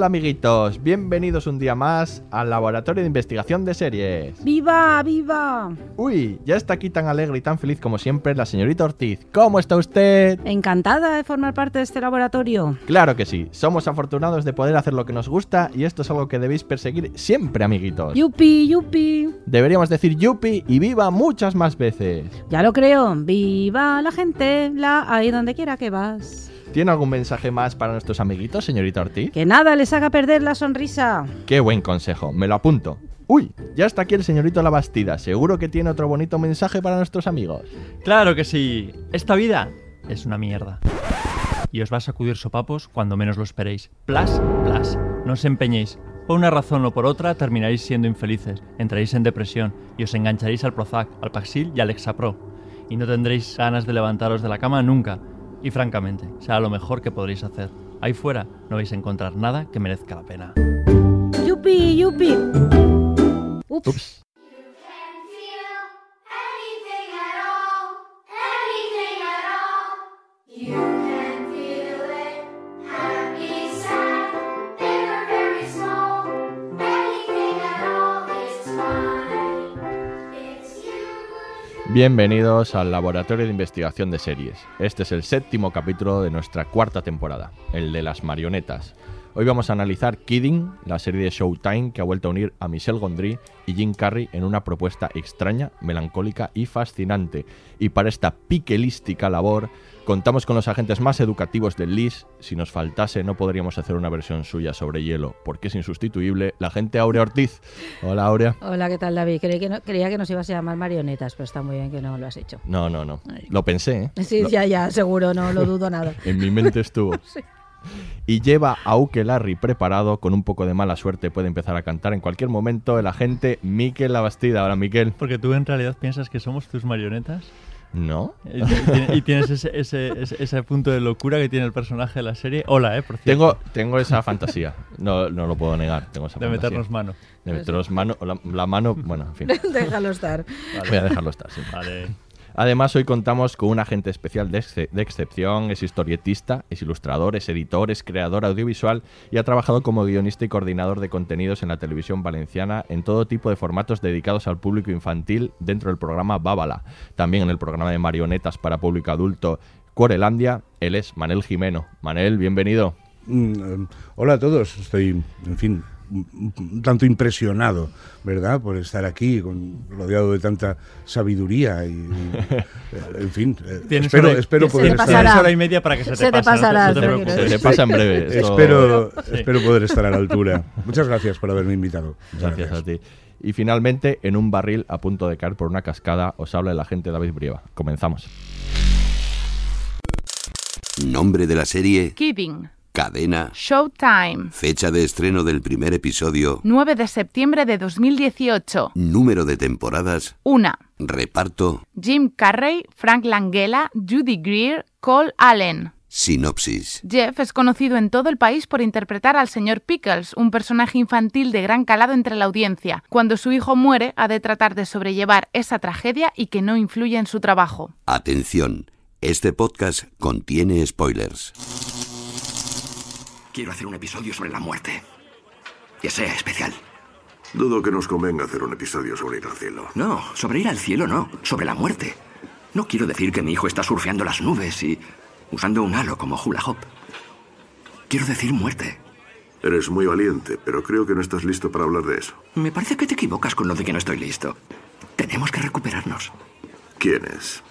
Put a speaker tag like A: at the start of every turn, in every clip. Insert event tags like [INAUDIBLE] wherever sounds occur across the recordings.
A: Hola amiguitos, bienvenidos un día más al Laboratorio de Investigación de Series.
B: ¡Viva, viva!
A: Uy, ya está aquí tan alegre y tan feliz como siempre la señorita Ortiz. ¿Cómo está usted?
B: Encantada de formar parte de este laboratorio.
A: Claro que sí, somos afortunados de poder hacer lo que nos gusta y esto es algo que debéis perseguir siempre amiguitos.
B: ¡Yupi, yupi!
A: Deberíamos decir yupi y viva muchas más veces.
B: Ya lo creo. ¡Viva la gente! La ahí donde quiera que vas.
A: ¿Tiene algún mensaje más para nuestros amiguitos, señorita Ortiz?
B: Que nada les haga perder la sonrisa.
A: Qué buen consejo, me lo apunto. Uy, ya está aquí el señorito Labastida. Seguro que tiene otro bonito mensaje para nuestros amigos.
C: Claro que sí. Esta vida es una mierda. Y os va a sacudir sopapos cuando menos lo esperéis. Plas, plas. No os empeñéis. Por una razón o por otra terminaréis siendo infelices, entraréis en depresión y os engancharéis al Prozac, al Paxil y al Exapro. Y no tendréis ganas de levantaros de la cama nunca. Y francamente, será lo mejor que podréis hacer. Ahí fuera no vais a encontrar nada que merezca la pena.
B: ¡Yupi, yupi! Ups.
A: Ups. Bienvenidos al Laboratorio de Investigación de Series. Este es el séptimo capítulo de nuestra cuarta temporada, el de las marionetas. Hoy vamos a analizar Kidding, la serie de Showtime que ha vuelto a unir a Michelle Gondry y Jim Carrey en una propuesta extraña, melancólica y fascinante. Y para esta piquelística labor contamos con los agentes más educativos del LIS. Si nos faltase no podríamos hacer una versión suya sobre hielo, porque es insustituible, la agente Aurea Ortiz. Hola Aurea.
B: Hola, ¿qué tal, David? Creí que no- creía que nos ibas a llamar marionetas, pero está muy bien que no lo has hecho.
A: No, no, no. Lo pensé, ¿eh?
B: Sí,
A: Lo-
B: ya, ya, seguro, no lo dudo nada. [LAUGHS]
A: En mi mente estuvo. [LAUGHS] Y lleva a Uke Larry preparado, con un poco de mala suerte puede empezar a cantar en cualquier momento el agente Miquel Labastida. Hola, Miquel.
C: Porque tú en realidad piensas que somos tus marionetas.
A: ¿No?
C: Y ti- y tienes ese, ese, ese, ese punto de locura que tiene el personaje de la serie. Hola, eh, por cierto.
A: Tengo, tengo esa fantasía. No, no lo puedo negar. Tengo esa
C: de
A: fantasía.
C: meternos mano.
A: De meternos mano. La, la mano. Bueno, en fin. [LAUGHS]
B: Déjalo estar.
A: Voy a dejarlo estar, sí.
C: Vale.
A: Además, hoy contamos con un agente especial de, exce- de excepción, es historietista, es ilustrador, es editor, es creador audiovisual y ha trabajado como guionista y coordinador de contenidos en la televisión valenciana en todo tipo de formatos dedicados al público infantil dentro del programa Bábala. También en el programa de marionetas para público adulto Cuorelandia, él es Manel Jimeno. Manel, bienvenido.
D: Mm, eh, hola a todos, estoy, en fin, un tanto impresionado, ¿verdad? Por estar aquí, con, rodeado de tanta sabiduría y, y, en fin, eh, espero,
C: hora
D: espero
B: Se
D: poder
B: te
D: estar,
B: pasará.
C: Tienes hora y media para que se te,
B: Se te
C: pase, no
B: pasará,
C: no te.
A: Se pasa en breve. esto-
D: espero,
C: Sí.
D: espero poder estar a la altura. Muchas gracias por haberme invitado. Muchas
A: Gracias a ti. Y finalmente, en un barril a punto de caer por una cascada, os habla el agente David Brieva. Comenzamos.
E: Nombre de la serie,
F: Kidding.
E: Cadena,
F: Showtime.
E: fecha de estreno del primer episodio,
F: 9 de septiembre de 2018.
E: número de temporadas,
F: 1.
E: reparto,
F: Jim Carrey, Frank Langella, Judy Greer, Cole Allen.
E: sinopsis.
F: Jeff es conocido en todo el país por interpretar al señor Pickles, un personaje infantil de gran calado entre la audiencia. Cuando su hijo muere, ha de tratar de sobrellevar esa tragedia y que no influya en su trabajo.
E: Atención, este podcast contiene spoilers.
G: Quiero hacer un episodio sobre la muerte. Que sea especial.
H: Dudo que nos convenga hacer un episodio sobre ir al cielo.
G: No, sobre ir al cielo no, sobre la muerte. No quiero decir que mi hijo está surfeando las nubes y... usando un halo como hula hop. Quiero decir muerte.
H: Eres muy valiente, pero creo que no estás listo para hablar de eso.
G: Me parece que te equivocas con lo de que no estoy listo. Tenemos que recuperarnos.
H: ¿Quién es?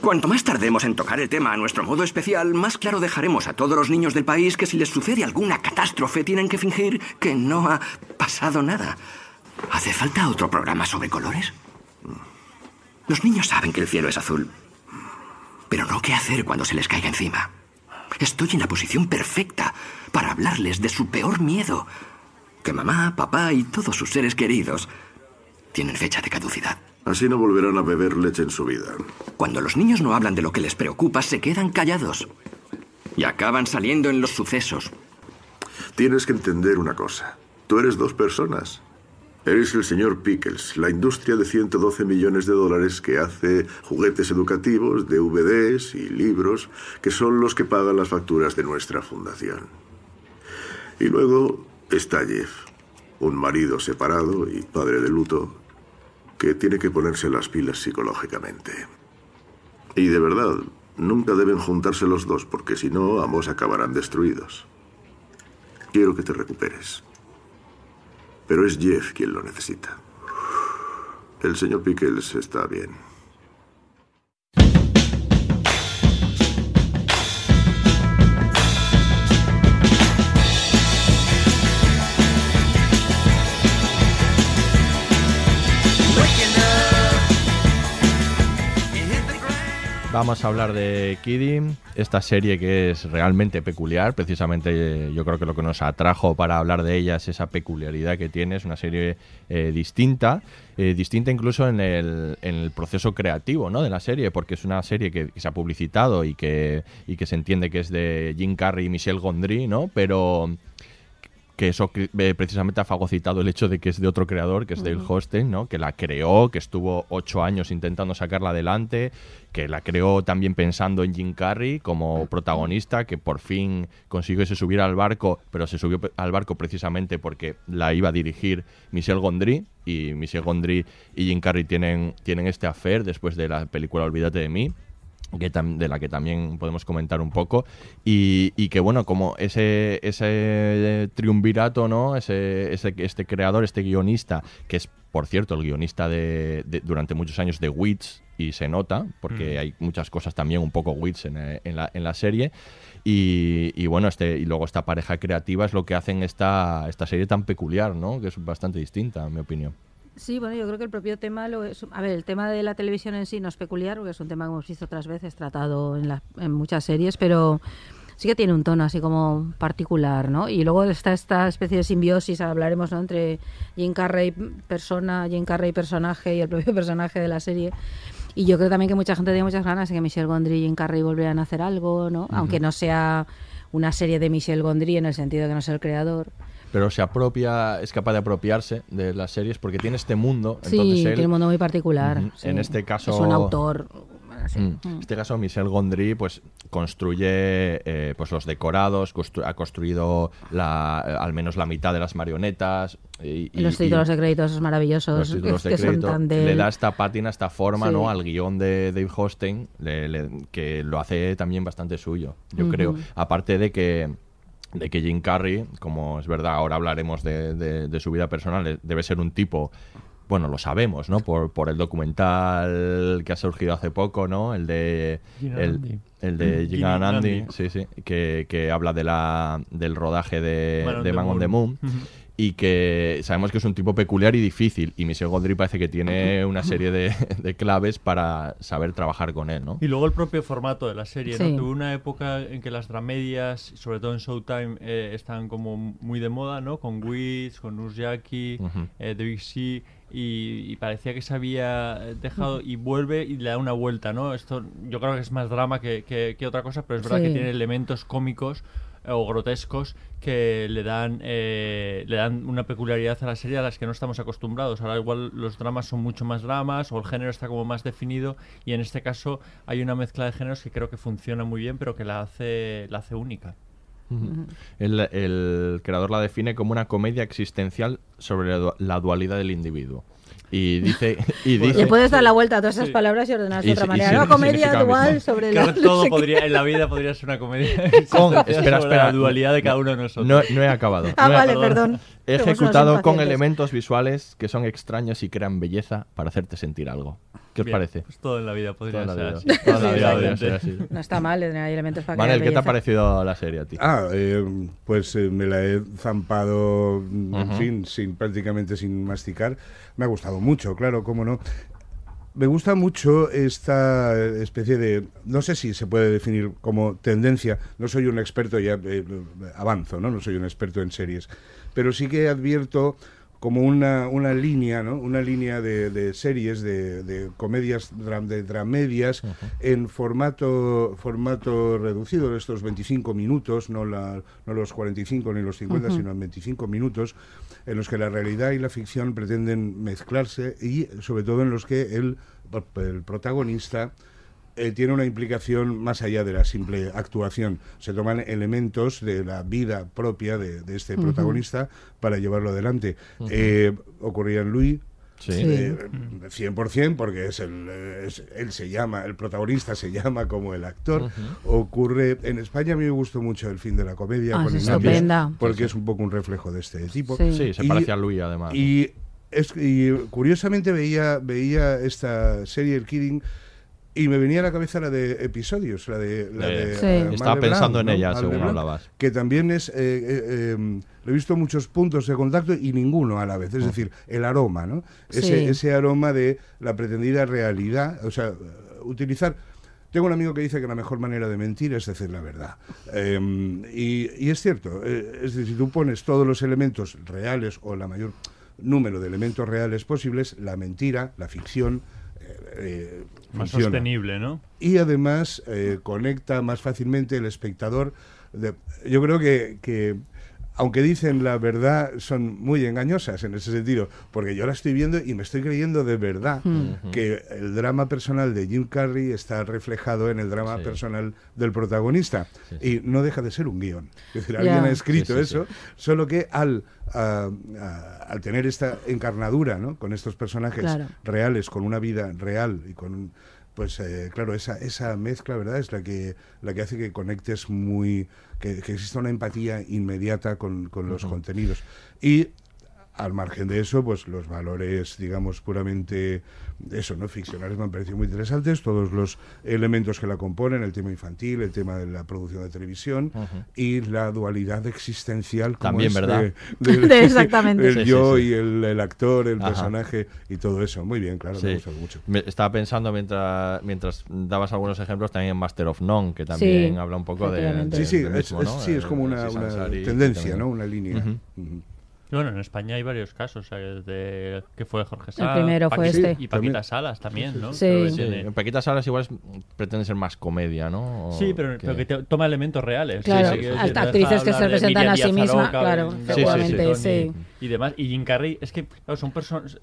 G: Cuanto más tardemos en tocar el tema a nuestro modo especial, más claro dejaremos a todos los niños del país que si les sucede alguna catástrofe tienen que fingir que no ha pasado nada. ¿Hace falta otro programa sobre colores? Los niños saben que el cielo es azul, pero no qué hacer cuando se les caiga encima. Estoy en la posición perfecta para hablarles de su peor miedo, que mamá, papá y todos sus seres queridos tienen fecha de caducidad.
H: Así no volverán a beber leche en su vida.
G: Cuando los niños no hablan de lo que les preocupa, se quedan callados. Y acaban saliendo en los sucesos.
H: Tienes que entender una cosa. Tú eres dos personas. Eres el señor Pickles, la industria de 112 millones de dólares que hace juguetes educativos, DVDs y libros, que son los que pagan las facturas de nuestra fundación. Y luego está Jeff, un marido separado y padre de luto, que tiene que ponerse las pilas psicológicamente. Y de verdad, nunca deben juntarse los dos, porque si no, ambos acabarán destruidos. Quiero que te recuperes. Pero es Jeff quien lo necesita. El señor Pickles está bien.
A: Vamos a hablar de Kidding, esta serie que es realmente peculiar. Precisamente eh, yo creo que lo que nos atrajo para hablar de ella es esa peculiaridad que tiene. Es una serie eh, distinta, eh, distinta incluso en el, proceso creativo ¿no? de la serie, porque es una serie que, que, se ha publicitado y que, y que se entiende que es de Jim Carrey y Michel Gondry, ¿no? pero que eso eh, precisamente ha fagocitado el hecho de que es de otro creador, que es Dale Hosting, ¿no? que la creó, que estuvo ocho años intentando sacarla adelante, que la creó también pensando en Jim Carrey como protagonista, que por fin consiguió se subir al barco, pero se subió al barco precisamente porque la iba a dirigir Michel Gondry, y Michel Gondry y Jim Carrey tienen, tienen este affair después de la película Olvídate de mí que de la que también podemos comentar un poco. Y, y que bueno como ese ese triunvirato no ese, ese, este creador este guionista que es por cierto el guionista de, de durante muchos años de Wits y se nota porque mm. hay muchas cosas también un poco Wits en, en, la, en la serie. Y, y, bueno este y luego esta pareja creativa es lo que hacen esta esta serie tan peculiar no que es bastante distinta en mi opinión
B: Sí, bueno, yo creo que el propio tema, lo es, a ver, el tema de la televisión en sí no es peculiar, porque es un tema que hemos visto otras veces tratado en, la, en muchas series, pero sí que tiene un tono así como particular, ¿no? Y luego está esta especie de simbiosis, hablaremos, ¿no? Entre Jim Carrey persona, Jim Carrey personaje y el propio [LAUGHS] personaje de la serie. Y yo creo también que mucha gente tiene muchas ganas de que Michelle Gondry y Jim Carrey volvieran a hacer algo, ¿no? Uh -huh. Aunque no sea una serie de Michelle Gondry en el sentido de que no sea el creador
A: pero se apropia, es capaz de apropiarse de las series porque tiene este mundo.
B: Sí,
A: entonces él,
B: tiene un mundo muy particular. Sí.
A: En este caso.
B: Es un autor. Sí.
A: Mm. En este caso, Michel Gondry pues, construye eh, pues, los decorados, constru ha construido la, al menos la mitad de las marionetas. Y,
B: y los títulos y, de créditos maravillosos.
A: Los títulos de crédito. De... Le da esta pátina, esta forma sí. ¿no? al guion de Dave Hosting, le, le, que lo hace también bastante suyo, yo uh -huh. creo. Aparte de que de que Jim Carrey, como es verdad, ahora hablaremos de, de, de, su vida personal, debe ser un tipo, bueno, lo sabemos, ¿no? Por, por el documental que ha surgido hace poco, ¿no? El de... El, el de Gigan Andy, sí, sí, que, que, habla de la, del rodaje de, de Man on the Moon. Uh -huh y que sabemos que es un tipo peculiar y difícil. Y Michel Gondry parece que tiene [LAUGHS] una serie de, de, claves para saber trabajar con él, ¿no?
C: Y luego el propio formato de la serie, sí. ¿no? Tuvo una época en que las dramedias, sobre todo en Showtime, eh, están como muy de moda, ¿no? Con Wits, con Nurjaki, uh -huh. eh, The Big Sea... Y, y, parecía que se había dejado y vuelve y le da una vuelta, ¿no? Esto yo creo que es más drama que, que, que otra cosa, pero es verdad sí. que tiene elementos cómicos o grotescos que le dan eh, le dan una peculiaridad a la serie a las que no estamos acostumbrados. Ahora igual los dramas son mucho más dramas o el género está como más definido y en este caso hay una mezcla de géneros que creo que funciona muy bien pero que la hace la hace única.
A: El, el, creador la define como una comedia existencial sobre la dualidad del individuo. Y dice. Y
B: Le
A: dice
B: puedes dar la vuelta a todas esas palabras y ordenarlas
A: Y
B: de otra manera. Una
A: si
B: comedia dual sobre la.
C: que [LAUGHS] todo
B: no sé
C: podría,
B: qué.
C: en la vida podría ser una comedia.
A: con. [LAUGHS] Espera, espera.
C: la dualidad de cada uno de nosotros.
A: No, no he acabado.
B: Ah,
A: No
B: vale, perdón.
A: Ejecutado con elementos visuales que son extraños y crean belleza para hacerte sentir algo. ¿Qué os
C: Bien,
A: parece?
C: Pues todo en la vida podría ser así.
A: Toda la vida
C: Sí,
A: podría
C: realmente.
A: ser así.
B: No está mal, hay elementos para
A: Manel,
B: crear
A: ¿qué te ha parecido la serie a ti?
D: Ah, eh, pues eh, me la he zampado, en
A: Ujú.
D: fin, sin, prácticamente sin masticar. Me ha gustado mucho, claro, cómo no. Me gusta mucho esta especie de, no sé si se puede definir como tendencia, no soy un experto, ya eh, avanzo, ¿no? No soy un experto en series, pero sí que advierto como una, una línea, ¿no? Una línea de, de series, de, de comedias, de dramedias en formato formato reducido, de estos 25 minutos, no, la, no los 45 ni los 50,
I: Ujú.
D: sino en 25 minutos, en los que la realidad y la ficción pretenden mezclarse y sobre todo en los que el, el protagonista eh, tiene una implicación más allá de la simple actuación. Se toman elementos de la vida propia de, de este protagonista para llevarlo adelante.
A: Ujú.
D: Eh, ocurría en Louis.
A: Sí.
D: eh, 100% porque es el, es- él se llama, el protagonista se llama como el actor. Ocurre en España a mí me gustó mucho el fin de la comedia
B: Ah,
D: con
B: es
D: porque
A: Sí, sí.
D: es un poco un reflejo de este tipo.
B: Sí.
A: Sí, se
D: Y-
A: parece a Louis además.
D: y, es, y curiosamente veía, veía esta serie, El Kidding, y me venía a la cabeza la de episodios, la de... La de
A: Sí.
D: eh,
A: Estaba pensando en ella según
D: Blanc,
A: hablabas.
D: Que también es... eh, eh, eh, le he visto muchos puntos de contacto y ninguno a la vez. Es decir, el aroma, ¿no? Ese,
B: Sí.
D: ese aroma de la pretendida realidad, o sea, eh, utilizar... Tengo un amigo que dice que la mejor manera de mentir es decir la verdad. Eh, y, y es cierto, eh, es decir, si tú pones todos los elementos reales o la mayor número de elementos reales posibles, la mentira, la ficción, eh, eh,
C: Más
D: funciona.
C: sostenible, ¿no?
D: Y además eh, conecta más fácilmente el espectador. de- yo creo que, que, aunque dicen la verdad, son muy engañosas en ese sentido, porque yo la estoy viendo y me estoy creyendo de verdad
I: Mm.
D: que el drama personal de Jim Carrey está reflejado en el drama
A: Sí.
D: personal del protagonista.
A: Sí,
D: Y no deja de ser un guion. Es decir, alguien ha escrito
A: Sí, sí,
D: eso, solo que al, ah, ah, al tener esta encarnadura ¿no? con estos personajes
B: Claro.
D: reales, con una vida real y con un- pues eh, claro, esa, esa mezcla, ¿verdad? Es la que, la que hace que conectes muy, que, que exista una empatía inmediata con, con los contenidos. Y al margen de eso, pues los valores, digamos, puramente eso, ¿no? Ficcionales me han parecido muy interesantes, todos los elementos que la componen, el tema infantil, el tema de la producción de televisión y la dualidad existencial como
A: También,
D: es
A: ¿verdad?
D: de- [LAUGHS] de-
B: De- exactamente.
D: el
A: Sí,
D: yo
A: sí.
D: y el, el actor, el
A: Ajá.
D: personaje y todo eso. Muy bien, claro, me gustado mucho.
A: Me- estaba pensando mientras, mientras dabas algunos ejemplos también en Master of None, que también
B: Sí,
A: habla un poco de,
D: Sí, sí, es,
A: mismo,
D: es-
A: ¿no?
D: sí, es
A: El-
D: como una, tendencia. ¿no? Una línea.
C: Bueno, en España hay varios casos, o sea, desde que fue Jorge Sá,
B: primero fue
C: Paquita-
B: este.
C: y Paquita
D: También.
C: Salas también, ¿no?
B: Sí.
A: Sí, Paquita Salas igual es- pretende ser más comedia, ¿no? O
C: Sí, pero, pero que te- toma elementos reales.
B: Claro,
C: Sí, sí, deja
B: actrices que se
C: Miriam
B: a sí
C: Díaz
B: misma,
C: Aroca,
B: claro,
C: Washington
B: sí.
C: Y, demás. Y Jim Carrey, es que claro, son personas.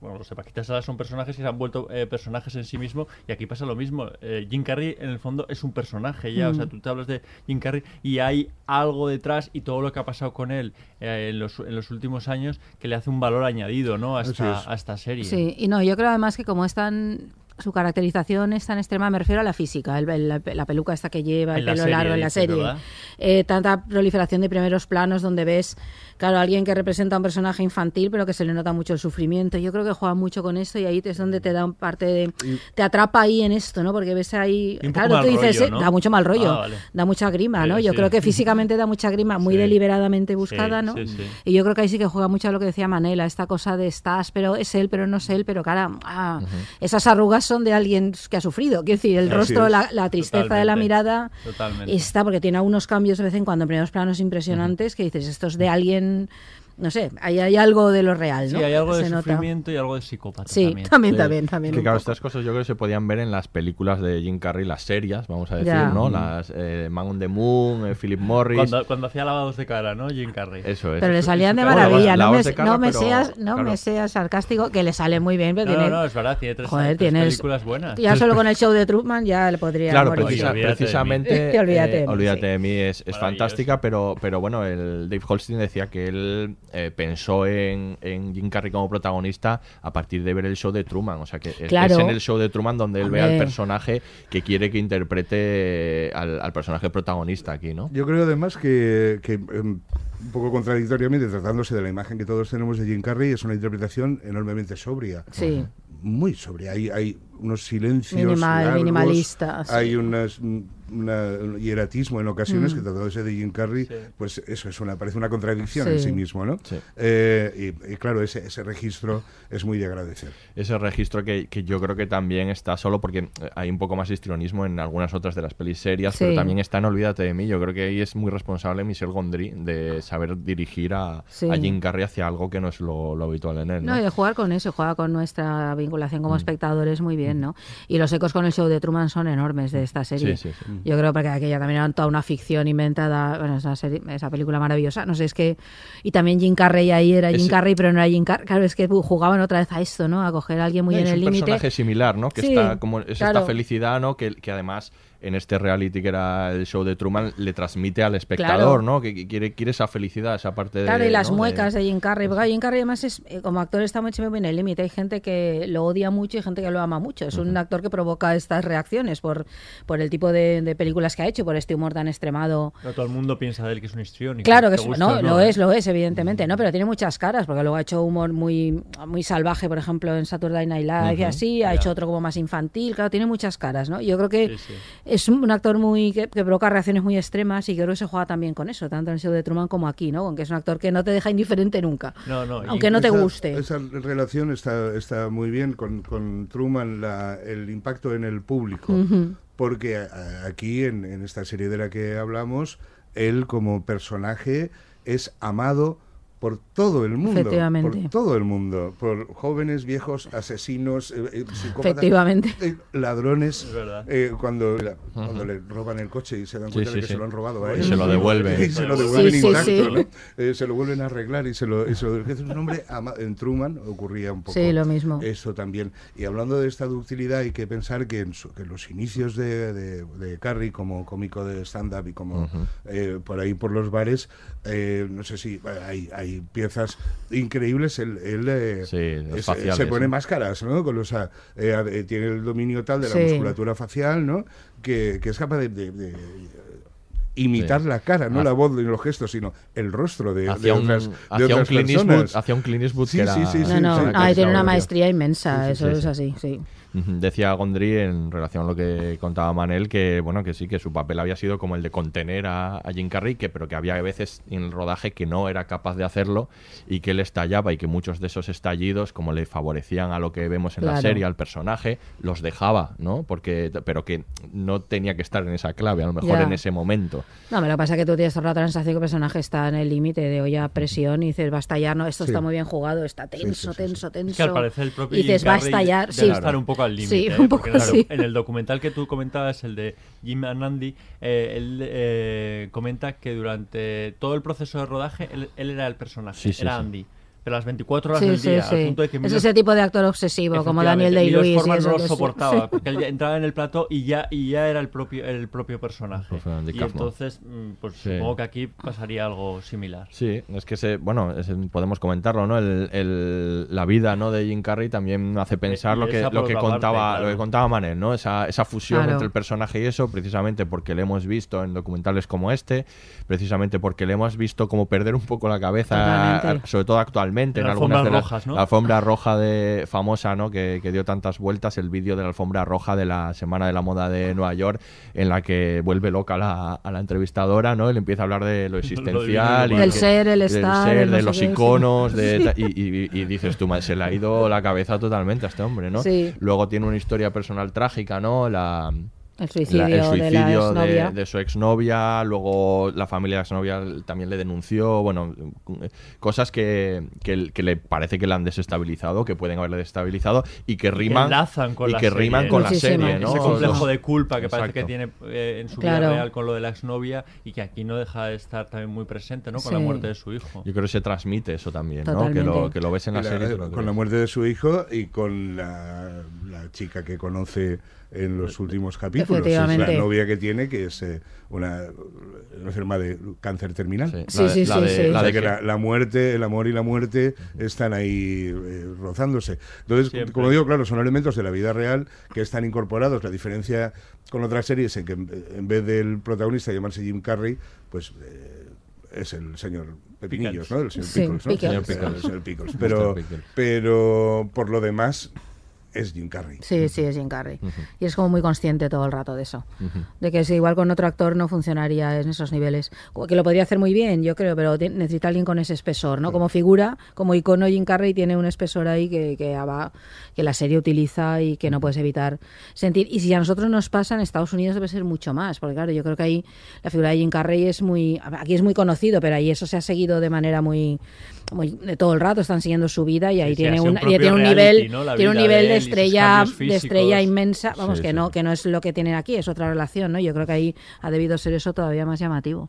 C: Bueno, los de Paquita Salas son personajes que se han vuelto eh, personajes en sí mismos. Y aquí pasa lo mismo. Eh, Jim Carrey, en el fondo, es un personaje ya. O sea,
B: Mm.
C: tú te hablas de Jim Carrey y hay algo detrás y todo lo que ha pasado con él eh, en, los, en los últimos años que le hace un valor añadido, ¿no? A esta,
D: es.
C: a esta serie.
B: Sí, y no, yo creo además que como es tan su caracterización es tan extrema, me refiero a la física, el- el- la, la peluca esta que lleva, el
C: En la
B: pelo
C: serie,
B: largo en la serie. Eh, tanta proliferación de primeros planos donde ves, claro, alguien que representa a un personaje infantil, pero que se le nota mucho el sufrimiento. Yo creo que juega mucho con esto y ahí es donde te da un parte de, te atrapa ahí en esto, ¿no? Porque ves ahí, claro, tú
C: mal
B: dices,
C: rollo,
B: eh,
C: ¿no?
B: da mucho mal rollo,
C: Ah, vale.
B: da mucha grima, ¿no?
C: Sí,
B: Yo
C: sí.
B: creo que físicamente da mucha grima, muy
C: Sí.
B: deliberadamente buscada,
C: Sí,
B: ¿no?
C: sí, sí.
B: Y yo creo que ahí sí que juega mucho a lo que decía Manela, esta cosa de estás, pero es él, pero no es él, pero cara, ah, esas arrugas son de alguien que ha sufrido. Quiero decir, el
D: Así
B: rostro, la, la tristeza de la mirada
C: Totalmente.
B: está, porque tiene algunos cambios de vez en cuando en primeros planos impresionantes que dices, esto es de alguien, no sé, hay, hay algo de lo real,
C: Sí,
B: ¿no?
C: hay algo de
B: nota.
C: sufrimiento y algo de psicópata
B: Sí,
C: también.
B: también,
A: Sí.
B: también, también.
A: Que claro,
B: poco.
A: estas cosas yo creo que se podían ver en las películas de Jim Carrey, las serias, vamos a decir,
B: Ya.
A: ¿no? Las eh, Man on the Moon, eh, Philip Morris.
C: Cuando, cuando hacía lavados de cara, ¿no? Jim Carrey.
A: Eso es.
B: Pero le
A: Eso-
B: salían de maravilla,
A: Bueno,
B: no me,
A: lavos de cara,
B: no me
A: pero,
B: seas, no
A: claro.
B: me seas sarcástico, que le sale muy bien, pero
C: No,
B: tiene,
C: no, no, es verdad, tiene tres,
B: joder,
C: tres
B: tienes,
C: películas buenas.
B: ya solo con el show de Truman ya le podría
A: Claro,
B: morir.
A: precisa-
C: Olvídate de mí.
A: precisamente.
B: Que [LAUGHS] olvídate de mí,
A: olvídate
B: sí.
A: de mí, es, fantástica, pero, pero bueno, el Dave Holstein decía que él eh, pensó en, en Jim Carrey como protagonista a partir de ver el show de Truman. O sea, que es-
B: Claro.
A: es en el show de Truman donde él ve al personaje que quiere que interprete al, al personaje protagonista aquí, ¿no?
D: Yo creo además que, que, em, un poco contradictoriamente, tratándose de la imagen que todos tenemos de Jim Carrey, es una interpretación enormemente sobria.
B: Sí.
D: Muy sobria. Hay, hay unos silencios.
B: Minimal-
D: largos,
B: minimalista, sí.
D: Hay unas, mm, una- un hieratismo en ocasiones
B: Mm.
D: que tratándose de Jim Carrey, pues eso es una, parece una contradicción
B: Sí.
D: en sí mismo, ¿no? Eh, y, y claro, ese, ese registro es muy de agradecer.
A: Ese registro que, que yo creo que también está solo porque eh, hay un poco más histrionismo en algunas otras de las pelis serias,
B: Sí.
A: pero también está en Olvídate de mí. Yo creo que ahí es muy responsable Michel Gondry de saber dirigir a,
B: Sí.
A: a Jim Carrey hacia algo que no es lo, lo habitual en él. ¿no?
B: No, y de jugar con eso, juega con nuestra vinculación
A: Mm.
B: como espectadores muy bien, ¿no? Y los ecos con el show de Truman son enormes de esta serie.
A: Sí, sí, sí.
B: Yo creo porque aquella también era toda una ficción inventada, bueno, esa, serie- esa película maravillosa, no sé, es que... Y también Jim Carrey ahí era Jim Carrey, pero no era Jim Carrey, claro, es que uh, jugaban otra vez a esto, ¿no? A coger a alguien muy
A: No,
B: en
A: es
B: el
A: un
B: límite.
A: personaje similar, ¿no? Que
B: Sí,
A: está como es
B: claro.
A: esta felicidad, ¿no? Que, que además en este reality que era el show de Truman le transmite al espectador,
B: Claro.
A: ¿no? Que, quiere, quiere esa felicidad, esa parte de.
B: Claro, y las
A: ¿no?
B: muecas de Jim Carrey. Porque Jim Carrey además es, eh, como actor está muy muy en el límite. Hay gente que lo odia mucho y gente que lo ama mucho. Es un actor que provoca estas reacciones por, por el tipo de, de películas que ha hecho, por este humor tan extremado.
C: No, todo el mundo piensa de él que es un histriónico.
B: Claro que es, no, lo es, lo es, evidentemente, ¿no? Pero tiene muchas caras, porque luego ha hecho humor muy, muy salvaje, por ejemplo, en Saturday Night Live y así, ha hecho otro como más infantil, claro, tiene muchas caras, ¿no? Yo creo que
C: Sí, sí.
B: Es un actor muy que, que provoca reacciones muy extremas y creo que se juega también con eso, tanto en el show de Truman como aquí, ¿no? Aunque es un actor que no te deja indiferente nunca.
C: No, no, y
B: Aunque no te
D: Esa-
B: guste.
D: Esa relación está, está muy bien con, con Truman, la- el impacto en el público. Porque a- aquí, en, en esta serie de la que hablamos, él como personaje es amado por todo el mundo.
B: Efectivamente.
D: Por todo el mundo. Por jóvenes, viejos, asesinos, eh, eh, psicópatas,
B: Efectivamente.
D: eh, ladrones.
C: Es verdad.
D: eh, cuando, cuando le roban el coche y se dan cuenta
A: sí,
D: de que
A: sí.
D: se lo han robado a
A: Y
D: él.
A: se lo devuelven. [LAUGHS]
D: Y se lo devuelven
B: sí,
D: intacto,
B: sí.
D: ¿no? Eh, se lo vuelven a arreglar y se lo, y se lo- es un hombre en Truman ocurría un poco
B: Sí, lo mismo.
D: eso también y hablando de esta ductilidad hay que pensar que en, su- que en los inicios de, de, de Carrey como cómico de stand up y como eh, por ahí por los bares eh, no sé si bueno, hay, hay piezas increíbles él, él, eh,
A: Sí, los
D: es-
A: faciales,
D: se pone
A: ¿no?
D: máscaras no con los eh, eh, tiene el dominio tal de la
B: Sí.
D: musculatura facial no que, que es capaz de, de- de imitar
A: Sí.
D: la cara, no la voz ni los gestos, sino el rostro de, de
A: Hacia un,
D: otras, de
A: hacia un
D: otras personas.
A: Eastwood, hacia un Clint Eastwood
D: Sí,
A: que era...
D: sí, sí,
B: no, no, tiene una maestría inmensa,
A: Sí, sí,
B: eso
A: sí,
B: es
A: sí.
B: así, sí.
A: Decía Gondry en relación a lo que contaba Manel que bueno que sí que su papel había sido como el de contener a, a Jim Carrey que pero que había veces en el rodaje que no era capaz de hacerlo y que él estallaba y que muchos de esos estallidos como le favorecían a lo que vemos en la serie al personaje los dejaba no porque pero que no tenía que estar en esa clave a lo mejor
B: Ya.
A: en ese momento
B: No, pero lo que pasa es que tú tienes toda la sensación que el personaje está en el límite de hoy a presión y dices, va a estallar, no, esto
D: Sí.
B: está muy bien jugado, está
D: Sí,
B: tenso,
D: sí, sí,
B: tenso, tenso.
C: Es que al parecer el propio
B: y dices,
C: Jim
B: va a estallar, sí.
C: estar un poco al límite.
B: Sí,
C: ¿eh?
B: un
C: Porque,
B: poco.
C: En el documental que tú comentabas, el de Jim and Andy, eh, él eh, comenta que durante todo el proceso de rodaje él, él era el personaje,
A: Sí, sí,
C: era
A: sí.
C: Andy. Pero las 24 horas
B: Sí,
C: del
B: sí,
C: día,
B: sí.
C: al punto de que
B: Es ese tipo de actor obsesivo, como Daniel Day-Lewis. y
C: Forman no lo
B: sí.
C: soportaba, [LAUGHS] porque él ya entraba en el plato y ya, y ya era el propio, el propio personaje. Y entonces, mm, pues
A: Sí.
C: supongo que aquí pasaría algo similar.
A: Sí, es que se, bueno, es- podemos comentarlo, ¿no? El, el- la vida, ¿no? De Jim Carrey también hace pensar
C: y
A: lo que lo que
C: parte,
A: contaba
C: claro.
A: lo que contaba Manel, ¿no? Esa, esa fusión
B: Claro.
A: entre el personaje y eso, precisamente porque le hemos visto en documentales como este, precisamente porque le hemos visto como perder un poco la cabeza,
B: Totalmente.
A: sobre todo actualmente
C: En
A: en algunas de las
C: rojas, ¿no?
A: la alfombra roja de famosa, ¿no? Que, que dio tantas vueltas, el vídeo de la alfombra roja de la Semana de la Moda de Nueva York, en la que vuelve loca la- a la entrevistadora, ¿no? Él empieza a hablar de lo [LAUGHS] existencial y
B: Del
A: que-
B: ser, el
A: del
B: estar,
A: ser,
B: el no
A: de los iconos, de y, y- y dices tú, "Madre, se le ha ido la cabeza totalmente a este hombre, ¿no?
B: Sí.
A: Luego tiene una historia personal trágica, ¿no? La,
B: El suicidio,
A: la- el
B: de
A: suicidio de, de su exnovia, luego la familia de la exnovia también le denunció, bueno, cosas que, que, que le parece que le han desestabilizado, que pueden haberle desestabilizado y que
C: Y que
A: riman
C: con
A: y
C: la
A: que
C: serie,
A: riman
C: ¿no?
A: con la serie, ¿no?
C: Ese complejo de culpa que parece que tiene eh, en su
B: Claro.
C: vida real con lo de la exnovia y que aquí no deja de estar también muy presente, ¿no? Con la muerte de su hijo.
A: Yo creo que se transmite eso también, ¿no? Que lo, que lo ves en la serie.
D: eh, con la muerte de su hijo y con la, la chica que conoce en los últimos capítulos. Es la novia que tiene, que es eh, una, enferma de cáncer terminal.
B: Sí, sí, sí.
D: La de, que la, muerte, el amor y la muerte están ahí eh, rozándose. Entonces, como digo, claro, son elementos de la vida real que están incorporados. La diferencia con otras series en que en vez del protagonista llamarse Jim Carrey, pues eh, es el señor Pepinillos, ¿no? El señor Pickles, ¿no? Pickles. Pero, pero por lo demás, es Jim Carrey.
B: Sí, sí, es Jim Carrey. Y es como muy consciente todo el rato de eso. De que si igual con otro actor no funcionaría en esos niveles. Que lo podría hacer muy bien, yo creo, pero necesita alguien con ese espesor, ¿no? Como figura, como icono, Jim Carrey tiene un espesor ahí que, que, que la serie utiliza y que no puedes evitar sentir. Y si a nosotros nos pasa, en Estados Unidos debe ser mucho más, porque claro, yo creo que ahí la figura de Jim Carrey es muy... Aquí es muy conocido, pero ahí eso se ha seguido de manera muy de todo el rato están siguiendo su vida y ahí tiene, un, tiene un nivel tiene un nivel de, estrella de estrella inmensa vamos que no que no es lo que tienen aquí es otra relación no yo creo que ahí ha debido ser eso todavía más llamativo.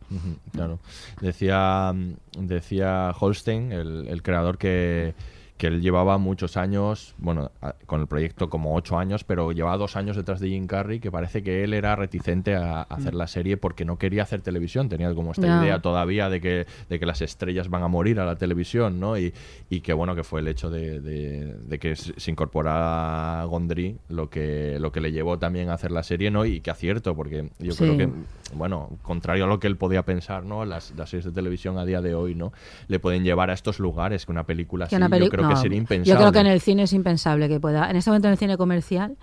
A: Claro. Decía decía Holstein el creador que que él llevaba muchos años, bueno, con el proyecto como ocho años, pero llevaba dos años detrás de Jim Carrey, que parece que él era reticente a, hacer mm. la serie porque no quería hacer televisión, tenía como esta idea todavía de que, de que las estrellas van a morir a la televisión, ¿no? Y, y que bueno, que fue el hecho de, de, que se incorporara Gondry lo que, lo que le llevó también a hacer la serie, ¿no? Y que acierto, porque yo creo que, bueno, contrario a lo que él podía pensar, ¿no? Las, las series de televisión a día de hoy, ¿no? Le pueden llevar a estos lugares que una película así, yo creo que sería impensable.
B: Yo creo que en el cine es impensable que pueda. En este momento en el cine comercial,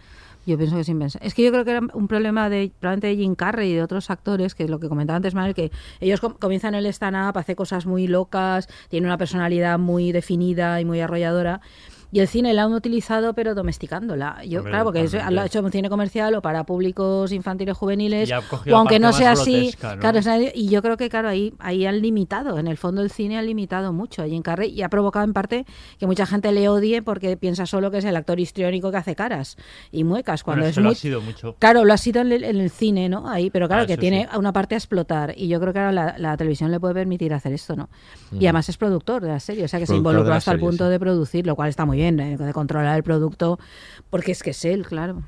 B: yo pienso que es impensable. Es que yo creo que era un problema de probablemente de Jim Carrey y de otros actores, que es lo que comentaba antes Manuel, que ellos comienzan el stand-up, hace cosas muy locas, tiene una personalidad muy definida y muy arrolladora y el cine la han utilizado, pero domesticándola. Yo, claro, porque lo ha hecho un cine comercial o para públicos infantiles juveniles, o aunque no sea así. Claro, y yo creo que, claro, ahí, ahí han limitado, en el fondo el cine ha limitado mucho a Jim Carrey y ha provocado en parte que mucha gente le odie porque piensa solo que es el actor histriónico que hace caras y muecas. Cuando es
C: muy... lo ha sido mucho.
B: Claro, lo ha sido en el, cine, ¿no? Ahí, pero claro, ah, que tiene una parte a explotar. Y yo creo que ahora la, televisión le puede permitir hacer esto, ¿no? Y además es productor de la serie, o sea que se involucró hasta el punto de producir, lo cual está muy bien eh, de controlar el producto, porque es que es él, claro.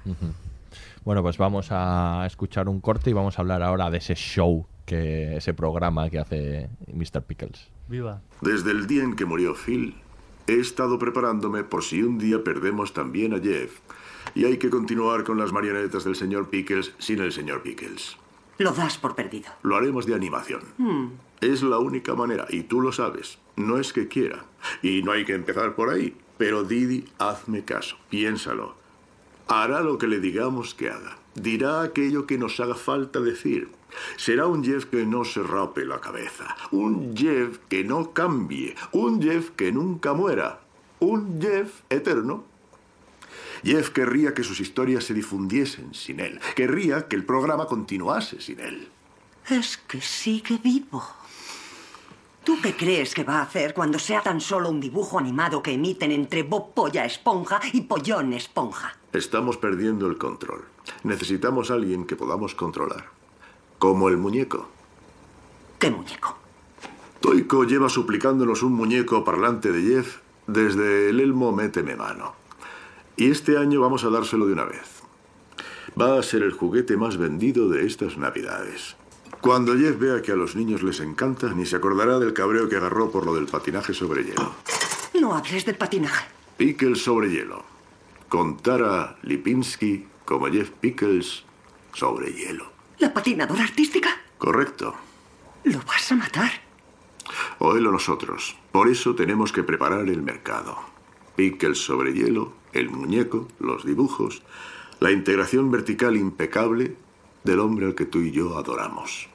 A: Bueno, pues vamos a escuchar un corte y vamos a hablar ahora de ese show, que ese programa que hace Mr. Pickles.
C: Viva.
H: Desde el día en que murió Phil, he estado preparándome por si un día perdemos también a Jeff. Y hay que continuar con las marionetas del señor Pickles sin el señor Pickles.
I: Lo das por perdido.
H: Lo haremos de animación.
I: Hmm.
H: Es la única manera, y tú lo sabes. No es que quiera. Y no hay que empezar por ahí. Pero Didi, hazme caso, piénsalo. Hará lo que le digamos que haga. Dirá aquello que nos haga falta decir. Será un Jeff que no se rape la cabeza. Un Jeff que no cambie. Un Jeff que nunca muera. Un Jeff eterno. Jeff querría que sus historias se difundiesen sin él. Querría que el programa continuase sin él.
I: Es que sigue vivo. ¿Tú qué crees que va a hacer cuando sea tan solo un dibujo animado que emiten entre Bob Polla Esponja y Pollón Esponja?
H: Estamos perdiendo el control. Necesitamos a alguien que podamos controlar. Como el muñeco.
I: ¿Qué muñeco?
H: Toico lleva suplicándonos un muñeco parlante de Jeff desde el Elmo Méteme Mano. Y este año vamos a dárselo de una vez. Va a ser el juguete más vendido de estas Navidades. Cuando Jeff vea que a los niños les encanta, ni se acordará del cabreo que agarró por lo del patinaje sobre hielo.
I: No hables del patinaje.
H: Pickles sobre hielo. Contar a Lipinski como Jeff Pickles sobre hielo.
I: ¿La patinadora artística?
H: Correcto.
I: Lo vas a matar.
H: O él o nosotros. Por eso tenemos que preparar el mercado. Pickles sobre hielo, el muñeco, los dibujos, la integración vertical impecable del hombre al que tú y yo adoramos.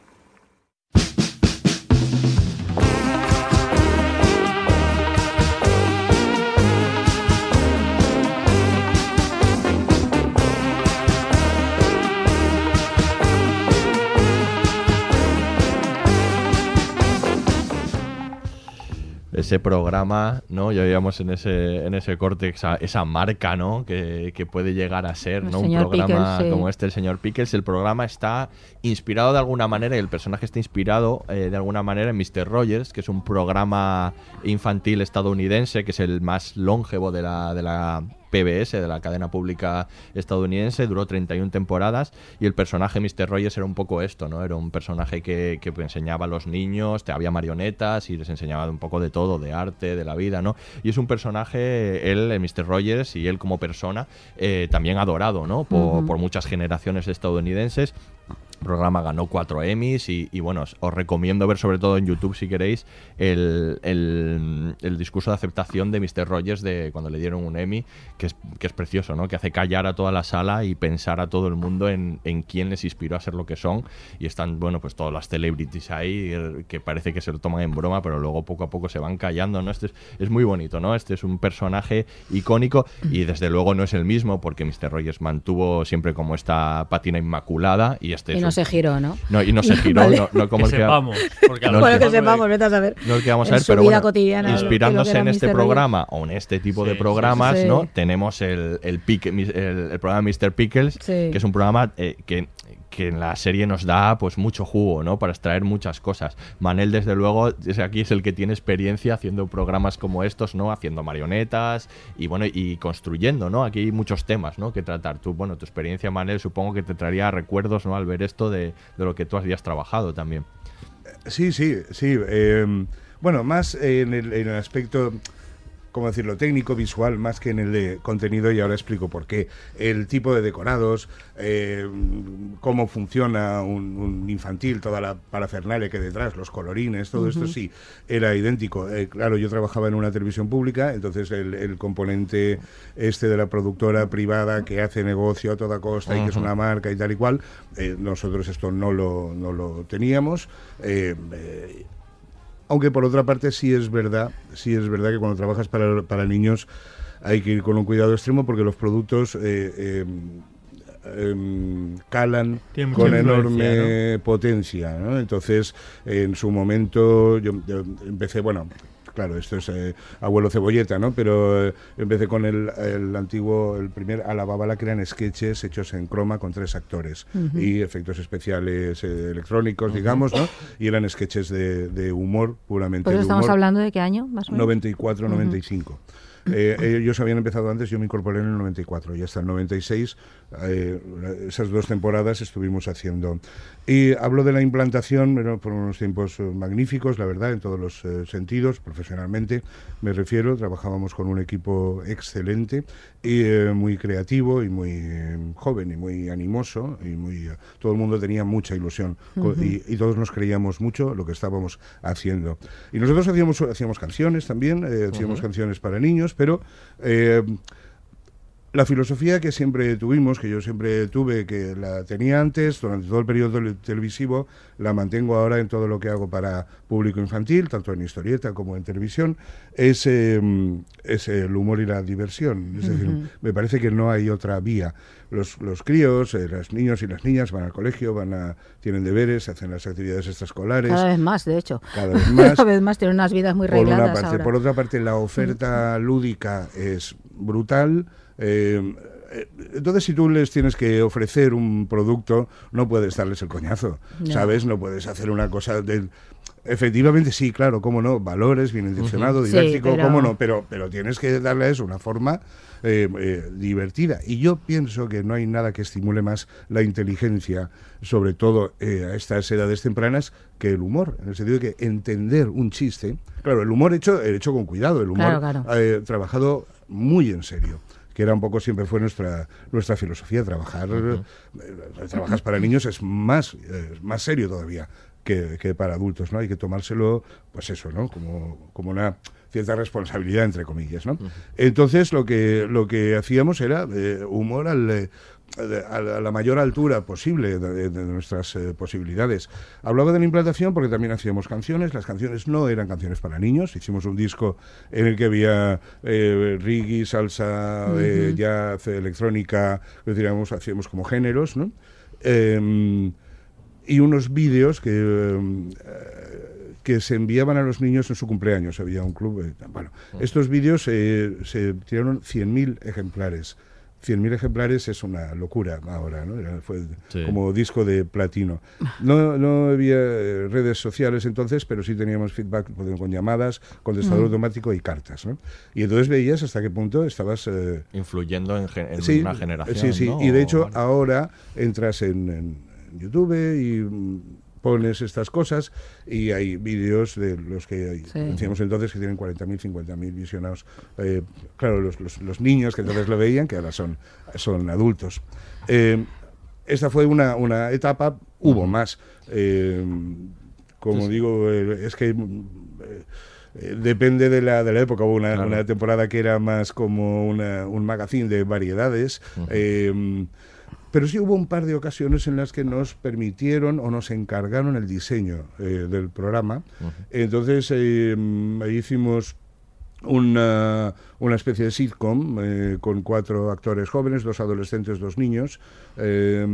A: Ese programa, ¿no? Ya veíamos en ese, en ese corte esa, marca, ¿no? Que, puede llegar a ser, ¿no? Un programa como este, el señor Pickles. El programa está inspirado de alguna manera, y el personaje está inspirado eh, de alguna manera en Mr. Rogers, que es un programa infantil estadounidense, que es el más longevo de la, de la PBS, de la cadena pública estadounidense, duró 31 temporadas y el personaje Mr. Rogers era un poco esto, ¿no? Era un personaje que, que enseñaba a los niños, te había marionetas y les enseñaba un poco de todo, de arte, de la vida, ¿no? Y es un personaje, él, eh, Mr. Rogers, y él como persona, eh, también adorado, ¿no? Por, por muchas generaciones estadounidenses programa ganó cuatro Emmys y, bueno, os, recomiendo ver sobre todo en YouTube si queréis el, el, discurso de aceptación de Mr. Rogers de cuando le dieron un Emmy, que es, que es precioso, ¿no? Que hace callar a toda la sala y pensar a todo el mundo en, en quién les inspiró a ser lo que son y están, bueno, pues todas las celebrities ahí eh, que parece que se lo toman en broma, pero luego poco a poco se van callando, ¿no? Este es, es muy bonito, ¿no? Este es un personaje icónico y desde luego no es el mismo porque Mr. Rogers mantuvo siempre como esta patina inmaculada y este es
B: no se giró, ¿no?
A: No, y no se [LAUGHS] giró, no, como
C: que
A: el que...
C: sepamos. Porque
B: no, bueno, que sepamos, vete a saber.
A: No el que vamos a ver, pero bueno, inspirándose en este programa o en este tipo de programas, ¿no? Tenemos el, el, el, programa Mr. Pickles, que es un programa eh, que que en la serie nos da pues mucho jugo, ¿no? Para extraer muchas cosas. Manel, desde luego, es, aquí es el que tiene experiencia haciendo programas como estos, ¿no? Haciendo marionetas y bueno, y construyendo, ¿no? Aquí hay muchos temas, ¿no? Que tratar. Tú, bueno, tu experiencia, Manel, supongo que te traería recuerdos, ¿no? Al ver esto de, lo que tú habías trabajado también.
D: Sí, sí, sí. Eh, bueno, más en el, en el aspecto ¿cómo decirlo?, técnico, visual, más que en el de contenido, y ahora explico por qué. El tipo de decorados, eh, cómo funciona un, infantil, toda la parafernalia que hay detrás, los colorines, todo esto sí, era idéntico. Eh, claro, yo trabajaba en una televisión pública, entonces el, componente este de la productora privada que hace negocio a toda costa y que es una marca y tal y cual, eh, nosotros esto no lo, no lo teníamos. Aunque por otra parte sí es verdad, sí es verdad que cuando trabajas para, para niños hay que ir con un cuidado extremo porque los productos eh, em, em, calan con enorme potencia. Entonces, en su momento yo empecé, bueno, claro, esto es eh, abuelo cebolleta, ¿no? Pero eh, empecé con el, antiguo, el primer Alababala, que eran sketches hechos en croma con tres actores y efectos especiales eh, electrónicos, digamos, ¿no? Y eran sketches de, humor, puramente
B: ¿Por
D: eso
B: estamos hablando de qué año, más o menos?
D: 94, 95. Eh, ellos habían empezado antes, yo me incorporé en el 94 y hasta el 96, eh, esas dos temporadas estuvimos haciendo. Y hablo de la implantación, bueno, fueron unos tiempos eh, magníficos, la verdad, en todos los sentidos, profesionalmente me refiero, trabajábamos con un equipo excelente y muy creativo y muy joven y muy animoso y muy todo el mundo tenía mucha ilusión y, todos nos creíamos mucho lo que estábamos haciendo. Y nosotros hacíamos, hacíamos canciones también, hacíamos canciones para niños, pero eh, la filosofía que siempre tuvimos, que yo siempre tuve, que la tenía antes, durante todo el periodo televisivo, la mantengo ahora en todo lo que hago para público infantil, tanto en historieta como en televisión, es, em, es el humor y la diversión. Es decir, me parece que no hay otra vía. Los, los críos, eh, los niños y las niñas van al colegio, van a, tienen deberes, hacen las actividades extraescolares.
B: Cada vez más, de hecho.
D: Cada vez más. [LAUGHS]
B: Cada vez más tienen unas vidas muy regladas.
D: Por, una parte. por otra parte, la oferta lúdica es brutal. Eh, entonces, si tú les tienes que ofrecer un producto, no puedes darles el coñazo, ¿sabes? No puedes hacer una cosa de... Efectivamente, sí, claro, cómo no, valores, bien intencionado, didáctico, cómo no, pero, pero tienes que darle a eso una forma eh, eh, divertida. Y yo pienso que no hay nada que estimule más la inteligencia, sobre todo a estas edades tempranas, que el humor, en el sentido de que entender un chiste, claro, el humor hecho, hecho con cuidado, el humor trabajado muy en serio que era un poco siempre fue nuestra nuestra filosofía trabajar eh, trabajas para niños es más eh, más serio todavía que, para adultos no hay que tomárselo pues eso no como como una cierta responsabilidad entre comillas no entonces lo que lo que hacíamos era eh, humor al a la mayor altura posible de, nuestras eh, posibilidades. Hablaba de la implantación porque también hacíamos canciones. Las canciones no eran canciones para niños. Hicimos un disco en el que había eh, reggae, salsa, eh, jazz, electrónica, diríamos, hacíamos como géneros, ¿no? Em, y unos vídeos que em, que se enviaban a los niños en su cumpleaños. Había un club. bueno, estos vídeos se tiraron 100.000 ejemplares 100.000 ejemplares es una locura ahora, ¿no? Era- fue
A: Sí.
D: como disco de platino. No, no había eh, redes sociales entonces, pero sí teníamos feedback con llamadas, contestador
A: Mm.
D: automático y cartas, ¿no? Y entonces veías hasta qué punto estabas... eh,
A: Influyendo en, gen- en
D: Sí,
A: una generación.
D: Sí, sí.
A: ¿no?
D: Y de hecho, ahora entras en, en- en YouTube y mm, pones estas cosas y hay vídeos de los que
B: Sí.
D: decíamos entonces que tienen 40.000, 50.000 visionados. Eh, claro, los, los- los niños que entonces lo veían, que ahora son, son adultos. Eh, esta fue una, una etapa, hubo más. Eh, como digo, eh, es que... eh, depende de la, de la época. Hubo una,
A: Claro.
D: una temporada que era más como una- un magazine de variedades. eh, pero sí hubo un par de ocasiones en las que nos permitieron o nos encargaron el diseño eh, del programa. Entonces eh, mm, hicimos una, una especie de sitcom eh, con cuatro actores jóvenes, dos adolescentes, dos niños. eh,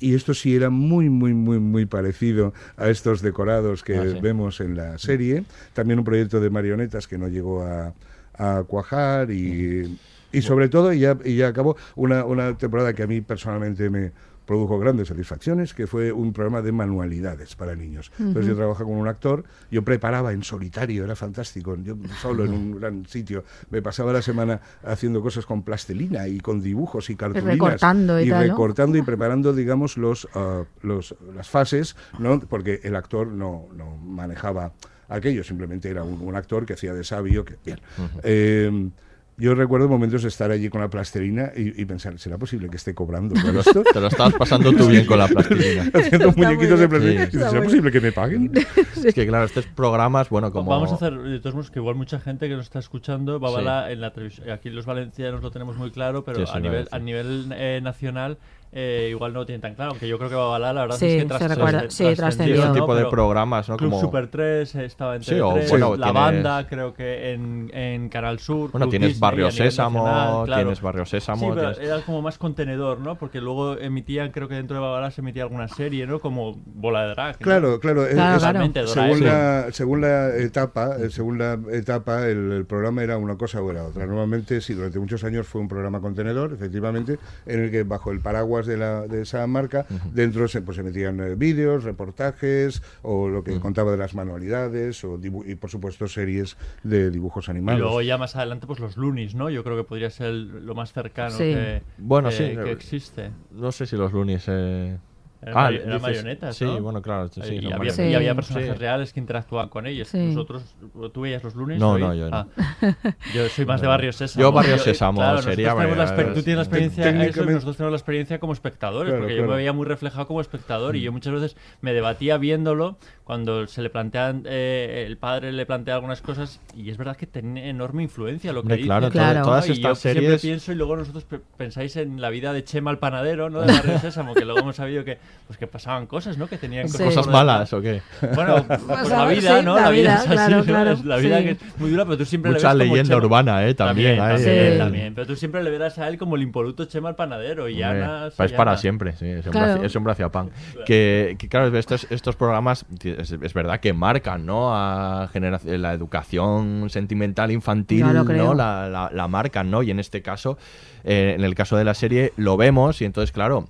D: y esto sí era muy, muy, muy, muy parecido a estos decorados que
A: Ah, sí.
D: vemos en la serie. También un proyecto de marionetas que no llegó a, a cuajar y, y sobre todo, y ya, y ya acabó, una, una temporada que a mí personalmente me produjo grandes satisfacciones, que fue un programa de manualidades para niños. Entonces yo trabajaba con un actor, yo preparaba en solitario, era fantástico, yo solo en un gran sitio, me pasaba la semana haciendo cosas con plastilina y con dibujos y cartulinas.
B: recortando y tal, ¿no?
D: recortando y preparando, digamos, los, ah, los, las fases, ¿no? porque el actor no, no manejaba aquello, simplemente era un, un actor que hacía de sabio. Que, bien. Eh, yo recuerdo momentos de estar allí con la plastilina y, y pensar, ¿será posible que esté cobrando por
A: Te lo-
D: esto?
A: te lo estabas pasando tú bien con la plastilina. [LAUGHS]
D: Haciendo muñequitos de plastilina.
A: Sí.
D: ¿Será posible que me paguen? [LAUGHS]
A: Es que claro, estos programas, bueno, como...
C: Vamos a hacer, de todos modos, que igual mucha gente que nos está escuchando va a
A: Sí.
C: en la televisión. Aquí los valencianos lo tenemos muy claro, pero
A: Sí,
C: a nivel, a nivel eh, nacional eh, igual no lo tienen tan claro. Aunque yo creo que Babalá, la verdad
B: Sí,
C: es que
B: se
C: tras-
B: recuerda-
C: tras-
B: sí,
C: trascendió.
A: Ese tipo de
C: Pero
A: programas, ¿no?
C: Club
A: Como-
C: Super 3 estaba en
A: Sí,
C: TV3,
A: o, bueno,
C: La
A: tienes-
C: Banda creo que en, en Canal Sur.
A: Bueno,
C: Club
A: tienes
C: Disney
A: Barrio Sésamo,
C: nacional, claro.
A: tienes Barrio Sésamo,
C: Sí, pero
A: tienes-
C: era como más contenedor, ¿no? Porque luego emitían, creo que dentro de Babalá se emitía alguna serie, ¿no? Como Bola de Drag. ¿no?
D: Claro, claro. es-
C: Claro,
D: es-
C: claro.
D: según,
C: Doraemon.
D: la, según la etapa, eh, según la etapa, el, el programa era una cosa o era otra. Normalmente, sí, durante muchos años fue un programa contenedor, efectivamente, en el que bajo el paraguas de, la, de esa marca, dentro se, pues, se metían eh, vídeos, reportajes, o lo que contaba de las manualidades, o dibu- y por supuesto series de dibujos
C: Y
D: animados.
C: luego ya más adelante, pues los Loonies, ¿no? Yo creo que podría ser lo más cercano
B: Sí.
C: que,
A: Bueno,
C: que-
A: sí.
C: que
A: eh,
C: existe.
A: No sé si los lunes... Eh...
C: Eran
A: Ah,
C: mari- eran
A: dices-
C: marionetas,
A: Sí,
C: ¿no?
A: bueno, claro. Sí,
C: y, había,
A: marionetas.
C: y había
B: Sí.
C: personajes
A: Sí.
C: reales que interactuaban con ellos.
B: Sí.
C: Nosotros, ¿tú veías los lunes?
A: No,
C: hoy?
A: no, yo no.
C: Ah. [LAUGHS] Yo soy más de. Barrio Sésamo.
A: Yo Barrio Sésamo
C: claro,
A: sería,
C: nosotros tenemos la
A: vaya,
C: exper- Tú tienes la experiencia, eso, nosotros tenemos la experiencia como espectadores,
D: Claro,
C: porque yo
D: claro.
C: me veía muy reflejado como espectador y yo muchas veces me debatía viéndolo cuando se le plantean, eh, el padre le plantea algunas cosas y es verdad que tiene enorme influencia lo que dice.
A: claro, todas
C: Y yo
A: estas
C: siempre
A: series...
C: pienso y luego nosotros pe- pensáis en la vida de Chema el panadero, ¿no? De Barrio Sésamo, que luego hemos sabido que, pues, que pasaban cosas, ¿no? Que tenían
B: Sí.
C: cosas,
A: ¿Cosas
C: por detrás.
A: malas o qué?
C: Bueno, [LAUGHS] pues la vida,
B: sí,
C: ¿no?
B: la
C: La, vida, es así,
B: claro,
C: ¿no?
B: claro,
C: Es la vida
B: sí.
C: que es muy dura, pero tú siempre
A: Mucha
C: le ves
A: leyenda urbana, ¿eh? También.
C: También,
A: eh.
C: también. Pero tú siempre le verás a él como el impoluto Chema el panadero y
A: Hombre,
C: Ana...
A: es
C: soy
A: para
C: Ana.
A: siempre, sí, es un,
B: Claro.
A: brazo, es un brazo a pan. Que, que, claro, estos, estos programas es, es verdad que marcan, ¿no? A la educación sentimental infantil. ¿no? La, la, la marcan, ¿no? Y en este caso, eh, en el caso de la serie, lo vemos y entonces, claro,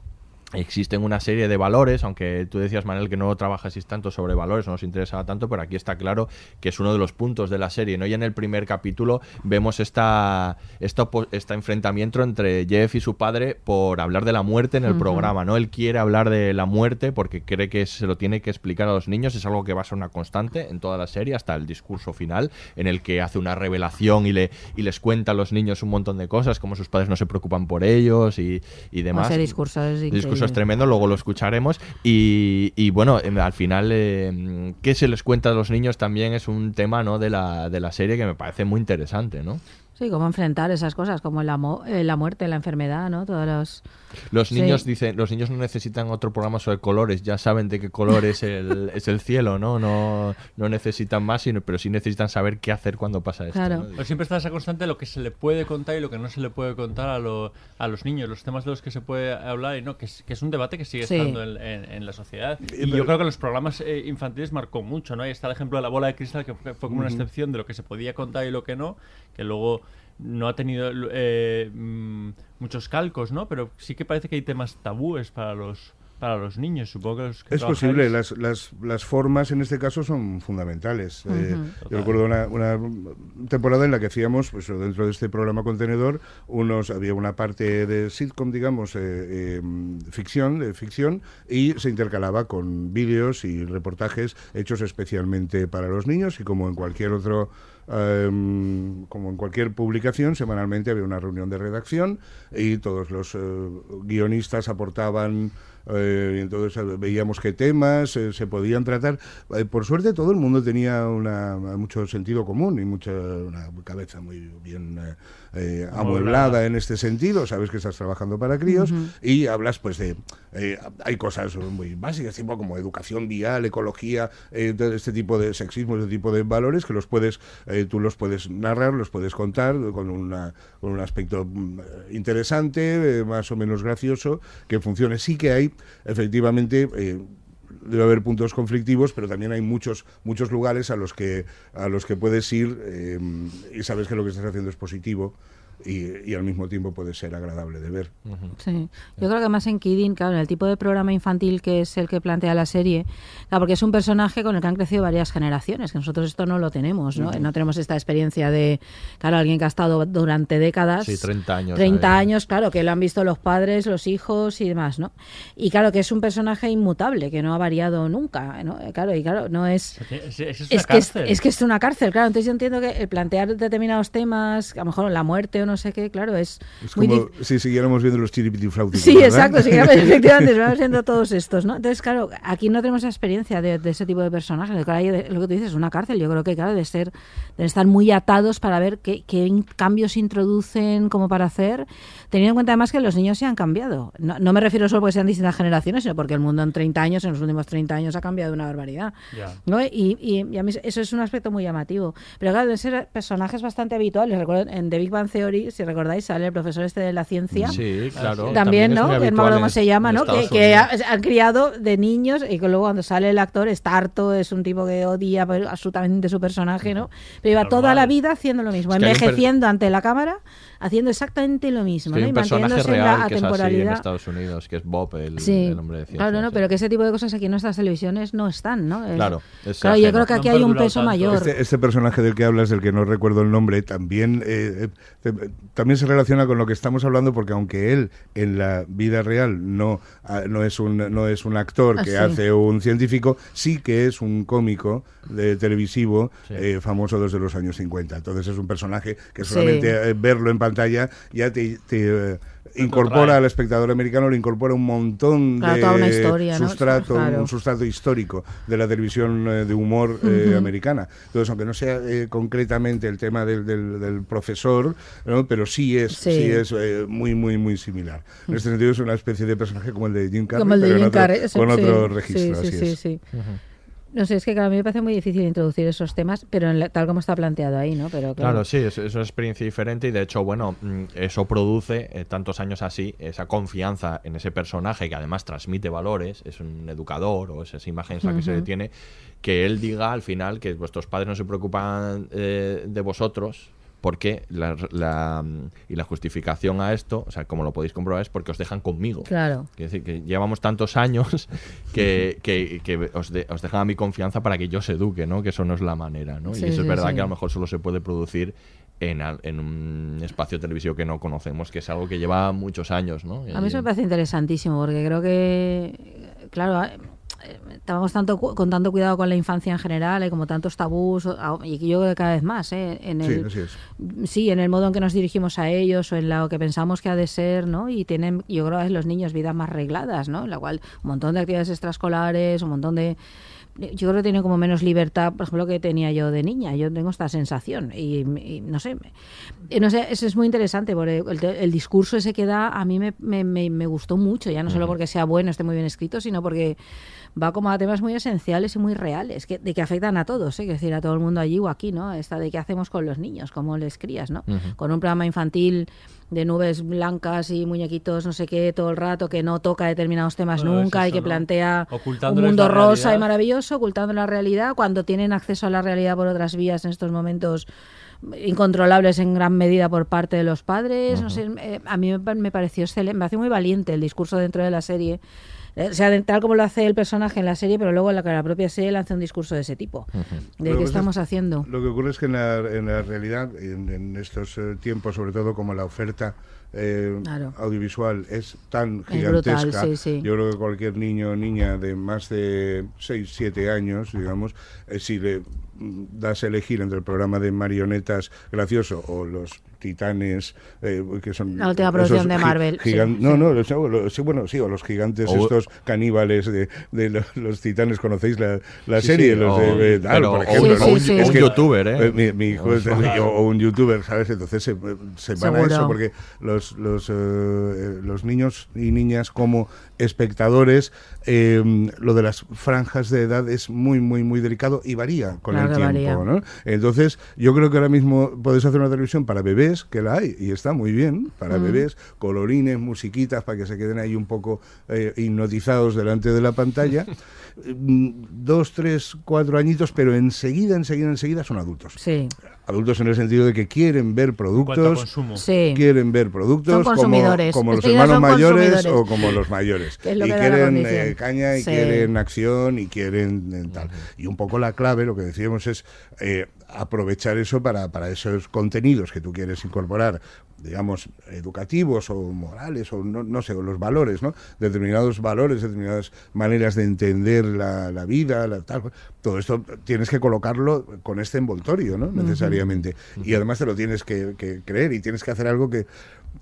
A: existen una serie de valores, aunque tú decías, Manuel, que no trabajasis tanto sobre valores, no nos interesaba tanto, pero aquí está claro que es uno de los puntos de la serie, ¿no? Y en el primer capítulo vemos esta, esta, este enfrentamiento entre Jeff y su padre por hablar de la muerte en el programa, ¿no? Él quiere hablar de la muerte porque cree que se lo tiene que explicar a los niños, es algo que va a ser una constante en toda la serie, hasta el discurso final, en el que hace una revelación y, le, y les cuenta a los niños un montón de cosas, como sus padres no se preocupan por ellos y, y demás.
B: Ese discurso es
A: El
B: increíble.
A: Discurso es tremendo, luego lo escucharemos. Y, y bueno, em, al final, eh, ¿qué se les cuenta a los niños? También es un tema ¿no? de, la, de la serie que me parece muy interesante, ¿no?
B: Sí, cómo enfrentar esas cosas, como la, mo- eh, la muerte, la enfermedad, ¿no? Todos los...
A: Los
B: Sí.
A: niños dicen, los niños no necesitan otro programa sobre colores, ya saben de qué color es el, [LAUGHS] es el cielo, ¿no? No, no necesitan más, sino, pero sí necesitan saber qué hacer cuando pasa esto.
B: Claro.
A: ¿no?
C: Pues siempre está esa constante de lo que se le puede contar y lo que no se le puede contar a, lo- a los niños, los temas de los que se puede hablar y no, que es, que es un debate que sigue
B: Sí.
C: estando en, en- en la sociedad. Y
D: pero-
C: yo creo que los programas eh, infantiles marcó mucho, ¿no? Ahí está el ejemplo de la bola de cristal, que fue, fue como una excepción de lo que se podía contar y lo que no, que luego no ha tenido eh, mm, muchos calcos, ¿no? Pero sí que parece que hay temas tabúes para los para los niños, supongo que, los que
D: Es
C: trabajáis-
D: posible, las, las, las formas en este caso son fundamentales. Eh, yo recuerdo una, una temporada en la que hacíamos, pues dentro de este programa contenedor, unos había una parte de sitcom, digamos, eh, eh, ficción, de ficción, y se intercalaba con vídeos y reportajes hechos especialmente para los niños y como en cualquier otro em, como en cualquier publicación, semanalmente había una reunión de redacción y todos los eh, guionistas aportaban eh, entonces eh, veíamos qué temas eh, se podían tratar. Eh, por suerte todo el mundo tenía una, mucho sentido común y mucha una cabeza muy bien
C: Amueblada.
D: en este sentido. Sabes que estás trabajando para críos y hablas pues de... hay cosas muy básicas, tipo como educación vial, ecología, este tipo de sexismo, este tipo de valores que los puedes, eh, tú los puedes narrar, los puedes contar con, una, con un aspecto mm, interesante, más o menos gracioso, que funcione. Sí que hay, efectivamente... eh, debe haber puntos conflictivos, pero también hay muchos muchos lugares a los que a los que puedes ir eh, y sabes que lo que estás haciendo es positivo y, y al mismo tiempo puede ser agradable de ver.
B: Sí, yo creo que más en Kidding, claro, en el tipo de programa infantil que es el que plantea la serie, claro, porque es un personaje con el que han crecido varias generaciones, que nosotros esto no lo tenemos, ¿no? No tenemos esta experiencia de, claro, alguien que ha estado durante décadas.
A: Sí, 30 años.
B: 30
A: ahí.
B: años, claro, que lo han visto los padres, los hijos y demás, ¿no? Y claro, que es un personaje inmutable, que no ha variado nunca, ¿no? Eh, Claro, y claro, no es...
C: Es, es,
B: Es que es, es que es una cárcel, claro. Entonces yo entiendo que el plantear determinados temas, a lo mejor la muerte o no sé qué, claro, es,
D: Es
B: muy
D: como si siguiéramos viendo los chiripitiflauticos.
B: Sí,
D: ¿verdad?
B: exacto, sí, claro, [LAUGHS] efectivamente, van viendo todos estos, ¿no? Entonces, claro, aquí no tenemos experiencia de, de ese tipo de personajes. De- lo que tú dices es una cárcel. Yo creo que, claro, debe ser, deben estar muy atados para ver qué, qué cambios introducen como para hacer, teniendo en cuenta además que los niños se han cambiado. No, no me refiero solo porque sean distintas generaciones, sino porque el mundo en 30 años, en los últimos 30 años, ha cambiado una barbaridad.
C: Ya.
B: ¿no? Y, y- y a mí eso es un aspecto muy llamativo. Pero claro, deben ser personajes bastante habituales. Recuerdo en The Big Bang Theory, si recordáis, sale el profesor este de la ciencia.
A: Sí, claro.
B: También, ¿no? Que no cómo se llama, ¿no? Que, ha- han criado de niños y que luego cuando sale el actor está harto, es un tipo que odia absolutamente su personaje, ¿no? Pero lleva toda la vida haciendo lo mismo,
A: Es que hay un per-
B: envejeciendo ante la cámara, haciendo exactamente lo mismo,
A: hay
B: ¿no?
A: un
B: Y
A: personaje
B: manteniéndose en
A: real
B: la
A: que es así en. Estados Unidos, que es Bob, el,
B: Sí,
A: el hombre de ciencia.
B: claro, no,
A: sí.
B: pero que ese tipo de cosas aquí en nuestras televisiones no están, ¿no? Es-
A: Claro, es
B: claro, yo creo que
A: No
B: aquí hay un peso
A: tanto.
B: mayor.
D: Este, este personaje del que hablas, del que no recuerdo el nombre, también, eh, eh, también se relaciona con lo que estamos hablando, porque aunque él en la vida real no, ah, no, es, un, no es un actor
B: Ah,
D: que
B: sí.
D: hace un científico, sí que es un cómico de televisivo eh, famoso desde los años 50. Entonces es un personaje que
B: Sí.
D: solamente eh, verlo en pantalla ya te... te, eh, incorpora al espectador americano, le incorpora un montón
B: Claro,
D: de
B: toda una historia, ¿no?
D: sustrato,
B: Claro.
D: un sustrato histórico de la televisión eh, de humor eh,
B: Ujú.
D: americana. Entonces, aunque no sea eh, concretamente el tema del, del- del profesor, ¿no? pero sí es,
B: Sí.
D: sí. es eh, muy, muy, muy similar. En este sentido es una especie de personaje como el de Jim Carrey,
B: Como el de
D: pero en
B: Jim
D: otro-
B: Carrey,
D: con
B: sí,
D: otro
B: sí,
D: registro.
B: sí,
D: así
B: sí,
D: es.
B: sí. No sé, es que claro, a mí me parece muy difícil introducir esos temas, pero en la- tal como está planteado ahí, ¿no? Pero
A: Claro, sí, es, es una experiencia diferente y de hecho, bueno, mm, eso produce eh, tantos años así, esa confianza en ese personaje que además transmite valores, es un educador o es esa imagen es la que se le
J: Ujú.
A: tiene, que él diga al final que vuestros padres no se preocupan eh, de vosotros. Porque la, la- y la justificación a esto, o sea, como lo podéis comprobar, es porque os dejan conmigo.
B: Claro.
A: Quiero decir que llevamos tantos años [LAUGHS] que, que- que os, de- os dejan a mi confianza para que yo os eduque, ¿no? Que eso no es la manera, ¿no?
B: Sí,
A: y eso
B: sí,
A: es verdad
B: sí.
A: que a lo mejor solo se puede producir en, al- en un espacio televisivo que no conocemos, que es algo que lleva muchos años, ¿no?
B: A mí eso me parece interesantísimo, porque creo que, claro, estábamos tanto con tanto cuidado con la infancia en general, hay como tantos tabús, y yo creo que cada vez más, ¿eh? En
D: Sí,
B: el, sí, en el modo en que nos dirigimos a ellos o en lo que pensamos que ha de ser, ¿no? Y tienen, yo creo que los niños vidas más regladas, ¿no? En la cual un montón de actividades extraescolares, un montón de... Yo creo que tienen como menos libertad, por ejemplo, que tenía yo de niña. Yo tengo esta sensación y, y no sé, me- eh, no sé, eso es muy interesante porque el, el discurso ese que da a mí me, me, me- me gustó mucho, ya no solo porque sea bueno, esté muy bien escrito, sino porque va como a temas muy esenciales y muy reales, que, de que afectan a todos, ¿eh? que decir, a todo el mundo allí o aquí, ¿no? Esta de qué hacemos con los niños, cómo les crías, ¿no? Con un programa infantil de nubes blancas y muñequitos, no sé qué, todo el rato, que no toca determinados temas
C: Bueno, es
B: nunca y que
C: ¿no?
B: plantea un mundo rosa y maravilloso, ocultando la realidad, cuando tienen acceso a la realidad por otras vías en estos momentos incontrolables en gran medida por parte de los padres. No sé, eh, a mí me, me pareció excelente, me pareció muy valiente el discurso dentro de la serie. Eh, O sea, tal como lo hace el personaje en la serie, pero luego en la, la propia serie lanza un discurso de ese tipo. De qué estamos
D: es-
B: haciendo.
D: Lo que ocurre es que en la, en la realidad, en, en estos eh, tiempos, sobre todo como la oferta eh,
B: Claro.
D: audiovisual es tan
B: Es brutal,
D: gigantesca,
B: sí, sí.
D: yo creo que cualquier niño o niña de más de 6, 7 años, digamos, eh, si le das a elegir entre el programa de marionetas gracioso o los titanes eh, que son
B: La última producción de Marvel, sí,
D: no
B: sí.
D: no los- los- sí, bueno sí o los gigantes
A: O-
D: estos caníbales de, de los, los titanes conocéis la, la
A: Sí,
D: serie
A: sí,
D: los
A: o-
D: de eh, tal,
A: pero-
D: por ejemplo
A: o
D: ¿no?
A: un-
D: que-
A: youtuber, ¿eh?
D: mi, mi hijo es- o, o un youtuber sabes entonces se, se van a
B: Seguro.
D: eso porque los los, eh, eh, los niños y niñas como espectadores eh, lo de las franjas de edad es muy muy muy delicado y varía con
B: Claro
D: el tiempo. ¿no? entonces yo creo que ahora mismo podéis hacer una televisión para bebés que la hay y está muy bien para
B: Mm.
D: bebés colorines musiquitas para que se queden ahí un poco eh, hipnotizados delante de la pantalla [LAUGHS] Mm, dos tres cuatro añitos pero enseguida enseguida enseguida son adultos
B: Sí.
D: Adultos en el sentido de que quieren ver productos,
C: consumo.
B: Sí.
D: quieren ver productos
B: Son
D: como,
B: consumidores.
D: como los hermanos mayores o como los mayores.
B: Que es lo
D: y quieren eh, caña y
B: Sí.
D: quieren acción y quieren eh, tal. Y un poco la clave, lo que decíamos es eh, aprovechar eso para, para esos contenidos que tú quieres incorporar digamos, educativos o morales, o no, no sé, o los valores, ¿no? Determinados valores, determinadas maneras de entender la, la vida, la, tal. Todo esto tienes que colocarlo con este envoltorio, ¿no? Necesariamente. Y además te lo tienes que, que creer y tienes que hacer algo que,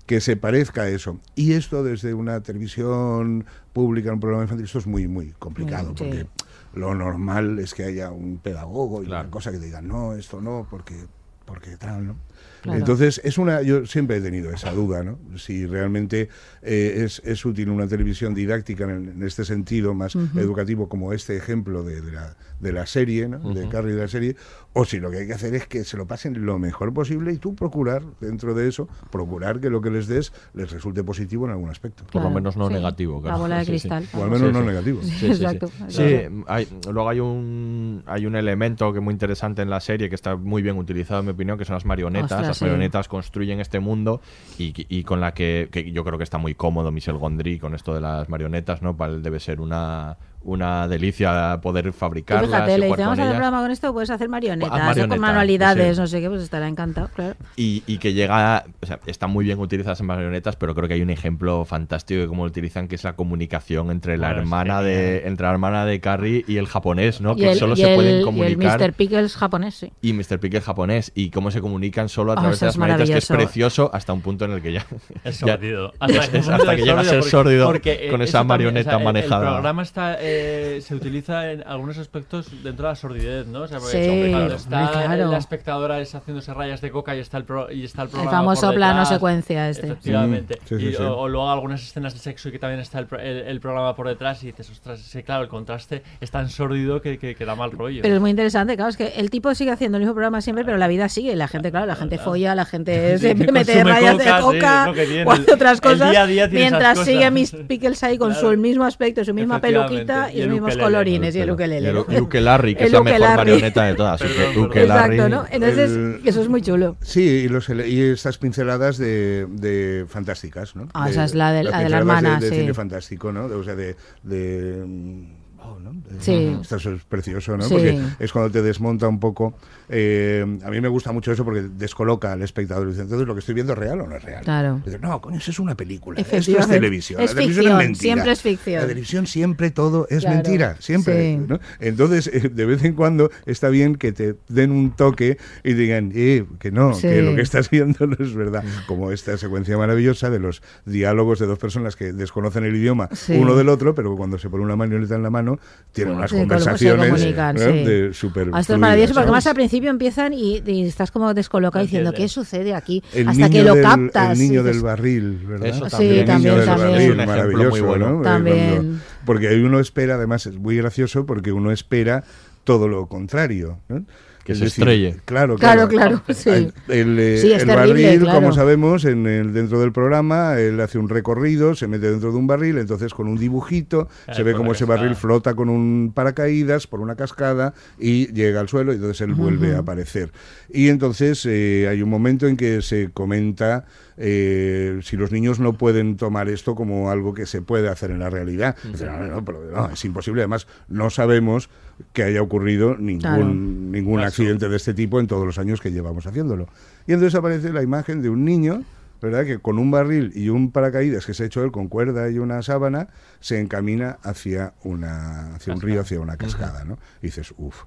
D: que se parezca a eso. Y esto desde una televisión pública, un programa infantil, esto es muy, muy complicado,
B: Mm, sí.
D: porque lo normal es que haya un pedagogo y
A: Claro.
D: una cosa que te diga, no, esto no, porque, porque tal, ¿no?
B: Claro.
D: Entonces, es una, yo siempre he tenido esa duda, ¿no? Si realmente eh, es, es útil una televisión didáctica en, en este sentido, más educativo, como este ejemplo de, de la, de la serie, ¿no? De
A: Ujú.
D: Carrie de la serie, o si lo que hay que hacer es que se lo pasen lo mejor posible y tú procurar, dentro de eso, procurar que lo que les des les resulte positivo en algún aspecto.
A: Por lo menos no
B: sí.
A: negativo.
B: La
A: claro.
B: bola de
A: Sí, sí.
B: cristal.
D: O al menos
A: Sí,
D: no
A: sí.
D: negativo.
A: Sí, sí, sí. [LAUGHS]
B: Exacto,
A: Sí,
B: exacto.
A: hay- luego hay un hay un elemento que es muy interesante en la serie que está muy bien utilizado en mi opinión, que son las marionetas.
B: Ostras,
A: las
B: sí.
A: marionetas construyen este mundo y, y con la que, que yo creo que está muy cómodo Michel Gondry con esto de las marionetas, ¿no? Para él debe ser una una delicia poder fabricarlas
B: fíjate,
A: y
B: le dice, vamos a hacer programa con esto, puedes hacer marionetas,
A: marionetas,
B: con manualidades,
A: sí.
B: no sé qué, pues estará encantado, claro.
A: Y, y que llega, o sea, están muy bien utilizadas en marionetas, pero creo que hay un ejemplo fantástico de cómo lo utilizan, que es la comunicación entre la
C: es
A: hermana de entre la hermana de Carrie y el japonés, ¿no?
B: y
A: que
B: el,
A: solo
B: y
A: se
B: el-
A: pueden
B: y el
A: comunicar
B: Mr. Pickles japonés, sí.
A: y Mr. Pickle japonés y cómo se comunican solo a
B: Oh,
A: través de las marionetas, que es precioso hasta un punto en el que ya,
C: Es
A: ya- [LAUGHS] es- es hasta que llega a ser sórdido
C: porque,
A: con esa
C: también,
A: marioneta
C: o sea, el-
A: manejada.
C: El programa está, eh, se utiliza en algunos aspectos dentro de la sordidez, ¿no? O sea, porque
B: Sí,
C: cuando
B: hombre,
C: está
B: claro.
C: la espectadora es haciéndose rayas de coca y está el, pro- y está el
B: El
C: programa
B: famoso
C: por
B: plano
C: detrás,
B: secuencia este.
C: Efectivamente.
D: Sí, sí,
C: y,
D: sí.
C: O, o luego algunas escenas de sexo y que también está el, pro- el- el programa por detrás y dices, ostras, sí, claro, el contraste es tan sórdido que, que, que da mal rollo.
B: Pero es muy interesante, claro, es que el tipo sigue haciendo el mismo programa siempre, pero la vida sigue. La gente, claro, la gente folla, la gente [LAUGHS] se
C: Sí,
B: mete rayas
C: coca,
B: de coca o hace otras
C: El
B: cosas.
C: día a día tiene esas
B: mientras
C: cosas.
B: sigue Miss Pickles ahí con
C: Claro.
B: su mismo aspecto, su misma
C: Efectivamente.
B: Y,
C: Y
B: los mismos
C: ukelele,
B: colorines y el
A: Y
B: ukelele.
A: el,
B: ¿no?
A: el Ukelele, que
B: El
A: es la mejor marioneta de todas. así que
B: Exacto, ¿no? Entonces,
D: El-
B: eso es muy chulo.
D: Sí, y, los, y estas pinceladas de, de fantásticas, ¿no?
B: Ah, esa es la de-
D: las
B: la de la hermana,
D: de,
B: sí.
D: cine fantástico, ¿no? De- o sea, de... oh, ¿no?
B: Sí.
D: Esto es precioso, ¿no?
B: Sí.
D: Porque es cuando te desmonta un poco. eh, a mí me gusta mucho eso porque descoloca al espectador. Dice, entonces, ¿lo que estoy viendo es real o no es real?
B: Claro.
D: Dice, no, coño, eso es una película. Esto es televisión.
B: Es
D: la televisión
B: ficción,
D: es mentira.
B: siempre es ficción.
D: La televisión siempre todo es
B: Claro,
D: mentira. Siempre.
B: sí.
D: ¿no? Entonces, eh, de vez en cuando está bien que te den un toque y digan, eh, que no,
B: Sí.
D: que lo que estás viendo no es verdad. Como esta secuencia maravillosa de los diálogos de dos personas que desconocen el idioma uno del otro, pero cuando se pone una marioneta en la mano, tienen unas
B: Sí, se
D: conversaciones
B: sí.
D: de súper
B: Ah, Esto es maravilloso porque además al principio empiezan y, y estás como descolocado diciendo. ¿qué sucede aquí?
D: El
B: Hasta que lo
D: del-
B: captas.
D: El niño del barril, ¿verdad?
A: Eso
B: Sí,
A: también.
B: También,
D: del
B: también.
D: barril,
A: Es un ejemplo
D: maravilloso,
A: muy bueno.
D: ¿no? Eh,
B: También.
D: porque uno espera, además es muy gracioso, porque uno espera todo lo contrario. ¿no?
A: Que
D: Es
A: se
D: decir,
A: estrelle.
D: Claro,
B: Claro,
D: claro.
B: claro, sí.
D: El, el, eh,
B: Sí, es
D: el
B: terrible,
D: barril,
B: claro.
D: como sabemos, en el, dentro del programa, él hace un recorrido, se mete dentro de un barril, entonces con un dibujito
C: Claro,
D: se ve
C: la
D: ese
C: cascada.
D: barril flota con un paracaídas por una cascada y llega al suelo y entonces él vuelve a aparecer. Y entonces eh, hay un momento en que se comenta eh, si los niños no pueden tomar esto como algo que se puede hacer en la realidad. Dicen, no, no, pero no, es imposible. Además, no sabemos que haya ocurrido ningún,
B: Claro.
D: ningún accidente de este tipo en todos los años que llevamos haciéndolo. Y entonces aparece la imagen de un niño, ¿verdad? Que con un barril y un paracaídas que se ha hecho él con cuerda y una sábana, se encamina hacia, una, hacia un río, hacia una cascada, ¿no? Y dices, uff.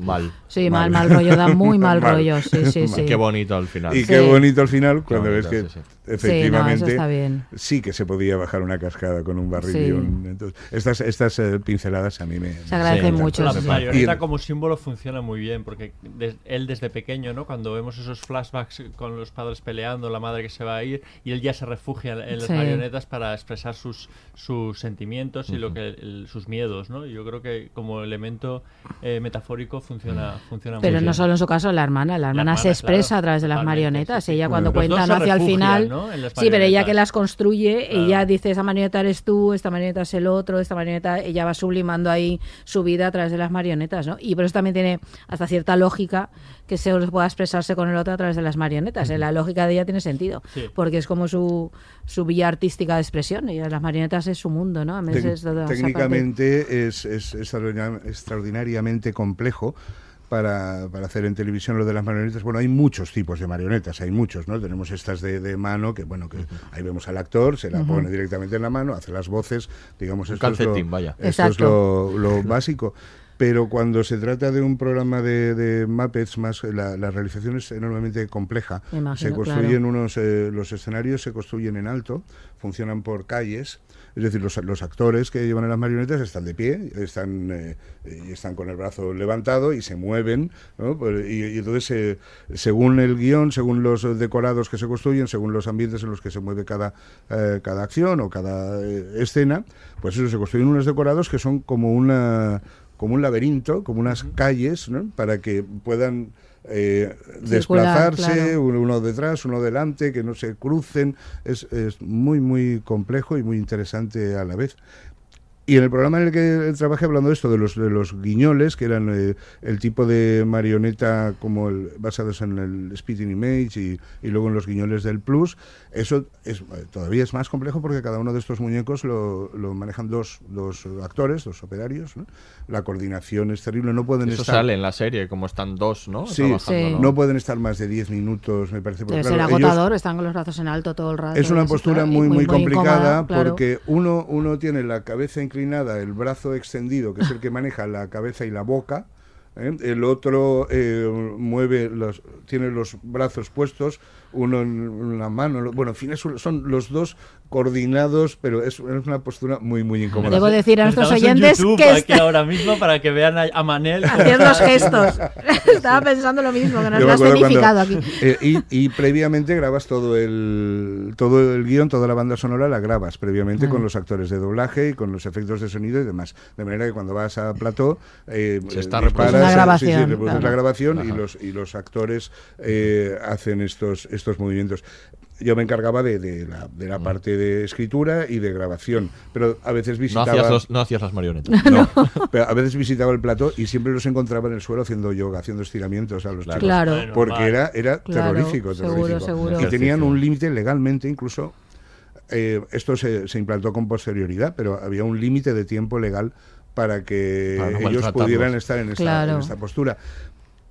A: Mal.
B: Sí, mal, mal rollo, da muy [LAUGHS] mal rollo, sí, sí, sí.
A: Qué bonito al final.
D: Y
B: Sí.
D: qué bonito al final cuando
A: bonito,
D: ves que
A: sí, sí.
D: efectivamente
B: Sí, no, eso está bien.
D: sí que se podía bajar una cascada con un barril.
B: Sí.
D: y un- entonces, estas estas eh, pinceladas a mí me...
B: Se agradecen mucho,
C: La marioneta como símbolo funciona muy bien, porque des- él desde pequeño, ¿no? Cuando vemos esos flashbacks con los padres peleando, la madre que se va a ir, y él ya se refugia en, las
B: Sí.
C: marionetas para expresar sus, sus sentimientos y lo que el- sus miedos, ¿no? Yo creo que como elemento eh, metafórico funciona, funciona muy
B: Pero
C: bien.
B: no solo en su caso, la hermana. La hermana, se
C: hermana,
B: expresa
C: claro,
B: a través de las marionetas.
C: sí, sí.
B: Ella cuando
C: Los
B: cuenta ¿no? hacia el final.
C: ¿no? en las
B: Sí, pero ella que las construye,
C: Claro.
B: ella dice, esa marioneta eres tú, esta marioneta es el otro, esta marioneta, ella va sublimando ahí su vida a través de las marionetas, ¿no? Y por eso también tiene hasta cierta lógica que se pueda expresarse con el otro a través de las marionetas. ¿eh? La lógica de ella tiene sentido,
C: Sí.
B: porque es como su, su vía artística de expresión. Y las marionetas es su mundo, ¿no? A veces
D: Tec- técnicamente es, es extraordina- extraordinariamente complejo para, para hacer en televisión lo de las marionetas. Bueno, hay muchos tipos de marionetas, hay muchos, ¿no? Tenemos estas de, de mano, que bueno, que ahí vemos al actor, se la pone directamente en la mano, hace las voces, digamos,
A: Un
D: esto es lo-
A: calcetín, vaya.
D: Esto es lo básico. Pero cuando se trata de un programa de, de Muppets, más la, la realización es enormemente compleja.
B: Imagino,
D: se construyen
B: claro.
D: unos, eh, los escenarios se construyen en alto, funcionan por calles, es decir, los, los actores que llevan a las marionetas están de pie, están, eh, y están con el brazo levantado y se mueven, ¿no? Pues, y, y entonces, eh, según el guion, según los decorados que se construyen, según los ambientes en los que se mueve cada, eh, cada acción o cada eh, escena, pues eso, se construyen unos decorados que son como una como un laberinto, como unas calles, ¿no? para que puedan eh,
B: Circular,
D: desplazarse
B: claro.
D: uno, uno detrás, uno delante, que no se crucen. Es, es muy, muy complejo y muy interesante a la vez. Y en el programa en el que trabajé hablando de esto, de los, de los guiñoles, que eran eh, el tipo de marioneta como el, basados en el Spitting Image y, y luego en los guiñoles del Plus, eso es, eh, todavía es más complejo porque cada uno de estos muñecos lo, lo manejan dos, dos actores, dos operarios. ¿no? La coordinación es terrible, no pueden
A: Eso
D: estar...
A: sale en la serie, como están dos, ¿no?
D: Sí,
B: Sí.
D: no pueden estar más de 10 minutos, me parece. porque,
B: Debe ser
D: claro, ellos-
B: agotador, están con los brazos en alto todo el rato.
D: es una postura
B: claro, y
D: muy, muy, complicada
B: incómoda, claro.
D: porque uno, uno tiene la cabeza el brazo extendido, que es el que maneja la cabeza y la boca. ¿eh? El otro eh, mueve los, tiene los brazos puestos, uno en la mano. Bueno, en fin, es son los dos coordinados, pero es, es una postura muy, muy incómoda.
B: Debo decir a nuestros
C: Estamos en
B: oyentes
C: YouTube
B: que
C: aquí
B: está-
C: ahora mismo para que vean a, Manel.
B: hacer los [LAUGHS] gestos. Estaba pensando lo mismo, que nos lo has
D: cuando-
B: aquí.
D: eh, y, y previamente grabas todo el todo el guion, toda la banda sonora la grabas previamente con los actores de doblaje y con los efectos de sonido y demás. De manera que cuando vas a plató, eh,
A: Se está reproduciendo.
D: disparas,
B: Una
D: eh,
B: grabación,
D: sí, sí,
B: claro.
D: la grabación y los, y los actores eh, hacen estos, estos movimientos. Yo me encargaba de, de la, de la parte de escritura y de grabación, pero a veces
A: No
D: visitaba...
A: hacías, los- no hacías las marionetas. [LAUGHS]
D: No, [LAUGHS] pero a veces visitaba el plató y siempre los encontraba en el suelo haciendo yoga, haciendo estiramientos a los chicos.
B: Claro.
D: Porque era, era
B: Claro,
D: terrorífico,
B: seguro,
D: terrorífico.
B: seguro.
D: Y tenían un límite legalmente, incluso. eh, esto se, se implantó con posterioridad, pero había un límite de tiempo legal para que
A: Para no
D: ellos pudieran estar en esta,
B: Claro.
D: en esta postura.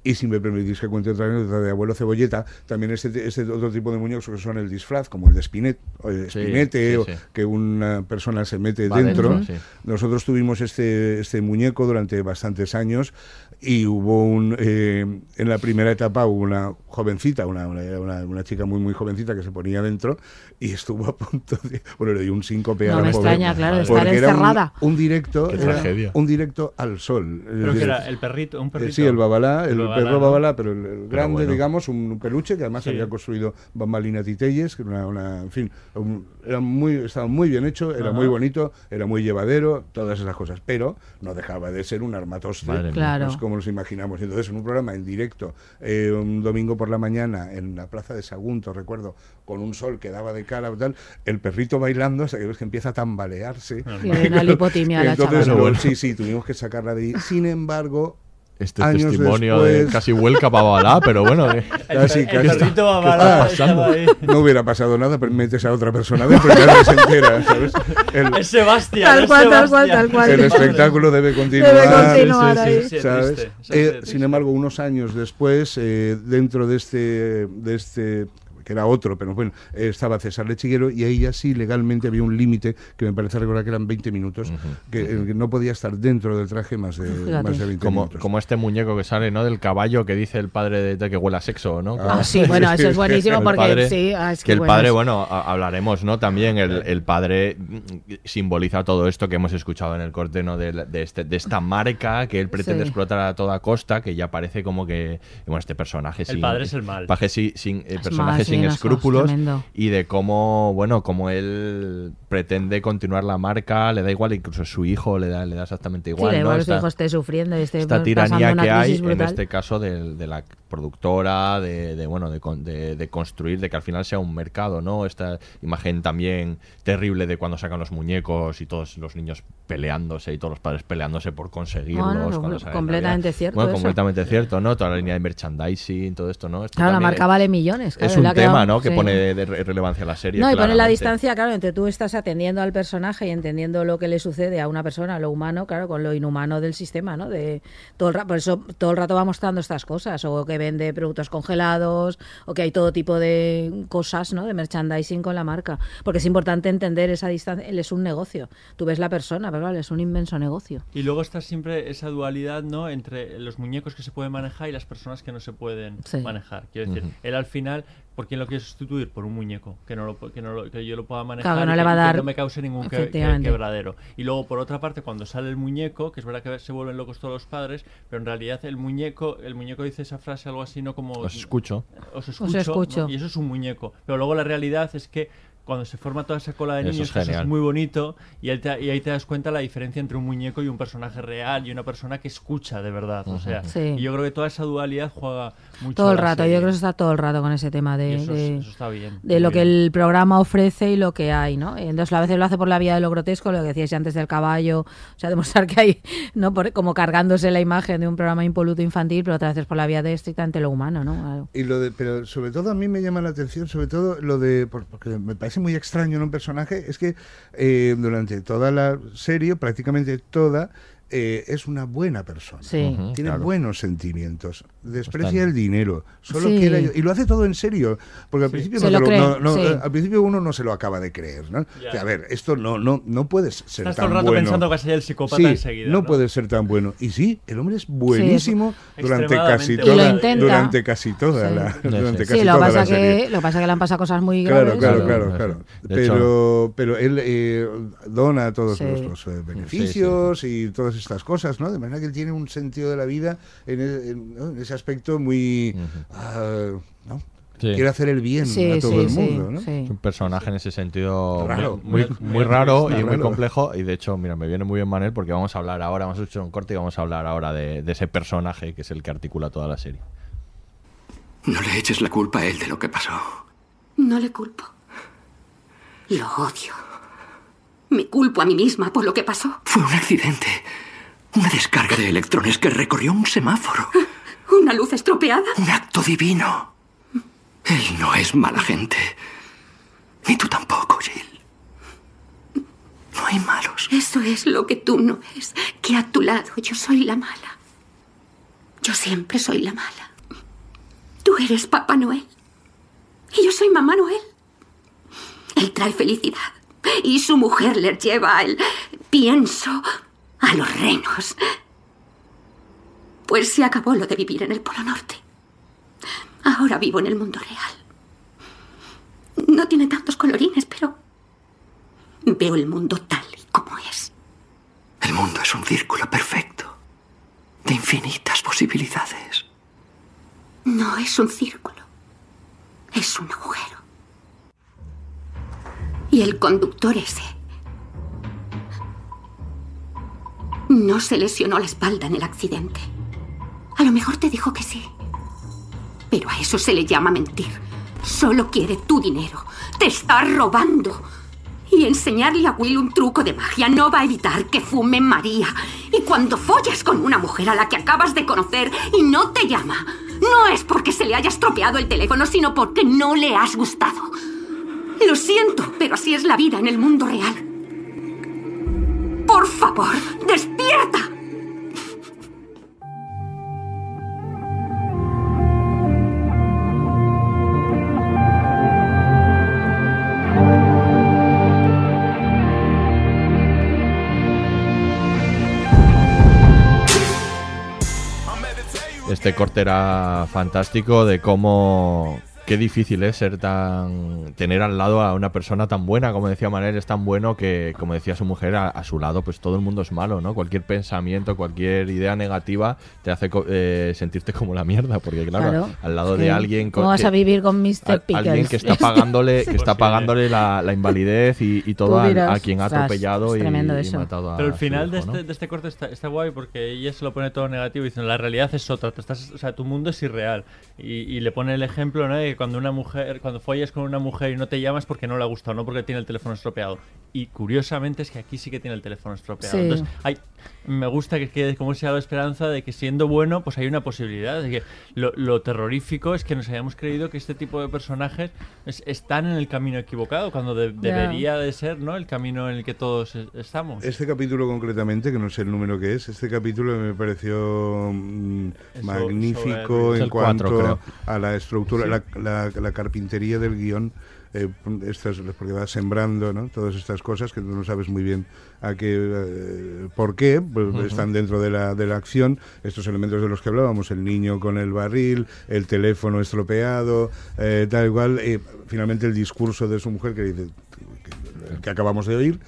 D: Y si me permitís que cuente otra anécdota de abuelo cebolleta, también este, este otro tipo de muñecos que son el disfraz, como el de Spinet, o el
A: Sí,
D: Spinete,
A: sí,
D: o
A: sí.
D: que una persona se mete
A: Va
D: dentro.
A: dentro, sí.
D: Nosotros tuvimos este, este muñeco durante bastantes años y hubo un... eh, en la primera etapa hubo una jovencita, una, una, una- una chica muy muy jovencita que se ponía dentro y estuvo a punto de... Bueno, le dio un síncope a
B: No
D: la
B: me
D: pobre,
B: extraña, claro, estar
D: era un-
B: encerrada.
D: Un, directo,
A: Qué
D: era
A: tragedia.
D: un directo al sol.
C: Creo que
D: decir,
C: era el perrito, un
D: eh,
C: perrito.
D: Sí, el babalá, el,
C: El ¿no?
D: Babalá, pero el, el grande,
A: bueno.
D: digamos, un peluche que además
C: Sí.
D: había construido Bambalina Titelles, que era una, una- en fin, un- era muy, estaba muy bien hecho, era
C: Ajá.
D: muy bonito, era muy llevadero, todas esas cosas, pero no dejaba de ser un armatoste.
B: Claro.
D: pues, como nos imaginamos. Entonces, en un programa en directo, eh, un domingo por la mañana, en la plaza de Sagunto, recuerdo, con un sol que daba de cara, tal, el perrito bailando, hasta que ves que empieza a tambalearse.
B: Y le da lipotimia a la
D: Entonces,
B: chavala.
D: sí, sí, tuvimos que sacarla de ahí. Sin embargo,
A: Este
D: años
A: testimonio de
D: después-
A: casi vuelca para Babalá, pero bueno. eh.
D: Casi, [LAUGHS]
C: el
D: casi.
C: perrito
D: ¿Qué
C: Babalá
D: está pasando?
C: ahí.
D: No hubiera pasado nada, pero metes a otra persona dentro y nadie se entera, ¿sabes? El,
C: Es Sebastián.
B: Tal cual, tal cual, tal cual.
D: el espectáculo debe continuar.
B: Debe continuar ahí.
C: Sí, sí,
D: ¿sabes?
C: triste,
D: Eh, sin embargo, unos años después, eh, dentro de este, de este que era otro, pero bueno, eh, estaba César Lechiguero y ahí ya sí legalmente había un límite que me parece recordar que eran 20 minutos, que, el que no podía estar dentro del traje más de,
B: Fíjate.
D: más de 20
A: Como,
D: minutos.
A: como este muñeco que sale, ¿no? Del caballo que dice el padre de, de que huele a sexo, ¿no?
B: Ah, sí, bueno, eso es buenísimo porque
A: padre-
B: sí, ah, es
A: que
B: que
A: el
B: bueno,
A: padre,
B: es-
A: bueno, hablaremos, ¿no? También el, el padre mm, simboliza todo esto que hemos escuchado en el corte, ¿no? De, la- de este, de esta marca que él pretende
B: Sí.
A: explotar a toda costa, que ya parece como que, bueno, este personaje
C: El
A: sin...
C: padre es el mal.
A: paje sin, sin- el
B: Es
A: personaje
B: mal, sí,
A: sin escrúpulos y de cómo, bueno, como él pretende continuar la marca, le da igual, incluso su hijo le da, le da exactamente
B: Sí,
A: igual,
B: da
A: ¿no?
B: que su
A: Esta-
B: hijo esté sufriendo y esté
A: esta tiranía que hay en este caso de, de la productora de, de, bueno de, de- de construir de que al final sea un mercado no esta imagen también terrible de cuando sacan los muñecos y todos los niños peleándose y todos los padres peleándose por conseguirlos
B: completamente cierto
A: bueno
B: eso.
A: completamente cierto no toda la línea de merchandising todo esto no Esto
B: Claro, la marca vale millones. claro,
A: es un
B: ha
A: tema no que
B: sí.
A: pone de, de re- relevancia a la serie
B: No, y pone la distancia, claro, entre tú estás atendiendo al personaje y entendiendo lo que le sucede a una persona, lo humano, claro, con lo inhumano del sistema, ¿no? De todo el ra- por eso todo el rato va mostrando estas cosas, o que vende productos congelados, o que hay todo tipo de cosas, ¿no? De merchandising con la marca, porque es importante entender esa distancia. Él es un negocio, tú ves la persona, pero claro, es un inmenso negocio.
C: Y luego está siempre esa dualidad, ¿no? Entre los muñecos que se pueden manejar y las personas que no se pueden
B: Sí.
C: manejar. Quiero decir,
A: Ujú.
C: él al final, ¿por quién lo quiere sustituir? Por un muñeco que no lo, que no lo- que yo lo pueda manejar
B: Claro, que no
C: y
B: le va a
C: y
B: dar-
C: no me cause ningún que- que-
B: Efectivamente.
C: quebradero. Y luego por otra parte, cuando sale el muñeco, que es verdad que se vuelven locos todos los padres, pero en realidad el muñeco, el muñeco dice esa frase algo así, no como
A: os escucho
C: os escucho,
B: escucho.
C: ¿no? y eso es un muñeco. Pero luego la realidad es que cuando se forma toda esa cola de
A: Eso
C: niños,
A: es
C: que eso es muy bonito, y, ahí te, y ahí te das cuenta la diferencia entre un muñeco y un personaje real y una persona que escucha de verdad. O sea,
B: Sí.
C: y yo creo que toda esa dualidad juega mucho.
B: Todo el rato,
C: serie.
B: yo creo que está todo el rato con ese tema de,
C: eso, es-
B: de-
C: eso está bien.
B: de lo que
C: bien.
B: el programa ofrece y lo que hay, ¿no? Entonces a veces lo hace por la vía de lo grotesco, lo que decíais antes del caballo, o sea, demostrar que hay, ¿no? Por- como cargándose la imagen de un programa impoluto infantil, pero otras veces por la vía de estrictamente lo humano, ¿no? Claro.
D: Y lo de, pero sobre todo a mí me llama la atención, sobre todo lo de, por- porque me parece muy extraño en un personaje, es que eh, durante toda la serie, prácticamente toda, eh, es una buena persona.
B: Sí.
D: Tiene
A: claro.
D: buenos sentimientos, desprecia
A: Están-
D: el dinero, solo
B: Sí.
D: quiere y lo hace todo en serio, porque al
C: Sí.
D: principio
B: Se
D: no
B: lo
D: te
B: cree,
D: no- no,
B: sí.
D: eh, al principio uno no se lo acaba de creer, ¿no? O sea, a ver, esto no no no puedes ser
C: Estás
D: tan
C: todo el rato
D: bueno.
C: pensando que va a ser el psicópata
D: Sí,
C: enseguida.
D: no,
C: ¿no?
D: puede ser tan bueno. Y sí, el hombre es buenísimo durante casi
B: lo
D: toda, durante casi toda
B: Sí.
D: la,
A: Sí,
D: durante
A: sí.
D: casi
B: Sí, lo que,
D: toda
B: pasa
D: la serie.
B: que, lo que pasa que le han pasado cosas muy graves.
D: claro,
A: Claro,
D: claro, claro. Pero, pero él eh, dona todos
B: Sí.
D: los, los, eh, beneficios y todas estas cosas, ¿no? De manera que él tiene un sentido de la vida en, e- en- ¿no? en ese aspecto muy... ah, ¿no?
A: Sí.
D: Quiere hacer el bien
B: Sí,
D: a todo
B: sí,
D: el
B: sí,
D: mundo, ¿no?
B: sí.
A: Es un personaje en ese sentido
D: Raro.
A: muy, muy, raro y muy complejo. Y de hecho, mira, me viene muy bien Manel porque vamos a hablar ahora, vamos a escuchar un corte y vamos a hablar ahora de, de ese personaje que es el que articula toda la serie.
G: No le eches la culpa a él de lo que pasó.
J: No le culpo. Lo odio. Me culpo a mí misma por lo que pasó.
G: Fue un accidente. Una descarga de electrones que recorrió un semáforo. [LAUGHS]
J: Una luz estropeada.
G: Un acto divino. Él no es mala gente. Ni tú tampoco, Jill. No hay malos.
J: Eso es lo que tú no ves. Que a tu lado yo soy la mala. Yo siempre soy la mala. Tú eres Papá Noel. Y yo soy Mamá Noel. Él trae felicidad. Y su mujer le lleva el pienso a los renos. Pues se acabó lo de vivir en el Polo Norte. Ahora vivo en el mundo real. No tiene tantos colorines, pero veo el mundo tal y como es.
G: El mundo es un círculo perfecto. De infinitas posibilidades.
J: No es un círculo. Es un agujero. Y el conductor ese no se lesionó la espalda en el accidente. A lo mejor te dijo que sí. Pero a eso se le llama mentir. Solo quiere tu dinero. Te está robando. Y enseñarle a Will un truco de magia no va a evitar que fume María. Y cuando follas con una mujer a la que acabas de conocer y no te llama, no es porque se le haya estropeado el teléfono, sino porque no le has gustado. Lo siento, pero así es la vida en el mundo real. Por favor, despierta.
A: Este corte era fantástico de cómo qué difícil es ser tan tener al lado a una persona tan buena como decía Manel es tan bueno que como decía su mujer a, a su lado pues todo el mundo es malo no cualquier pensamiento cualquier idea negativa te hace eh, sentirte como la mierda porque claro,
B: Claro,
A: al lado
B: es
A: de
B: que,
A: alguien
B: ¿Cómo
A: co-
B: vas
A: que-
B: a vivir con Mr.
A: a-
B: Pickles?
A: alguien que está pagándole
B: Sí. [LAUGHS]
A: que está pagándole la, la invalidez y, y todo
B: Tú
A: a,
B: dirás,
A: a quien ha atropellado
B: es
A: y,
B: tremendo
A: y
B: eso.
A: matado a
C: Pero el final de,
A: hijo, ¿no?
C: este, de este corte está, está guay porque ella se lo pone todo negativo y dice, la realidad es otra, te estás, o sea, tu mundo es irreal. Y, y le pone el ejemplo ¿no? Que cuando una mujer, cuando follas con una mujer y no te llamas porque no le ha gustado, no porque tiene el teléfono estropeado. Y curiosamente es que aquí sí que tiene el teléfono estropeado.
B: Sí.
C: Entonces, hay, me gusta que quede como esa esperanza de que siendo bueno, pues hay una posibilidad. De que lo, lo terrorífico es que nos hayamos creído que este tipo de personajes es- están en el camino equivocado, cuando de- debería de ser ¿no? el camino en el que todos estamos.
D: Este capítulo concretamente, que no sé el número que es, este capítulo me pareció mm, magnífico en cuanto a la estructura,
C: Sí.
D: la, la- la carpintería del guion. eh, estas, porque va sembrando ¿no? todas estas cosas que tú no sabes muy bien a qué, eh, por qué, pues están dentro de la, de la acción, estos elementos de los que hablábamos, el niño con el barril, el teléfono estropeado, eh, tal igual, finalmente el discurso de su mujer que dice, que acabamos de oír,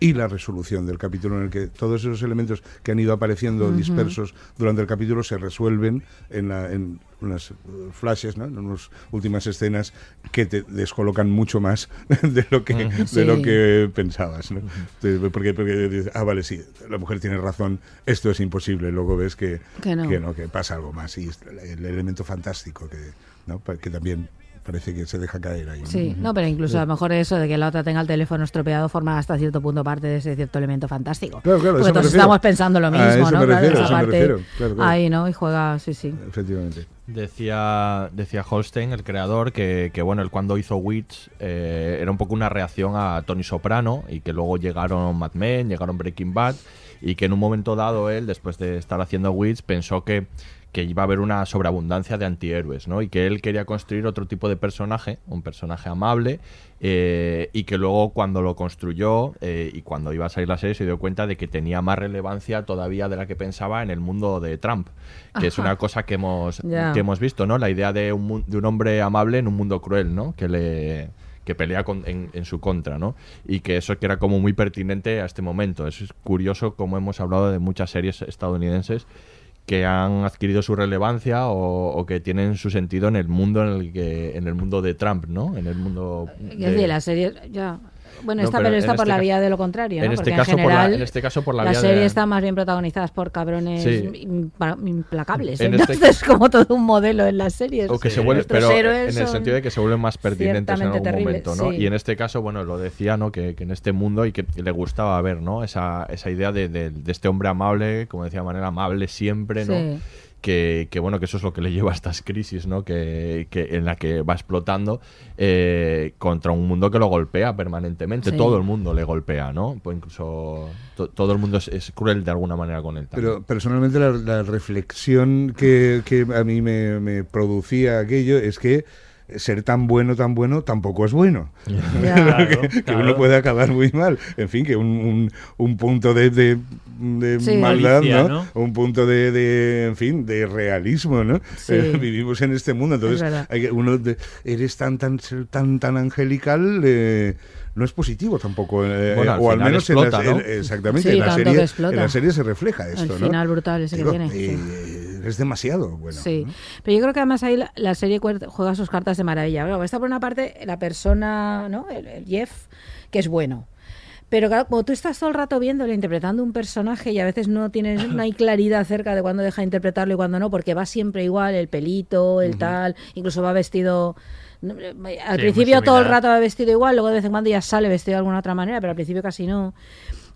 D: y la resolución del capítulo en el que todos esos elementos que han ido apareciendo dispersos durante el capítulo se resuelven en, la- en unas eh, flashes, ¿no? en unas últimas escenas que te descolocan mucho más [LAUGHS] de lo que,
K: Ujú.
D: de lo
K: Sí.
D: que pensabas. ¿no? Porque, porque dices, ah, vale, sí, la mujer tiene razón, esto es imposible. Luego ves que,
B: Que no.
D: que pasa algo más. Y es el elemento fantástico que, ¿no? Que también parece que se deja caer ahí.
B: Sí, no, pero incluso a lo mejor eso de que la otra tenga el teléfono estropeado forma hasta cierto punto parte de ese cierto elemento fantástico.
D: Claro, claro,
B: Porque todos estamos pensando lo
D: A
B: mismo,
D: eso
B: ¿no?
D: me
B: Claro,
D: refiero,
B: esa
D: me
B: parte
D: refiero, claro, claro.
B: Ahí, ¿no? Y juega, sí, sí.
D: Efectivamente.
A: Decía, decía Holstein, el creador, que, que, bueno, él cuando hizo Wits eh, era un poco una reacción a Tony Soprano y que luego llegaron Mad Men, llegaron Breaking Bad y que en un momento dado él, después de estar haciendo Wits, pensó que, que iba a haber una sobreabundancia de antihéroes, ¿no? Y que él quería construir otro tipo de personaje, un personaje amable, eh, y que luego cuando lo construyó eh, y cuando iba a salir la serie se dio cuenta de que tenía más relevancia todavía de la que pensaba en el mundo de Trump, que es una cosa que hemos, que hemos visto, ¿no? La idea de un, de un hombre amable en un mundo cruel, ¿no? Que le que pelea con- en, en su contra, ¿no? Y que eso que era como muy pertinente a este momento. Es curioso como hemos hablado de muchas series estadounidenses que han adquirido su relevancia o, o que tienen su sentido en el mundo en el que en el mundo de Trump, ¿no? En el mundo de-
B: la serie ya Bueno,
A: No,
B: esta,
A: pero
B: pero está por
A: este
B: la vía de lo contrario, ¿no?
A: en este caso
B: en
A: por la-
B: general
A: en este caso por la
B: las
A: vía de-
B: series están más bien protagonizadas por cabrones
A: Sí.
B: implacables. [LAUGHS]
A: En este-
B: Entonces, como todo un modelo en las series.
A: O que se vuelve, pero en el sentido de que se vuelven más pertinentes en algún
B: terribles,
A: momento, ¿no?
B: sí.
A: Y en este caso, bueno, lo decía, ¿no? Que, que en este mundo y que le gustaba ver, ¿no? Esa, esa idea de, de- de este hombre amable, como decía de manera amable siempre, ¿no? Que, que, bueno, que eso es lo que le lleva a estas crisis, ¿no? Que, que en la que va explotando eh, contra un mundo que lo golpea permanentemente.
D: Sí.
A: Todo el mundo le golpea, ¿no? Pues incluso to- todo el mundo es, es cruel de alguna manera con él. también.
D: Pero personalmente la, la reflexión que, que a mí me, me producía aquello es que ser tan bueno, tan bueno, tampoco es bueno. [LAUGHS]
C: Claro, [LAUGHS]
D: que, que
C: claro.
D: uno puede acabar muy mal. En fin, que un, un, un punto de, de, de
C: Sí.
D: maldad, ¿no?
C: ¿no?
D: Un punto de, de, en fin, de realismo, ¿no?
C: Sí. [LAUGHS]
D: Eh, vivimos en este mundo, entonces hay que- uno de- eres tan tan ser tan tan angelical eh, no es positivo tampoco eh,
A: Bueno, al
D: o al menos
A: explota,
D: en la,
A: ¿no?
D: en- exactamente
B: Sí,
D: en la serie
B: que explota.
D: en la serie se refleja esto
B: El
D: ¿no?
B: final brutal ese que
D: Digo,
B: tiene,
D: eh,
B: sí.
D: Es demasiado bueno.
B: Sí, pero yo creo que además ahí la, la serie juega sus cartas de maravilla. Bueno, está por una parte la persona, ¿no? El, el Jeff, que es bueno. Pero claro, como tú estás todo el rato viéndolo, interpretando un personaje y a veces no tienes, no hay claridad acerca de cuándo deja de interpretarlo y cuándo no, porque va siempre igual, el pelito, el tal, incluso va vestido... eh, Al
C: Sí,
B: principio todo el rato va vestido igual, luego de vez en cuando ya sale vestido de alguna otra manera, pero al principio casi no.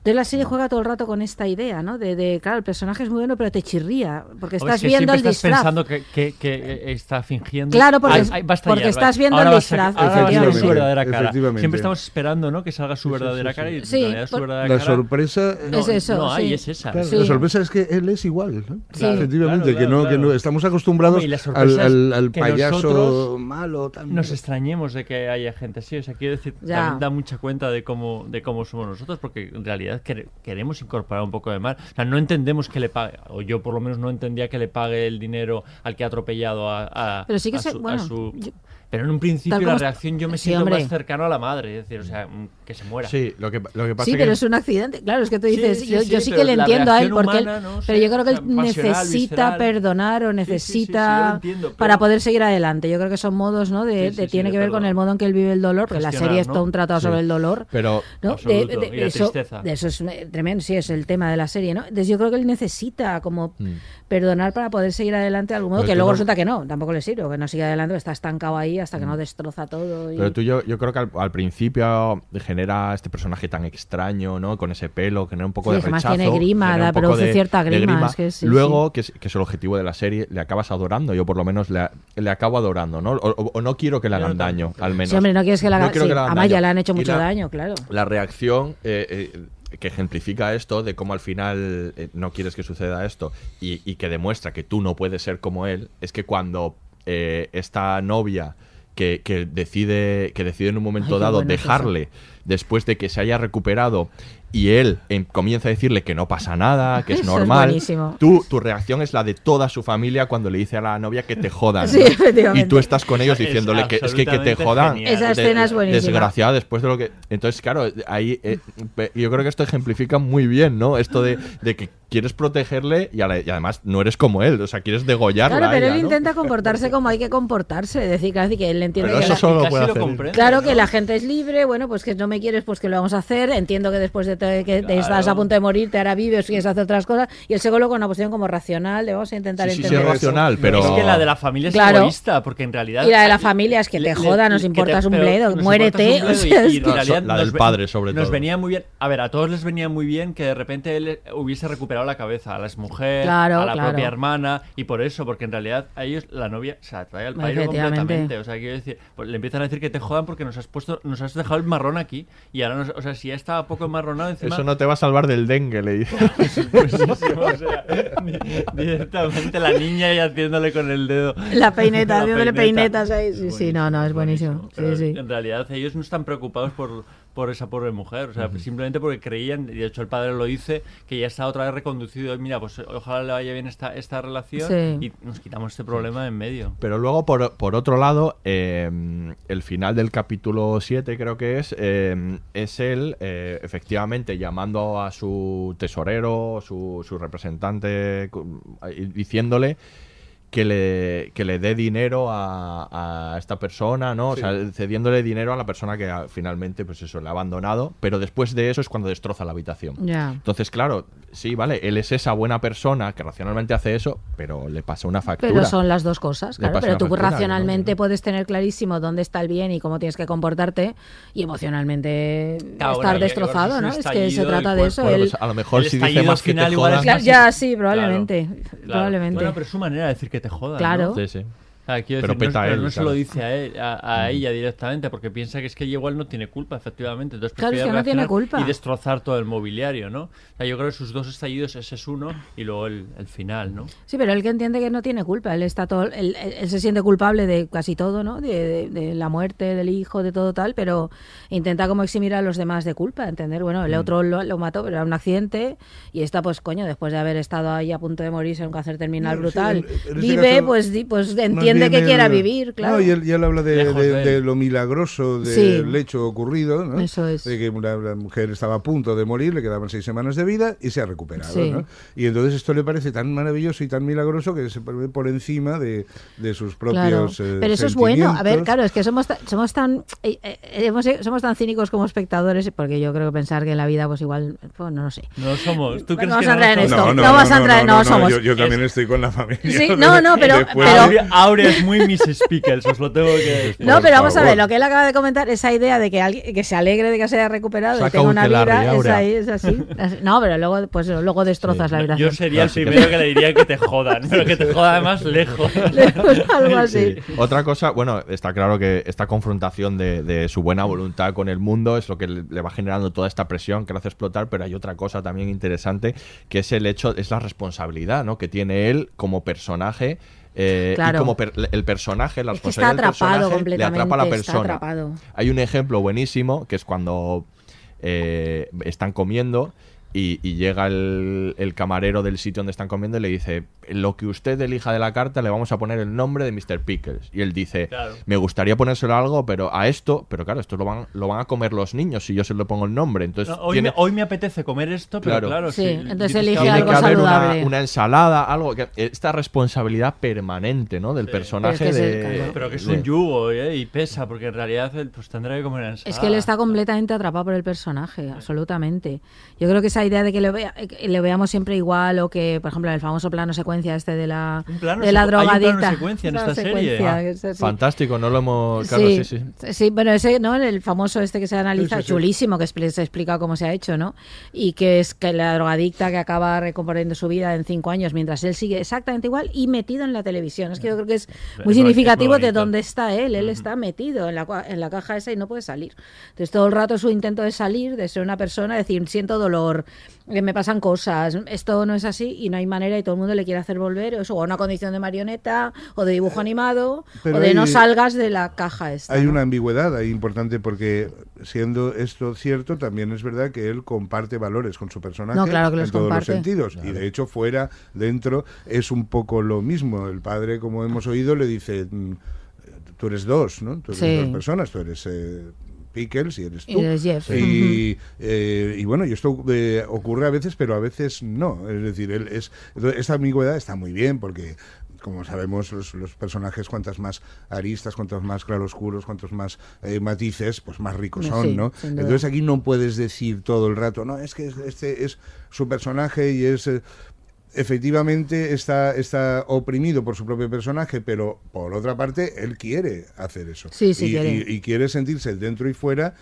B: Entonces la serie juega todo el rato con esta idea, ¿no? De, de, claro, el personaje es muy bueno, pero te chirría, porque estás
C: es que
B: viendo
C: siempre
B: el
C: estás
B: disfraz.
C: pensando que, que- que, eh, está fingiendo.
B: Claro, porque
C: Ay, ay,
B: porque estás viendo
C: ahora
B: el
C: a
B: disfraz,
C: ahora va a su
D: efectivamente,
C: verdadera cara.
D: efectivamente.
C: Siempre estamos esperando, ¿no? Que salga su verdadera
D: sí,
C: cara y
B: sí.
C: en realidad su
B: por-
C: verdadera
D: La
C: cara
D: sorpresa
C: no,
B: Es eso,
C: no hay,
B: sí.
C: es esa.
D: Claro,
B: Sí.
D: La sorpresa es que él es igual, ¿no?
B: Sí.
D: efectivamente,
C: Claro,
D: que, no,
C: claro,
D: que no
C: claro.
D: estamos acostumbrados al,
C: sorpresa es
D: al- al
C: que
D: payaso malo. Tan...
C: Nos extrañemos de que haya gente así, o sea, quiero decir,
B: Ya.
C: también da mucha cuenta de cómo, de cómo somos nosotros, porque en realidad quere- queremos incorporar un poco de mal. O sea, no entendemos que le pague, o yo por lo menos no entendía que le pague el dinero al que ha atropellado a, a-
B: Pero sí que
C: a
B: se-
C: su- a
B: bueno,
C: su-
B: yo-
C: Pero en un principio la reacción yo me
B: Sí,
C: siento
B: hombre.
C: más cercano a la madre, es decir, o sea, mm, que se muera.
A: Sí, lo que, lo que pasa
B: Sí,
A: es que...
B: pero es un accidente. Claro, es que tú dices,
C: sí,
B: yo,
C: sí,
B: yo sí
C: pero
B: que le entiendo a él, porque él-
C: humana, no
B: pero yo creo que él
C: pasional,
B: necesita
C: visceral.
B: perdonar o
C: Sí, sí, sí, sí,
B: necesita
C: entiendo, pero-
B: para poder seguir adelante. Yo creo que son modos, ¿no? De,
C: Sí,
B: de-
C: sí, sí,
B: tiene
C: de
B: que ver con el modo en que él vive el dolor, porque la serie es
C: ¿no?
B: todo un tratado
A: Sí.
B: sobre el dolor.
A: Pero
B: ¿no?
C: Y la
B: eso,
C: tristeza.
B: de eso es eh, tremendo, sí, es el tema de la serie, ¿no? Entonces yo creo que él necesita como
A: Mm.
B: perdonar para poder seguir adelante de algún modo,
A: Pero
B: que luego resulta que no, tampoco le sirve, que no sigue adelante, está estancado ahí hasta que no destroza todo. y-.
A: Pero tú yo, yo creo que al, al principio genera este personaje tan extraño, ¿no? Con ese pelo, genera un poco
B: Sí,
A: de
B: que además
A: rechazo.
B: tiene grima, da-
A: un poco
B: produce
A: de-
B: cierta grima, es que sí,
A: Luego, Que, es, que es el objetivo de la serie, le acabas adorando. Yo por lo menos le, le acabo adorando, ¿no? O, o- o no quiero que le
C: no
A: hagan daño, al menos.
B: Sí, hombre, no quieres que
A: le hagan
B: a Maya
A: daño.
B: le han hecho mucho
A: la-
B: daño, claro.
A: La reacción eh, eh, que ejemplifica esto, de cómo al final eh, no quieres que suceda esto y, y que demuestra que tú no puedes ser como él, es que cuando eh, esta novia que, que decide que decide en un momento
B: Ay,
A: dado
B: bueno
A: dejarle después de que se haya recuperado y él em, comienza a decirle que no pasa nada, que es [LAUGHS]
B: Eso es
A: normal,
B: buenísimo.
A: tú, tu reacción es la de toda su familia cuando le dice a la novia que te jodan.
B: Sí,
A: ¿no?
B: efectivamente.
A: Y tú estás con ellos
C: Es
A: diciéndole que es que, que te jodan.
C: genial.
B: Esa
A: De-
B: escena es buenísima.
A: Desgraciada después de lo que... Entonces, claro, ahí eh, yo creo que esto ejemplifica muy bien, ¿no? Esto de, de que quieres protegerle y, a la- y además no eres como él, o sea, quieres degollarla.
B: Claro, pero
A: ella,
B: él
A: ¿no?
B: intenta comportarse como hay que comportarse. Es decir, claro, que él entiende
A: Pero
B: que
A: eso
B: la-
A: solo
C: Casi
A: puede hacer
B: Claro
C: ¿no?
B: que la gente es libre, bueno, pues que no me quieres, pues que lo vamos a hacer. Entiendo que después de te- que te estás a punto de morir, te ahora vives, quieres hacer otras cosas. Y él se coloca en una posición como racional, de vamos a intentar
A: Sí, sí, sí,
B: entender
A: es
B: eso.
A: racional, pero...
C: Es que la de la familia es
B: Claro.
C: egoísta, porque en realidad...
B: Y la de la familia es que te
C: le-
B: joda, nos
C: te-
B: importas un bledo,
C: nos
B: muérete. [LAUGHS] o sea,
C: y- y
B: es
C: en
B: que-
C: realidad
A: La del
C: nos
A: padre, sobre
C: Nos
A: todo.
C: venía muy bien... A ver, a todos les venía muy bien que de repente él hubiese recuperado la cabeza. A la mujer,
B: Claro,
C: a la
B: claro.
C: propia hermana. Y por eso, porque en realidad a ellos la novia se la trae al pairo completamente. O sea, quiero decir... Pues le empiezan a decir que te jodan porque nos has puesto... Nos has dejado el marrón aquí. Y ahora, nos- o sea, si ya estaba poco enmarronado encima...
A: Eso no te va a salvar del dengue, le dice. [LAUGHS]
C: Muchísimo, o sea, [LAUGHS] di- directamente la niña y haciéndole con el dedo.
B: La peineta,
C: La
B: haciéndole
C: peineta.
B: peinetas ahí. Sí, sí, no, no, es buenísimo. Sí,
C: Pero
B: sí.
C: En realidad ellos no están preocupados por, por esa pobre mujer, o sea, simplemente porque creían, y de hecho el padre lo dice, que ya está otra vez reconducido. Y mira, pues ojalá le vaya bien esta, esta relación
B: Sí.
C: y nos quitamos este problema de en medio.
A: Pero luego, por, por otro lado, eh, el final del capítulo 7, creo que es, eh, es él, eh, efectivamente, llamando a su tesorero, su, su representante, diciéndole que le, que le dé dinero a, a esta persona, ¿no?
D: Sí.
A: O sea, cediéndole dinero a la persona que ah, finalmente, pues eso, le ha abandonado, pero después de eso es cuando destroza la habitación. Entonces, claro, sí, vale, él es esa buena persona que racionalmente hace eso, pero le pasa una factura.
B: Pero son las dos cosas, claro. Pero tú
A: factura,
B: racionalmente
A: ¿no?
B: puedes tener clarísimo dónde está el bien y cómo tienes que comportarte y emocionalmente
C: Claro,
B: estar
C: bueno,
B: destrozado, ¿no? Es que se trata de eso.
A: Bueno, pues a lo mejor si dice más que te
C: igual es más-
B: ya, sí, probablemente.
C: claro.
B: Probablemente.
C: Bueno, pero es su manera de decir que te jodan.
B: Claro.
C: ¿no?
A: Sí, sí.
C: Ah,
A: Pero
C: decir, no, pero se lo dice a, él, a, a ella directamente, porque piensa que es que ella igual no tiene culpa, efectivamente. Entonces
B: Claro, es que no tiene culpa.
C: Y destrozar todo el mobiliario, ¿no? O sea, yo creo que sus dos estallidos, ese es uno, y luego el, el final, ¿no?
B: Sí, pero él que entiende que no tiene culpa, él está todo, él, él- él se siente culpable de casi todo, ¿no? De, de- de la muerte del hijo, de todo tal, pero intenta como eximir a los demás de culpa, entender, bueno,
A: Mm.
B: el otro lo, lo mató, pero era un accidente y está, pues coño, después de haber estado ahí a punto de morirse en un cáncer terminal
D: No, sí,
B: brutal,
D: en- en este
B: vive,
D: caso,
B: pues, di- pues entiende gente que
D: el-
B: quiera vivir, claro.
D: No, y él, y él habla de, de-
B: de
D: de lo milagroso del
B: Sí.
D: hecho ocurrido, ¿no?
B: Eso es.
D: De que una, una mujer estaba a punto de morir, le quedaban seis semanas de vida y se ha recuperado,
B: Sí.
D: ¿no? Y entonces esto le parece tan maravilloso y tan milagroso que se pone por encima de, de sus
B: Claro,
D: propios eh,
B: pero eso es bueno. A ver, claro, es que somos ta- somos tan eh, eh, hemos- somos tan cínicos como espectadores, porque yo creo que pensar que en la vida, pues igual, pues no lo sé.
C: No somos. ¿Tú
B: No
C: crees
B: vamos
C: que
B: a entrar en esto. No, vas a entrar, no, somos.
D: Yo, yo también estoy con la familia.
B: Sí, [LAUGHS] no, no, pero- pero-
C: Aurea, Aurea es muy Miss Pickles, os lo tengo que decir.
B: No, pero vamos a ver, lo que él acaba de comentar, esa idea de que alguien que se alegre de que se haya recuperado y
C: Saca
B: tenga
C: un
B: una vida, es
C: Aurea.
B: ahí, es así. No, pero luego, pues luego destrozas la vibración.
C: Yo sería el
A: que
C: primero
A: sí.
C: que le diría que te jodan, [LAUGHS] pero que te jodan además [LAUGHS] lejos.
B: Algo así.
A: Sí. Otra cosa, bueno, está claro que esta confrontación de, de su buena voluntad con el mundo es lo que le, va generando toda esta presión que le hace explotar, pero hay otra cosa también interesante que es el hecho, es la responsabilidad ¿no? que tiene él como personaje. Eh,
B: Claro.
A: Y como per- el personaje, la
B: Es que está
A: responsabilidad del
B: atrapado
A: personaje le atrapa a la persona. Hay un ejemplo buenísimo que es cuando eh, están comiendo y, y llega el, el camarero del sitio donde están comiendo y le dice, lo que usted elija de la carta le vamos a poner el nombre de Mr. Pickles. Y él dice,
C: Claro.
A: me gustaría ponérselo a algo, pero a esto, pero claro, esto lo van, lo van a comer los niños si yo se lo pongo el nombre. Entonces,
C: No, hoy,
A: tiene,
C: me, hoy me apetece comer esto, pero
A: Claro.
C: claro.
B: Sí,
C: si
B: entonces elige
A: tiene
B: algo
A: que haber una,
B: saludable.
A: una ensalada, algo que esta responsabilidad permanente, ¿no? Del personaje
B: Pero es que es
A: de,
B: el- claro.
C: Pero que es
A: de-
C: un yugo ¿eh? y pesa, porque en realidad él, pues tendrá que comer ensalada.
B: Es que él está completamente atrapado por el personaje, absolutamente. Yo creo que esa idea de que lo, vea- que lo veamos siempre igual o que, por ejemplo, el famoso plano secuencia este de la,
C: Un plano
B: de la
C: secu- hay un plano
B: drogadicta.
C: secuencia en esta serie.
B: secuencia,
C: Ah,
B: que es así.
A: Fantástico, no lo hemos... Claro, sí, sí.
B: Sí, bueno, ese, ¿no? El famoso este que se analiza,
A: Sí, sí, sí.
B: chulísimo, que se explica cómo se ha hecho, ¿no? Y que es que la drogadicta que acaba recomponiendo su vida en cinco años mientras él sigue exactamente igual y metido en la televisión. Es que yo creo que es muy significativo
C: es muy
B: de dónde está él. Él está metido en la, en la caja esa y no puede salir. Entonces todo el rato su intento de salir, de ser una persona, decir, siento dolor, que me pasan cosas, esto no es así y no hay manera y todo el mundo le quiere hacer volver, o eso, o a una condición de marioneta, o de dibujo animado,
D: Pero
B: o de no salgas de la caja esta.
D: Hay
B: ¿no?
D: una ambigüedad ahí importante porque siendo esto cierto, también es verdad que él comparte valores con su personaje
B: No, claro que los
D: en todos
B: comparte.
D: los sentidos. Y de hecho, fuera, dentro, es un poco lo mismo. El padre, como hemos oído, le dice, mm, tú eres dos, ¿no? Tú eres
B: Sí.
D: dos personas, tú eres... eh, Pickles y eres
B: Y
D: tú.
B: eres Jeff.
D: Y, eh, y bueno, y esto eh, ocurre a veces, pero a veces no. Es decir, él es, esta ambigüedad está muy bien porque como sabemos, los, los personajes, cuantas más aristas, cuantos más claroscuros, cuantos más eh, matices, pues más ricos son,
B: Sí,
D: ¿no? Entonces aquí no puedes decir todo el rato, no, es que este es su personaje y es... eh, efectivamente está, está oprimido por su propio personaje, pero por otra parte él quiere hacer eso.
B: Sí, sí
D: y,
B: quiere.
D: y- y quiere sentirse dentro y fuera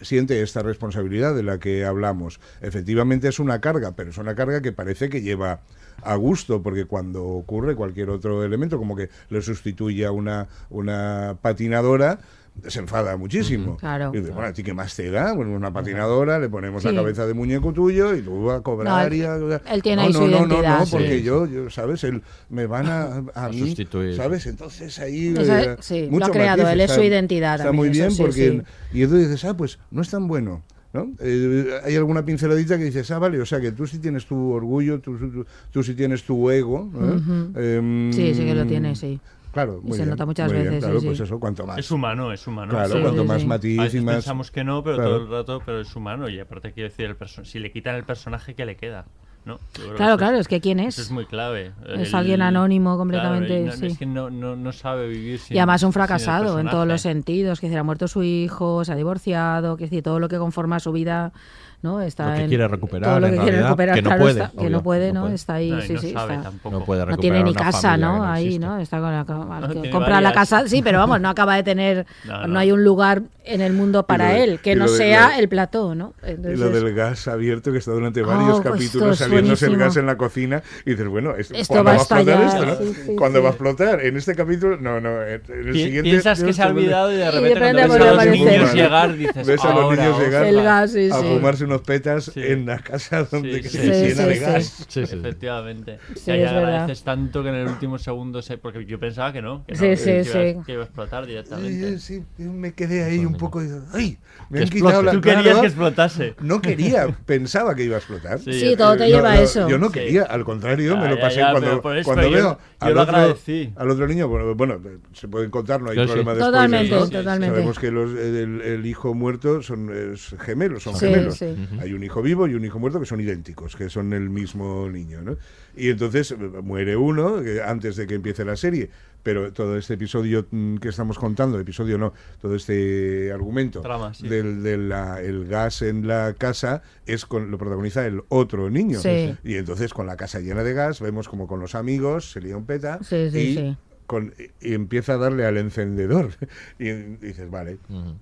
D: siente esta responsabilidad de la que hablamos. Efectivamente es una carga, pero es una carga que parece que lleva a gusto, porque cuando ocurre cualquier otro elemento, como que le sustituye a una, una patinadora, se enfada muchísimo.
B: Claro.
D: Y dice, bueno, ¿a ti qué más te da? Bueno, una patinadora, le ponemos
B: Sí.
D: la cabeza de muñeco tuyo y tú vas a cobrar
B: No,
D: y
B: él-
D: a-
B: él tiene
D: no,
B: ahí
D: no,
B: su
D: no,
B: identidad,
D: No, no, porque
A: Sí.
D: yo, yo, ¿sabes? Él, me van a, [LAUGHS] a,
A: A
D: mí,
A: sustituir.
D: ¿sabes? Entonces ahí... Eh,
B: sí, lo
D: mucho
B: ha creado, él es
D: está-
B: su identidad
D: Está muy
B: eso
D: bien
B: sí,
D: porque... Y entonces dices, ah, pues no es tan bueno. ¿no? Eh, hay alguna pinceladita que dices, ah, vale, o sea que tú sí tienes tu orgullo, tú, tú, tú sí tienes tu ego. Em,
B: Sí, sí que lo tiene, sí.
D: Claro,
B: Y
D: muy
B: se
D: bien,
B: nota muchas
D: muy bien,
B: veces,
D: claro,
B: sí,
D: pues
B: sí.
D: eso, cuanto más.
C: Es humano, es humano.
D: Claro,
B: Sí,
D: cuanto
B: sí,
D: más
B: sí.
D: matiz
C: A
D: y
C: veces
D: más...
C: pensamos que no, pero
D: Claro.
C: todo el rato, pero es humano. Y aparte quiero decir, el perso- si le quitan el personaje, ¿qué le queda? ¿No?
B: Claro, claro, es que ¿quién es?
C: Eso es muy clave.
B: Es alguien anónimo completamente,
C: Claro, y no-
B: sí.
C: Es que no, no, no sabe vivir sin
B: Y además un
C: el
B: fracasado en todos los sentidos, que se ha muerto su hijo, se ha divorciado, que es decir, todo lo que conforma su vida, ¿no? Está
A: Lo que
B: en-
A: quiere recuperar,
B: todo lo
A: en
B: que quiere
A: realidad,
B: recuperar,
A: que no
B: claro,
A: puede,
B: está- que no puede,
A: no
B: ¿no?
A: puede.
B: Está ahí,
C: No, y
B: sí,
C: no
B: sí,
C: sabe
B: está.
C: tampoco.
A: No puede
B: No tiene ni casa, ¿no? Ahí. ¿no? Está con la, que
C: tiene
B: compra la casa, sí, pero vamos, no acaba de tener, [LAUGHS]
C: No,
B: no,
C: no.
B: hay un lugar en el mundo para
D: de-
B: él que
D: y
B: no
D: de-
B: sea
D: lo-
B: el plató, ¿no?
D: Y
B: Entonces,
D: lo del gas abierto que está durante varios
B: Oh, pues
D: capítulos
B: es
D: saliéndose el gas en la cocina y dices, bueno, esto,
B: Esto
D: ¿cuándo
B: va a
D: explotar esto, no?
B: sí, sí,
D: ¿Cuándo
B: sí.
D: va a explotar? En este capítulo, no, no, en en el siguiente...
C: Piensas que se ha olvidado y de
B: Y
C: repente cuando ves a los niños llegar dices
D: Ves a los
C: ahora,
D: niños llegar
B: El gas, sí,
D: a
B: sí.
D: fumarse unos unos petas en la casa donde que
C: Sí,
D: se
C: sí,
D: llena
C: sí,
D: de
C: sí.
D: gas.
C: Efectivamente.
B: Sí,
C: y ahí
B: es verdad.
C: agradeces tanto que en el último segundo se... Porque yo pensaba que no. Que no,
B: Sí,
C: que,
B: sí,
C: que
B: sí.
C: Iba, que iba a explotar directamente.
D: Sí, sí, me quedé ahí un poco. y, ¡Ay! Me
C: Que
D: han quitado la
C: Tú querías
D: claro,
C: que explotase.
D: No quería, pensaba que iba a explotar.
C: Sí, Sí, todo te
B: lleva a eso.
D: Yo no
B: Sí.
D: quería, al contrario,
C: Ya,
D: me lo pasé
C: ya,
D: cuando, cuando veo
C: yo
D: al,
C: lo
D: otro,
C: agradecí.
D: al otro niño. Bueno, bueno, se pueden contar, no hay
C: Sí, sí.
D: problema de
B: Totalmente, totalmente.
D: Sabemos que los, el, hijo muerto son es gemelos, son
B: Sí,
D: gemelos.
B: sí.
D: Hay un hijo vivo y un hijo muerto que son idénticos, que son el mismo niño, ¿no? Y entonces eh, muere uno que antes de que empiece la serie, pero todo este episodio mm, que estamos contando, episodio no, todo este argumento
C: Trama, sí.
D: del, del la- el gas en la casa es con lo protagoniza el otro niño.
B: Sí.
D: Y entonces con la casa llena de gas vemos como con los amigos se lía un peta
B: Sí, sí,
D: y,
B: sí.
D: Con- y empieza a darle al encendedor. [LAUGHS] Y dices, vale.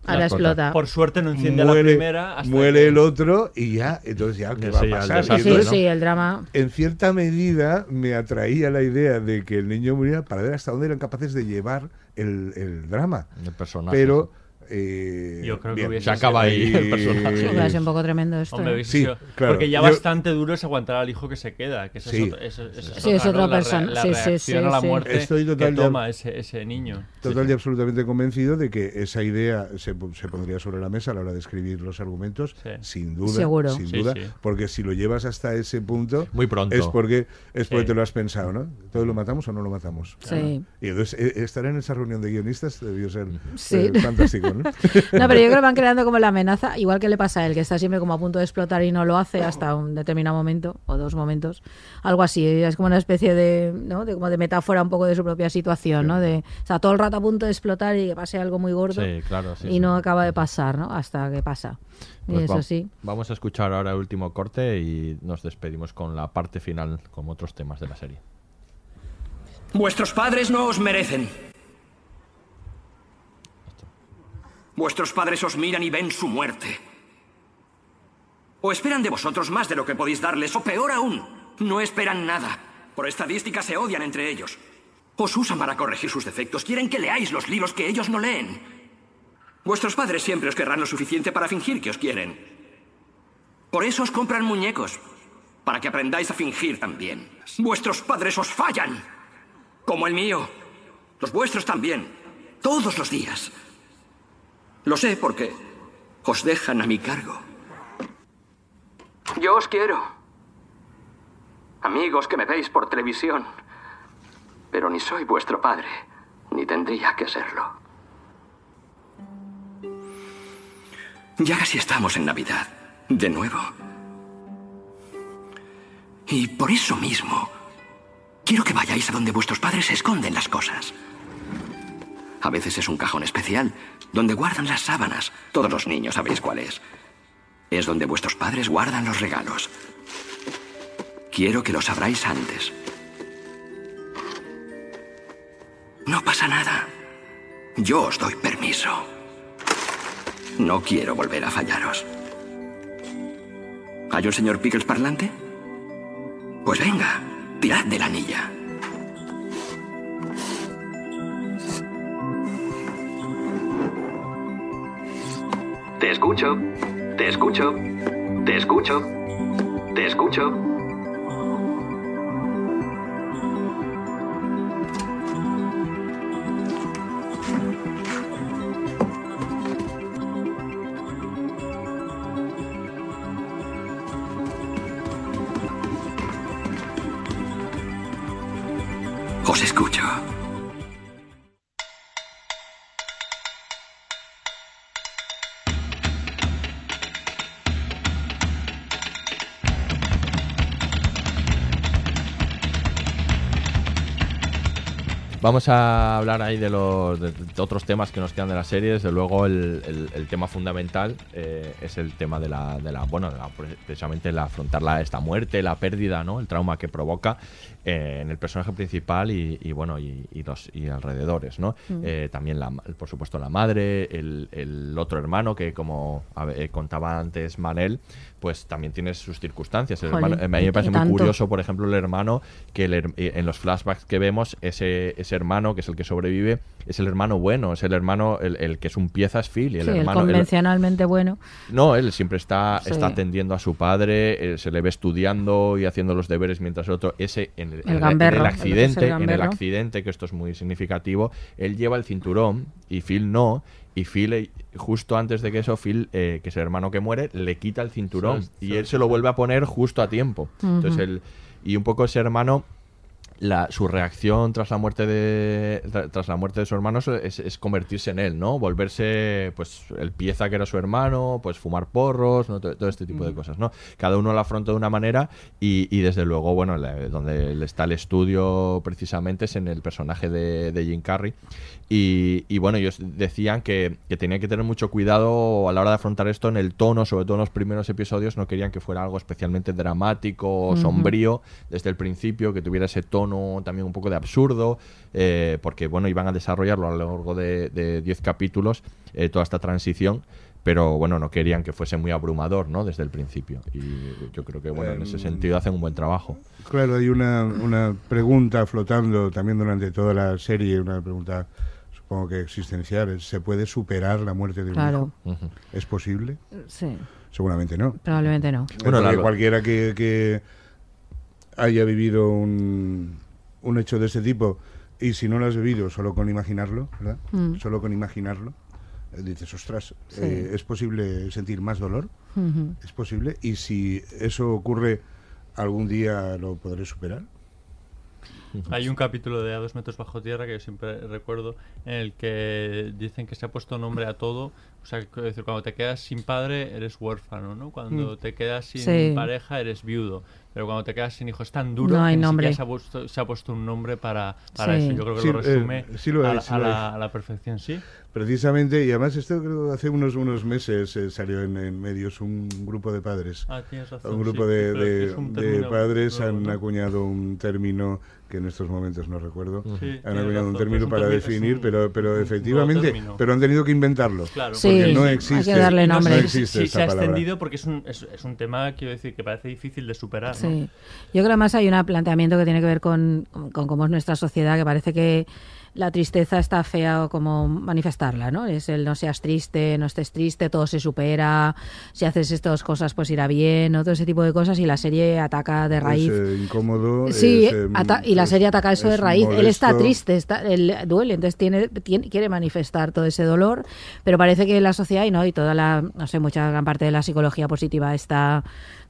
B: Ahora explota.
C: Por suerte no enciende la
D: Muere-
C: primera hasta
D: muere
C: que-
D: el otro y ya, entonces ya, ¿qué va a pasar?
B: Sí,
D: entonces,
B: sí, el drama.
D: en cierta medida me atraía la idea de que el niño muriera para ver hasta dónde eran capaces de llevar el, el drama.
A: El personaje.
D: Pero. Eh,
C: Yo creo que hubiese
A: Se acaba ahí el personaje. [LAUGHS]
B: Sí, un poco tremendo esto.
C: Hombre,
B: ¿eh?
D: Sí,
C: sido-
D: claro.
C: Porque ya
D: Yo-
C: bastante duro es aguantar al hijo que se queda. Que
D: Sí.
C: es, otra- eso- eso
B: Sí, es
C: otra,
B: otra
C: ¿no? La re-
B: persona.
C: La,
B: Sí, sí,
C: reacción
B: sí,
C: a la muerte
D: Estoy
C: que
D: total de-
C: toma ese, ese niño.
D: Total y absolutamente convencido de que esa idea se, se pondría sobre la mesa a la hora de escribir los argumentos,
C: Sí.
D: sin duda,
B: Seguro.
D: sin duda,
C: sí.
D: porque si lo llevas hasta ese punto,
A: Muy pronto.
D: es porque es porque
C: Sí.
D: te lo has pensado, ¿no? ¿Todo lo matamos o no lo matamos?
B: Sí.
D: Y entonces eh, estar en esa reunión de guionistas debió ser
B: Sí.
D: eh, fantástico, ¿no? [LAUGHS]
B: No, pero yo creo que van creando como la amenaza, igual que le pasa a él, que está siempre como a punto de explotar y no lo hace hasta un determinado momento o dos momentos. Algo así, es como una especie de, ¿no? de, como de metáfora un poco de su propia situación, ¿no? De, o sea, todo el rato a punto de explotar y que pase algo muy gordo
A: Sí, claro, sí,
B: y
A: sí.
B: no acaba de pasar, ¿no? Hasta que pasa. y
A: Pues
B: eso
A: va-
B: sí.
A: Vamos a escuchar ahora el último corte y nos despedimos con la parte final, con otros temas de la serie.
G: Vuestros padres no os merecen. Vuestros padres os miran y ven su muerte. O esperan de vosotros más de lo que podéis darles, o peor aún, no esperan nada. Por estadística se odian entre ellos. Os usan para corregir sus defectos, quieren que leáis los libros que ellos no leen. Vuestros padres siempre os querrán lo suficiente para fingir que os quieren. Por eso os compran muñecos, para que aprendáis a fingir también. Vuestros padres os fallan, como el mío. Los vuestros también, todos los días. Lo sé porque os dejan a mi cargo. Yo os quiero. Amigos que me veis por televisión. Pero ni soy vuestro padre, ni tendría que serlo. Ya casi estamos en Navidad, de nuevo. Y por eso mismo, quiero que vayáis a donde vuestros padres esconden las cosas. A veces es un cajón especial, donde guardan las sábanas. Todos los niños sabéis cuál es. Es donde vuestros padres guardan los regalos. Quiero que lo sabráis antes. No pasa nada. Yo os doy permiso. No quiero volver a fallaros. ¿Hay un señor Pickles parlante? Pues venga, tirad de la anilla. Te escucho, te escucho, te escucho, te escucho.
A: Vamos a hablar ahí de los de, de otros temas que nos quedan de la serie. Desde luego, el, el- el tema fundamental eh, es el tema de la, de la bueno, de la- precisamente el afrontar la, esta muerte, la pérdida, ¿no? El trauma que provoca eh, en el personaje principal y, y, bueno y, y los y alrededores, ¿no?
K: Mm.
A: Eh, también la, por supuesto la madre, el, el otro hermano que como eh, contaba antes Manel, pues también tiene sus circunstancias. El
B: Jolín,
A: hermano- a mí me parece muy
B: tanto.
A: curioso, por ejemplo, el hermano que en los flashbacks que vemos ese ese ese hermano, que es el que sobrevive, es el hermano bueno, es el hermano, el, el que es un pieza es Phil. Y el
B: Sí,
A: hermano, el-
B: convencionalmente bueno.
A: no, él siempre está,
B: Sí.
A: está atendiendo a su padre, eh, se le ve estudiando y haciendo los deberes mientras el otro, ese en el, en en accidente, en el accidente, que esto es muy significativo, él lleva el cinturón y Phil no. Y Phil, eh, justo antes de que eso, Phil, eh, que es el hermano que muere, le quita el cinturón
C: Sí,
A: y
C: sí,
A: él se lo vuelve a poner justo a tiempo. Entonces él, y un poco ese hermano la, su reacción tras la muerte de tra- tras la muerte de su hermano es, es convertirse en él, ¿no? Volverse pues el pieza que era su hermano, pues fumar porros, ¿no? todo, todo este tipo de cosas, ¿no? Cada uno lo afronta de una manera y, y desde luego, bueno, la- donde está el estudio precisamente es en el personaje de, de Jim Carrey y, y, bueno, ellos decían que, que tenía que tener mucho cuidado a la hora de afrontar esto en el tono, sobre todo en los primeros episodios, no querían que fuera algo especialmente dramático o sombrío desde el principio, que tuviera ese tono también un poco de absurdo, eh, porque bueno, iban a desarrollarlo a lo largo de de 10 capítulos, eh, toda esta transición. Pero bueno, no querían que fuese muy abrumador, ¿no? Desde el principio. Y yo creo que, bueno, en ese
D: Em,
A: sentido hacen un buen trabajo.
D: Claro, hay una, una pregunta flotando también durante toda la serie, una pregunta supongo que existencial. ¿Se puede superar la muerte de un
B: Claro.
D: hijo? ¿Es posible?
B: Sí.
D: Seguramente no.
B: Probablemente no.
D: Bueno,
A: la-
D: cualquiera que, que haya vivido un, un hecho de este tipo y si no lo has vivido solo con imaginarlo, ¿verdad?
B: Mm.
D: Solo con imaginarlo, eh, dices, ostras,
B: Sí.
D: eh, ¿es posible sentir más dolor? ¿Es posible? Y si eso ocurre, ¿algún día lo podré superar?
C: Hay un capítulo de A dos metros bajo tierra que yo siempre recuerdo en el que dicen que se ha puesto nombre a todo. O sea, quiero decir, cuando te quedas sin padre eres huérfano, ¿no? Cuando
B: Mm.
C: te quedas sin
B: Sí.
C: pareja eres viudo. Pero cuando te quedas sin hijo es tan duro
B: No hay
C: que ni
B: nombre.
C: siquiera se ha, puesto, se ha puesto un nombre para, para
B: Sí.
C: eso. Yo creo que
D: Sí,
C: lo resume
D: eh, lo
C: la, a la perfección, ¿sí?
D: Precisamente, y además esto creo hace unos unos meses eh, salió en, en medios un grupo de padres.
C: Ah, tienes razón,
D: Un grupo
C: sí,
D: de,
C: un
D: padres han
C: ¿no?
D: acuñado un término que en estos momentos no recuerdo.
C: Sí,
D: han acuñado
C: razón,
D: un término
C: un
D: para
C: término-
D: definir,
C: un-
D: pero, pero efectivamente, pero han tenido que inventarlo.
C: Claro,
B: Sí,
D: porque no
B: hay que
D: existe.
B: darle
D: no
B: nombre.
D: existe
C: Sí,
D: esta
C: se ha
D: palabra.
C: extendido porque es un, es, es un tema, quiero decir, que parece difícil de superar. ¿no?
B: Sí. Yo creo que además hay un planteamiento que tiene que ver con, con cómo es nuestra sociedad, que parece que la tristeza está fea como manifestarla, ¿no? Es el no seas triste, no estés triste, todo se supera, si haces estas cosas pues irá bien, ¿no? todo ese tipo de cosas y la serie ataca de raíz.
D: Es eh, incómodo.
B: Sí,
D: es,
B: ata- y la serie ataca eso de raíz. Él está triste, está, él duele, entonces tiene, tiene- quiere manifestar todo ese dolor, pero parece que la sociedad y no y toda la, no sé, mucha gran parte de la psicología positiva está,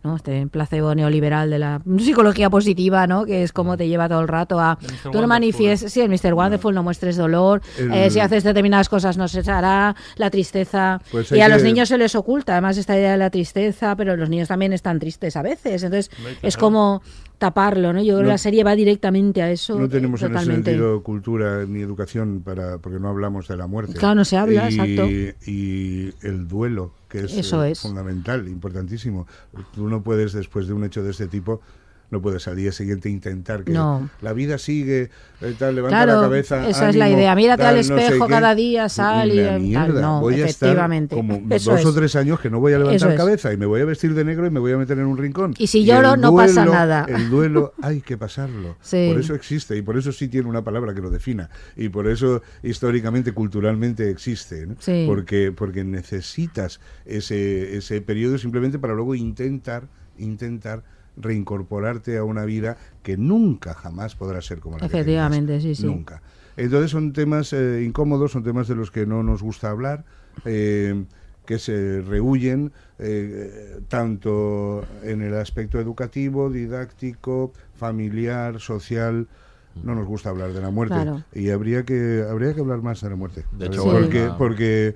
B: ¿no? Este placebo neoliberal de la psicología positiva, ¿no? Que es como te lleva todo el rato a
C: Mr.
B: tú no
C: Wonderful.
B: manifiestes, sí, el Mr. Wonderful no muestres dolor,
D: El-
B: eh, si haces determinadas cosas no se hará, la tristeza
D: Pues
B: y a los
D: que-
B: niños se les oculta además esta idea de la tristeza, pero los niños también están tristes a veces, entonces es como taparlo, ¿no? Yo creo que
D: No-
B: la serie va directamente a eso.
D: No tenemos
B: eh,
D: en ese sentido cultura ni educación para porque no hablamos de la muerte.
B: Claro, no se habla,
D: y,
B: exacto.
D: Y el duelo, que es,
B: Eso
D: eh,
B: es.
D: fundamental, importantísimo. Tú no puedes, después de un hecho de este tipo, no puedes al día siguiente intentar que
B: No.
D: la vida sigue, eh, tal, levanta
B: Claro,
D: la cabeza.
B: esa es la idea. Mírate
D: tal,
B: al
D: no sé
B: espejo cada día, sal y tal. No,
D: voy a estar
B: efectivamente.
D: como [LAUGHS]
B: Eso
D: dos o
B: es.
D: tres años que no voy a levantar
B: es.
D: cabeza y me voy a vestir de negro y me voy a meter en un rincón.
B: Y si lloro, no pasa nada.
D: El duelo [LAUGHS] hay que pasarlo.
B: Sí.
D: Por eso existe y por eso sí tiene una palabra que lo defina y por eso históricamente, culturalmente existe, ¿no?
B: Sí.
D: porque porque necesitas ese ese periodo simplemente para luego intentar intentar reincorporarte a una vida que nunca jamás podrá ser como la que tenías.
B: Efectivamente, sí, sí.
D: Nunca. Entonces son temas eh, incómodos, son temas de los que no nos gusta hablar, eh, que se rehuyen eh, tanto en el aspecto educativo, didáctico, familiar, social. No nos gusta hablar de la muerte
B: Claro.
D: y habría que habría que hablar más de la muerte.
A: De hecho,
D: porque
A: bueno,
D: porque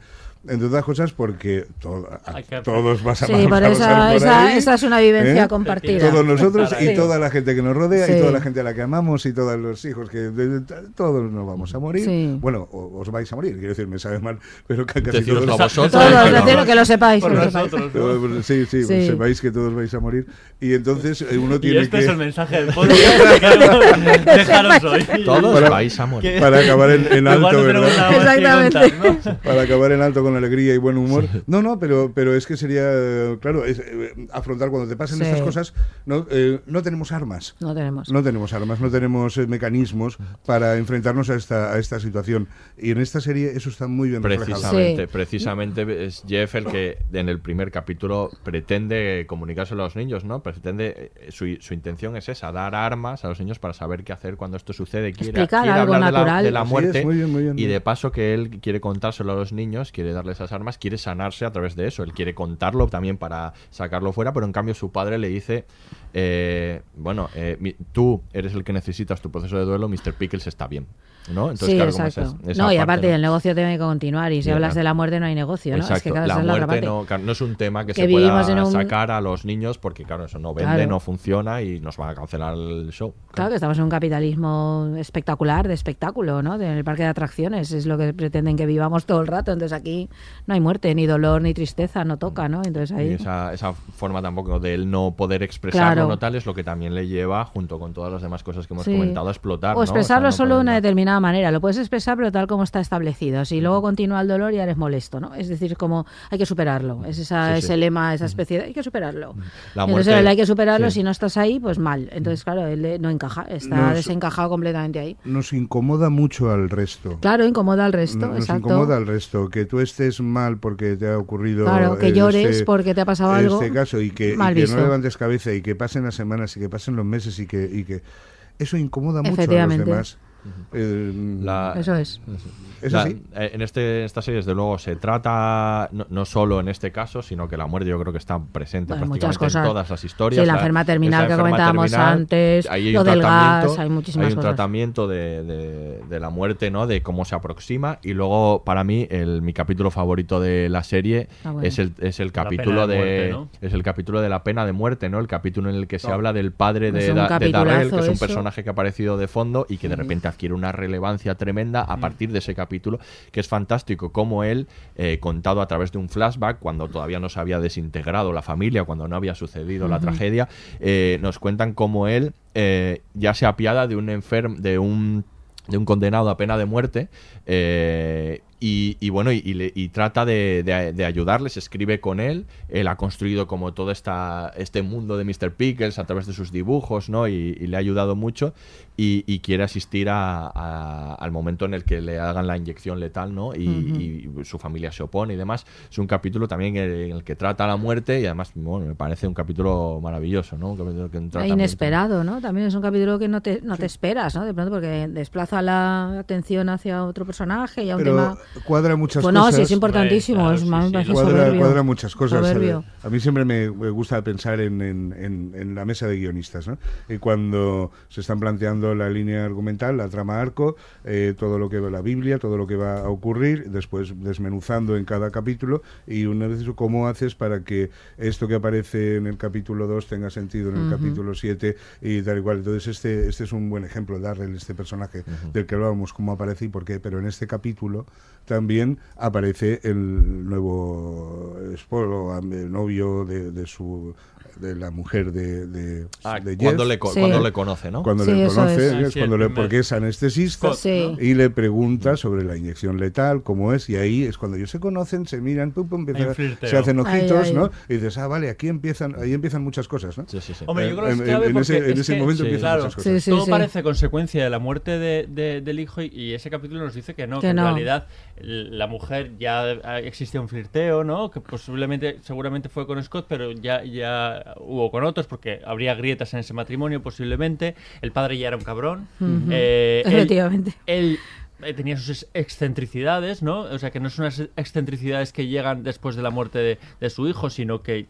D: entre otras cosas porque to- a
C: que-
D: todos vas a
B: Sí,
D: a
B: esa- esa-
D: ahí,
B: esa es una vivencia
D: ¿eh?
B: compartida.
D: Todos nosotros y toda la gente que nos rodea
B: Sí.
D: y toda la gente a la que amamos y todos los hijos que de- de- todos nos vamos a morir.
B: Sí.
D: Bueno, o- os vais a morir, quiero decir, me sabe mal, pero que casi
A: Decíroslo
D: todos
A: a vosotros.
B: Todos,
A: Pero-
B: decirlo que lo sepáis.
C: Por
B: que lo sepáis.
C: nosotros, ¿no?
D: Pues, sí, sí,
B: Sí.
D: sepáis que todos vais a morir y entonces eh, uno
C: Y
D: tiene
C: este
D: que
C: es el mensaje del podcast que [LAUGHS] dejaros hoy.
A: Todos
D: Para-
A: vais a morir.
C: Que-
D: para acabar en, alto,
C: no
D: ¿verdad?
C: que
B: Exactamente.
C: ¿no?
D: Para acabar en alto con alegría y buen humor. No, no, pero, pero es que sería, claro, es, eh, afrontar cuando te pasen
B: Sí.
D: estas cosas, no, eh, no tenemos armas.
B: No tenemos.
D: No tenemos armas, no tenemos eh, mecanismos para enfrentarnos a esta, a esta situación. Y en esta serie eso está muy bien reflejado.
A: Precisamente, precisamente es Jeff el que en el primer capítulo pretende comunicárselo a los niños, ¿no? Pretende, eh, su, su intención es esa, dar armas a los niños para saber qué hacer cuando esto sucede. Quiere,
B: Explicar
A: quiere
B: algo
A: hablar de la,
B: natural.
A: de la muerte
D: es, muy bien, muy bien.
A: y de paso que él quiere contárselo a los niños, quiere darle esas armas, quiere sanarse a través de eso. Él quiere contarlo también para sacarlo fuera, pero en cambio su padre le dice, eh, bueno, eh, mi- tú eres el que necesitas tu proceso de duelo, Mr. Pickles está bien, ¿no?
B: sí,
A: como
B: exacto.
A: esa- esa
B: no, y
A: parte,
B: aparte
A: ¿no?
B: el negocio tiene que continuar y si hablas
A: claro.
B: de la muerte no hay negocio, ¿no? Es que
A: Exacto.
B: claro,
A: la
B: la
A: muerte
B: dramate.
A: no, claro, no es un tema que,
B: Que
A: se pueda
B: en un-
A: sacar a los niños porque, claro, eso no vende,
B: Claro.
A: no funciona y nos van a cancelar el show.
B: Claro que estamos en un capitalismo espectacular, de espectáculo, ¿no? Del parque de atracciones, es lo que pretenden que vivamos todo el rato. Entonces aquí no hay muerte, ni dolor, ni tristeza, no toca, ¿no? Entonces
A: Y
B: ahí...
A: esa, esa forma tampoco de él no poder expresarlo
B: Claro.
A: No tal es lo que también le lleva, junto con todas las demás cosas que hemos
B: Sí.
A: comentado, a explotar.
B: O
A: ¿no?
B: expresarlo
A: O sea, no
B: solo de una determinada manera. Lo puedes expresar, pero tal como está establecido. Si luego continúa el dolor, ya eres molesto, ¿no? Es decir, como hay que superarlo. Es esa,
A: Sí, sí.
B: ese lema, esa especie de hay que superarlo.
A: La
B: Entonces
A: muerte-
B: él hay que superarlo.
A: sí.
B: Si no estás ahí, pues mal. Entonces, claro, él no encaja. Está
D: Nos-
B: desencajado completamente ahí.
D: Nos incomoda mucho al resto.
B: Claro, incomoda al resto.
D: Nos
B: exacto.
D: incomoda al resto. Que tú estés mal porque te ha ocurrido.
B: Claro, que
D: eh,
B: llores
D: este-
B: porque te ha pasado algo.
D: Este caso y que, y que
B: visto.
D: no levantes cabeza y que pasen las semanas y que pasen los meses y que, y que eso incomoda mucho a los demás. Eh,
A: La-
B: Eso es.
D: ¿Es
A: La-
D: así?
A: eh, en este, esta serie, desde luego, se trata no, no solo en este caso, sino que la muerte yo creo que está presente
B: Bueno,
A: prácticamente
B: muchas cosas.
A: en todas las historias.
B: Sí, la enferma terminal que
A: enferma
B: comentábamos
A: terminal,
B: antes,
A: hay
B: lo
A: un
B: del
A: tratamiento-
B: gas, hay muchísimas
A: Hay un
B: cosas.
A: tratamiento de, de- de la muerte, ¿no? De cómo se aproxima. Y luego, para mí, el, mi capítulo favorito de la serie
B: Ah, bueno.
A: es el, es el
C: La
A: capítulo
C: de
A: de,
C: muerte, ¿no?
A: es el capítulo de la pena de muerte, ¿no? El capítulo en el que se
C: No.
A: habla del padre de,
B: Es un
A: Da- de Darrell, que es un
B: eso.
A: personaje que ha aparecido de fondo y que de repente adquiere una relevancia tremenda a partir de ese capítulo, que es fantástico como él, eh, contado a través de un flashback, cuando todavía no se había desintegrado la familia, cuando no había sucedido la tragedia, eh, nos cuentan cómo él eh, ya se apiada de un enfermo, de un de un condenado a pena de muerte eh, y, y bueno y, y le- y trata de, de- de ayudarles escribe con él él ha construido como todo esta, este mundo de Mr. Pickles a través de sus dibujos ¿no? y, y le ha ayudado mucho y, y quiere asistir a- a- al momento en el que le hagan la inyección letal ¿no? y, y su familia se opone y demás es un capítulo también en el que trata la muerte y además bueno, me parece un capítulo maravilloso ¿no? un capítulo que trata
B: E inesperado, ¿no? También es un capítulo que no te, no te esperas, ¿no? De pronto porque desplaza la atención hacia otro personaje y a un
D: Pero
B: tema...
D: cuadra muchas
B: Pues no,
D: cosas.
B: sí, es importantísimo. es, parece
D: cuadra,
B: soberbio.
D: cuadra muchas cosas.
B: Soberbio.
D: A, a mí siempre me, gusta pensar en, en- en- en la mesa de guionistas, ¿no? Y cuando se están planteando la línea argumental, la trama arco, eh, todo lo que va la Biblia, todo lo que va a ocurrir, después desmenuzando en cada capítulo y una vez eso, cómo haces para que esto que aparece en el capítulo 2 tenga sentido en el capítulo 7 y tal igual. Entonces este, este es un buen ejemplo, Darrell, este personaje del que hablábamos, cómo aparece y por qué, pero en este capítulo también aparece el nuevo esposo, el novio de su de la mujer de, de,
A: Ah,
D: de
A: cuando le Sí. cuando le conoce, ¿no?
D: Cuando
A: Sí,
D: le conoce,
A: es. Ah,
D: es
A: sí,
D: cuando le, porque es anestesista
B: Sí.
D: y le pregunta sobre la inyección letal, cómo es, y ahí es cuando ellos se conocen, se miran, pum, pum, se hacen ojitos,
C: ay.
D: ¿no? Y dices, ah, vale, aquí empiezan, ahí empiezan muchas cosas, ¿no?
C: Hombre, yo creo que es
D: En-
C: clave
D: en,
C: porque
D: ese, en
C: es
D: ese
C: que,
D: momento
C: sí,
D: empiezan
C: claro,
D: muchas cosas.
C: todo parece consecuencia de la muerte de- de- del hijo y, y ese capítulo nos dice que no,
B: Que
C: que, en realidad la mujer ya ah, existía un flirteo, ¿no? Que posiblemente, seguramente fue con Scott, pero ya, ya hubo con otros porque habría grietas en ese matrimonio posiblemente. El padre ya era un cabrón. Eh, [LAUGHS] él-
B: Efectivamente.
C: él eh, tenía sus ex- excentricidades, ¿no? O sea, que no son unas excentricidades que llegan después de la muerte de, de su hijo, sino que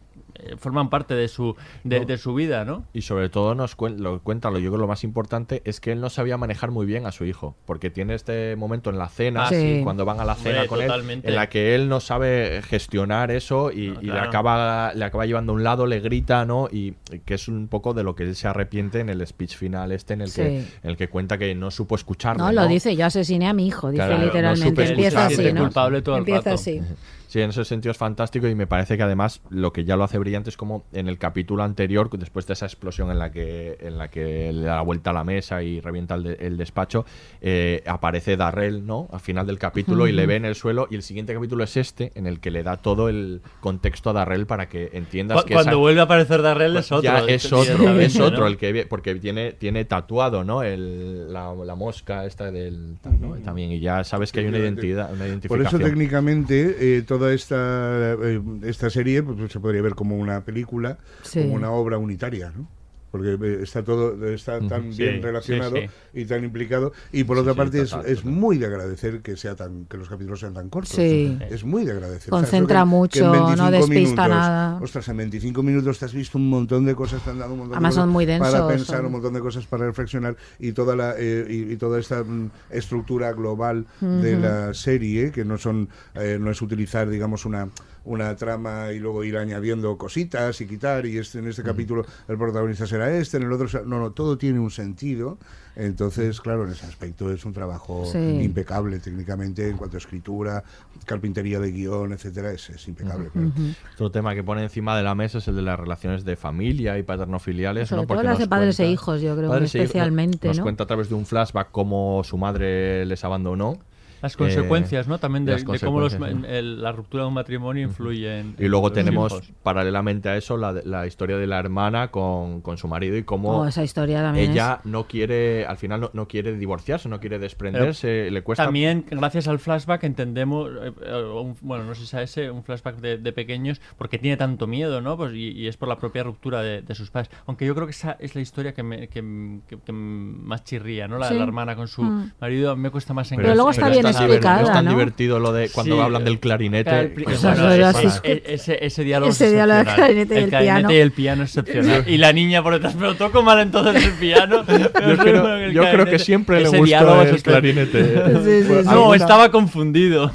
C: forman parte de su, de,
A: No.
C: de su vida, ¿no?
A: Y sobre todo nos cuen- lo cuenta, lo yo creo lo más importante es que él no sabía manejar muy bien a su hijo, porque tiene este momento en la cena,
C: Ah, sí.
A: cuando van a la
C: Hombre,
A: cena con
C: totalmente.
A: él, en la que él no sabe gestionar eso y, y le acaba le acaba llevando a un lado, le grita, ¿no? Y que es un poco de lo que él se arrepiente en el speech final este en el que en el que cuenta que no supo escucharlo.
B: No, lo dice, yo asesiné a mi hijo, dice
A: Claro,
B: literalmente. Empieza así, ¿no?
A: culpable todo el
B: Empieza
A: rato.
B: así.
A: Sí, en ese sentido es fantástico y me parece que además lo que ya lo hace brillante es como en el capítulo anterior, después de esa explosión en la que, en la que le da la vuelta a la mesa y revienta el, de- el despacho, eh, aparece Darrell, ¿no? Al final del capítulo y le ve en el suelo. Y el siguiente capítulo es este, en el que le da todo el contexto a Darrell para que entiendas
C: Cu-
A: que
C: cuando
A: esa-
C: vuelve a aparecer Darrell es otro,
A: Ya es otro, es otro el que ve- porque tiene, tiene tatuado, ¿no? El, la, la mosca esta del ¿no? También y ya sabes que hay una identidad, una
D: Por
A: identificación.
D: eso técnicamente eh, toda esta eh, esta serie pues, se podría ver como una película,
B: Sí.
D: como una obra unitaria, ¿no? Porque eh, está todo está tan.
C: Sí,
D: bien relacionado
C: sí.
D: y tan implicado y por
A: Sí,
D: otra
A: sí,
D: parte es-
A: total,
D: es, muy de agradecer que sea tan que los capítulos sean tan cortos.
B: Sí.
D: Es muy de agradecer.
B: Concentra mucho, no
D: 25
B: despista
D: minutos,
B: nada.
D: Ostras, en 25 minutos te has visto un montón de cosas, te han dado un montón
B: Además
D: de cosas
B: son muy densos,
D: para pensar,
B: son-
D: un montón de cosas para reflexionar y toda la eh, y, y toda esta mm, estructura global de la serie que no son eh, no es utilizar digamos una una trama y luego ir añadiendo cositas y quitar y este en este capítulo el protagonista será este en el otro será- no no todo tiene un sentido entonces claro en ese aspecto es un trabajo
B: Sí.
D: impecable técnicamente en cuanto a escritura carpintería de guion etcétera es, es impecable claro.
A: Otro tema que pone encima de la mesa es el de las relaciones de familia y paternofiliales.
B: Sobre
A: ¿no?
B: todo
A: Porque
B: las de padres e
A: cuenta-
B: hijos, yo creo,
A: Padres e hijos,
B: especialmente,
A: Nos
B: ¿no?
A: cuenta a través de un flashback cómo su madre les abandonó.
C: Las
A: Eh,
C: consecuencias, ¿no? También de, de cómo los- el- la ruptura de un matrimonio influye en.
A: Y luego
C: en
A: tenemos,
C: hijos.
A: paralelamente a eso, la, la historia de la hermana con, con su marido y cómo
B: Oh, esa historia también
A: ella no quiere, al final no, no quiere divorciarse, no quiere desprenderse, le cuesta...
C: También, gracias al flashback, entendemos, eh, eh, un- bueno, no sé si a ese, un flashback de, de pequeños, porque tiene tanto miedo, ¿no? Pues, y, y es por la propia ruptura de, de sus padres. Aunque yo creo que esa es la historia que, me, que, que- que más chirría, ¿no? La,
B: Sí.
C: la hermana con su
B: Mm.
C: marido, me cuesta más
B: Pero luego está bien explicada,
A: no es tan
B: ¿no?
A: divertido lo de cuando
C: Sí,
A: hablan del clarinete.
C: El
A: pues,
C: bueno, ese,
B: es-
C: ese, ese diálogo
B: ese
C: es
B: diálogo del clarinete y el
C: clarinete
B: piano.
C: y el piano es excepcional. y la niña por detrás, pero toco mal entonces el piano. [LAUGHS]
A: Yo creo- yo creo que siempre le
C: Ese
A: gustó
C: diálogo
A: el clarinete.
B: Sí, sí, sí.
C: No, estaba confundido.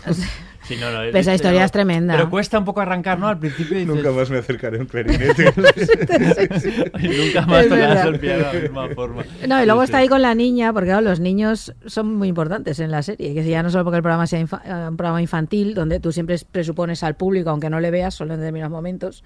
C: Sí, no, no,
B: Pero esa historia es tremenda.
C: Pero cuesta un poco arrancar, ¿no? Al principio dices...
D: nunca más me acercaré a un clarinete [LAUGHS] [LAUGHS]
C: nunca más tocarás el piano de la misma forma.
B: No, y luego
C: Sí,
B: está
C: sí.
B: ahí con la niña, porque claro, los niños son muy importantes en la serie. Que ya no solo porque el programa sea eh, un programa infantil, donde tú siempre presupones al público, aunque no le veas, solo en determinados momentos,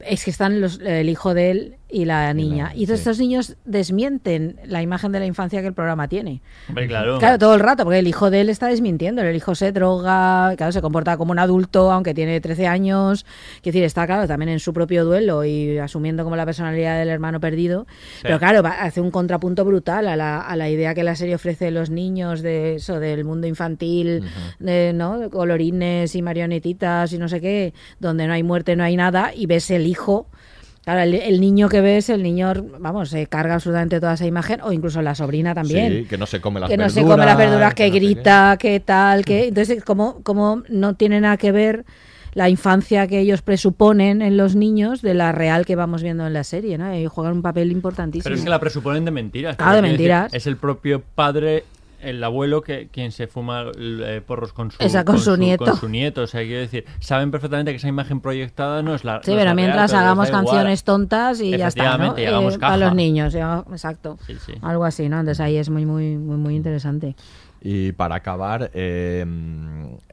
B: es que están los- el hijo de él y la niña. Y, entonces estos niños desmienten la imagen de la infancia que el programa tiene.
C: Hombre, claro.
B: Claro, todo el rato, porque el hijo de él está desmintiendo. El hijo se droga, claro, se comporta como un adulto, aunque tiene 13 años. Quiero decir, está, claro, también en su propio duelo y asumiendo como la personalidad del hermano perdido. Pero claro, va- hace un contrapunto brutal a la, a la idea que la serie ofrece de los niños, de eso, del mundo infantil, de, ¿no? De colorines y marionetitas y no sé qué, donde no hay muerte, no hay nada, y ves el hijo. Claro, el, el niño que ves, el niño, vamos, se carga absolutamente toda esa imagen, o incluso la sobrina también
A: Sí, que no se come las
B: que no
A: verduras.
B: se come las verduras, que grita, que tal, que entonces como como no tiene nada que ver la infancia que ellos presuponen en los niños de la real que vamos viendo en la serie, ¿no? Y juegan un papel importantísimo.
C: Pero es que la presuponen de mentiras.
B: Claro, de
C: decir,
B: mentiras.
C: Es el propio padre, el abuelo, que quien se fuma eh, porros con su,
B: Esa, con su nieto.
C: Con su nieto. O sea, quiero decir, saben perfectamente que esa imagen proyectada no es la.
B: Sí,
C: no
B: pero
C: la
B: mientras
C: real, pero les
B: hagamos
C: igual.
B: canciones tontas y ya está,
C: y hagamos
B: Eh, para los niños, ya, exacto.
C: Sí, sí.
B: Algo así, ¿no? Entonces ahí es muy, muy, muy, muy interesante.
A: Y para acabar, eh,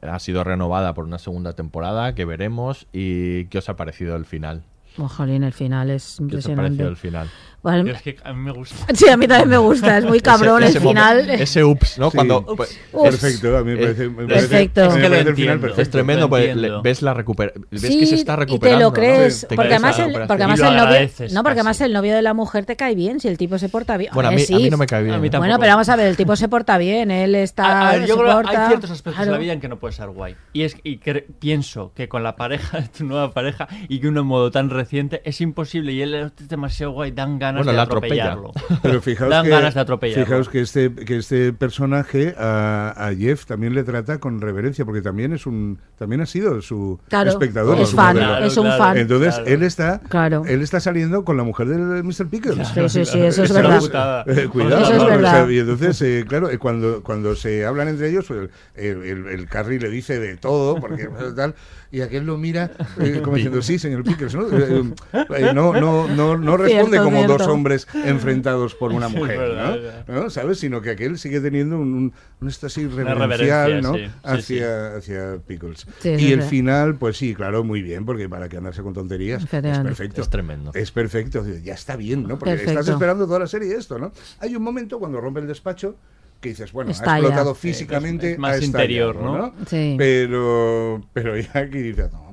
A: ha sido renovada por una segunda temporada que veremos. ¿Y qué os ha parecido el final?
B: Ojalín, el final es
A: ¿Qué os ha
B: impresionante.
A: parecido el final?
B: Bueno,
C: Pero es que a mí me gusta.
B: Sí, a mí también me gusta, es muy cabrón
A: Ese- ese
B: el final.
A: momento- ese ups, ¿no?
D: Sí.
A: Cuando,
D: Ups.
A: pues,
B: Ups.
D: Perfecto, a mí me parece, me parece-
B: Perfecto.
D: me
B: Es que
C: lo
D: parece el final
C: entiendo.
D: perfecto.
A: es tremendo, pues, le- ves la recupera ves
B: Sí,
A: que se está
B: y te
A: recuperando.
B: lo crees,
A: ¿no? Te
B: porque además, el,
A: recuperación.
B: porque además el novio, no, porque además el novio de la mujer te cae bien si el tipo se porta bien.
A: Bueno, a mí, a mí no me cae bien.
C: A mí tampoco.
B: Bueno, pero vamos a ver, el tipo se porta bien, él está.
C: A, a ver, yo creo que
B: porta-
C: hay ciertos aspectos de la vida en que no puede ser guay. Y es y cre- pienso que con la pareja, [LAUGHS] tu nueva pareja, y que uno en modo tan reciente, es imposible. Y él es demasiado guay, dan ganas
A: Bueno,
C: de
A: la atropella.
C: atropellarlo. [LAUGHS]
D: Pero fijaos
C: dan
D: que,
C: ganas de atropellarlo.
D: fijaos que este, que este personaje a, a Jeff también le trata con reverencia, porque también es un también ha sido su
B: Claro,
D: espectador.
B: es
D: su
B: fan.
C: Claro,
B: es un
C: claro.
B: fan.
D: Entonces
C: Claro.
D: él está
B: Claro.
D: él está saliendo con la mujer de Mr. Pickles.
B: Sí, sí, sí, [LAUGHS] eso es verdad.
D: eh, [LAUGHS] cuidado,
B: Eso es
D: ¿no? O sea,
B: verdad.
D: y entonces, eh, claro, eh, cuando, cuando se hablan entre ellos, pues, el, el, el Carrie le dice de todo, porque tal, y aquel lo mira eh, [LAUGHS] como diciendo, sí, señor Pickles, ¿no? Eh, eh, no, no, no, no responde
B: Cierto,
D: como
B: cierto.
D: dos hombres enfrentados por una mujer, ¿no?
C: verdad.
D: ¿no? ¿Sabes? Sino que aquel sigue teniendo un, un, un éxtasis reverencial, ¿no?
C: sí,
D: hacia, hacia Pickles.
B: Sí,
D: y el final, pues sí, claro, muy bien, porque para que andarse con tonterías es perfecto.
A: Es tremendo.
D: Es perfecto, ya está bien, ¿no? Porque
B: Perfecto.
D: estás esperando toda la serie esto, ¿no? Hay un momento cuando rompe el despacho que dices, bueno,
B: Estalla.
D: ha explotado
B: Sí,
D: físicamente,
C: es más
D: ha
C: interior, ¿no?
B: Sí.
D: Pero, pero ya aquí dices, no,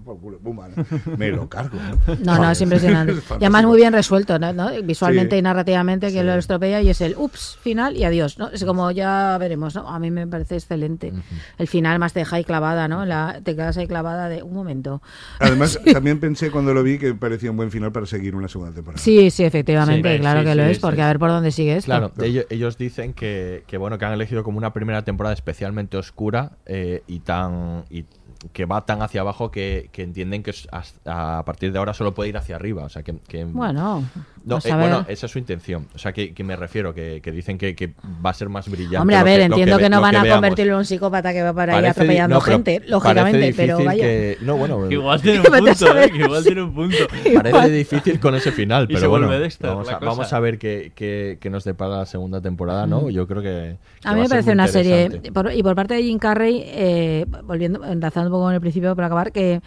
D: me lo cargo. No, [LAUGHS]
B: No, no, es impresionante. [LAUGHS]
D: Es
B: Y además muy bien resuelto, ¿no? ¿no? Visualmente
D: Sí.
B: y narrativamente que
D: Sí.
B: lo estropea y es el ups, final y adiós, ¿no? Es como ya veremos, ¿no? A mí me parece excelente. El final más te deja ahí clavada, ¿no? La, te quedas ahí clavada de un momento.
D: Además, [LAUGHS] también pensé cuando lo vi que parecía un buen final para seguir una segunda temporada.
B: Sí, sí, efectivamente,
C: Sí,
B: claro
C: sí,
B: que
C: sí,
B: lo es,
C: sí.
B: porque a ver por dónde sigue esto.
A: Claro, ellos, ellos dicen que, que, bueno que han elegido como una primera temporada especialmente oscura eh, y tan y que va tan hacia abajo que, que entienden que hasta- a partir de ahora solo puede ir hacia arriba. O sea que-
B: Bueno,
A: no,
B: a
A: eh, bueno, esa es su intención. O sea que, que me refiero, que, que dicen que, que va a ser más brillante.
B: Hombre, a
A: lo
B: ver, entiendo que, no van a
A: veamos.
B: convertirlo en un psicópata que va para ahí
A: Parece di-
B: atropellando
A: no, pero
B: gente, lógicamente, pero vaya.
A: que- no, bueno, [LAUGHS]
C: Que [LAUGHS] igual tiene un punto. ¿eh? [LAUGHS] Que igual tiene un punto.
A: Parece difícil con ese final, pero bueno,
C: Dexter,
A: vamos, a,
C: cosa.
A: vamos a ver qué, qué- qué nos depara la segunda temporada, ¿no? Yo creo que, que
B: A mí me parece una serie, por- y por parte de Jim Carrey, eh, volviendo, enlazando un poco con el principio para acabar, que eh,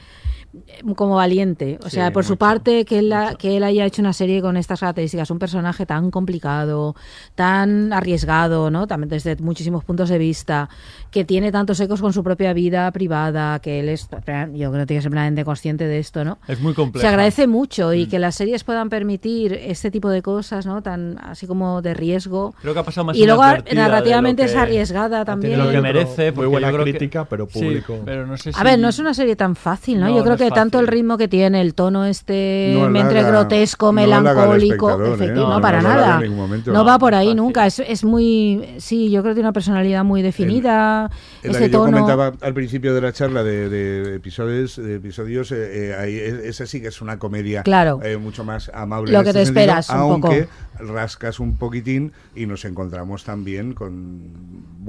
B: como valiente, o
D: Sí,
B: sea, por su parte que él, ha- que él haya hecho una serie con estas características, un personaje tan complicado, tan arriesgado, ¿no? También desde muchísimos puntos de vista, que tiene tantos ecos con su propia vida privada, que él es, yo creo que tiene que ser plenamente consciente de esto, ¿no?
C: Es muy complejo.
B: Se agradece mucho
C: Mm.
B: y que las series puedan permitir este tipo de cosas, ¿no? Tan así como de riesgo.
C: Creo que ha pasado más
B: y luego narrativamente es arriesgada
C: de
B: también.
C: lo que merece.
A: muy buena
C: que-
A: crítica, pero
C: Sí,
A: público.
C: pero no sé
B: A
C: si-
B: ver, no es una serie tan fácil, ¿no?
C: No,
B: Yo creo que tanto el ritmo que tiene, el tono este
D: No
B: entre grotesco, melancólico,
D: ¿eh?
B: efectivo,
C: No,
B: no,
C: no
B: para nada. No
C: No,
B: va por ahí
C: fácil.
B: nunca. Es, es muy, sí, yo creo que tiene una personalidad muy definida.
D: En la
B: ese
D: que yo
B: tono.
D: comentaba al principio de la charla de, de episodios, de episodios eh, eh, ahí, esa sí que es una comedia
B: Claro.
D: eh, mucho más amable.
B: Lo que
D: este
B: te
D: sentido,
B: esperas un
D: aunque
B: poco.
D: rascas un poquitín y nos encontramos también con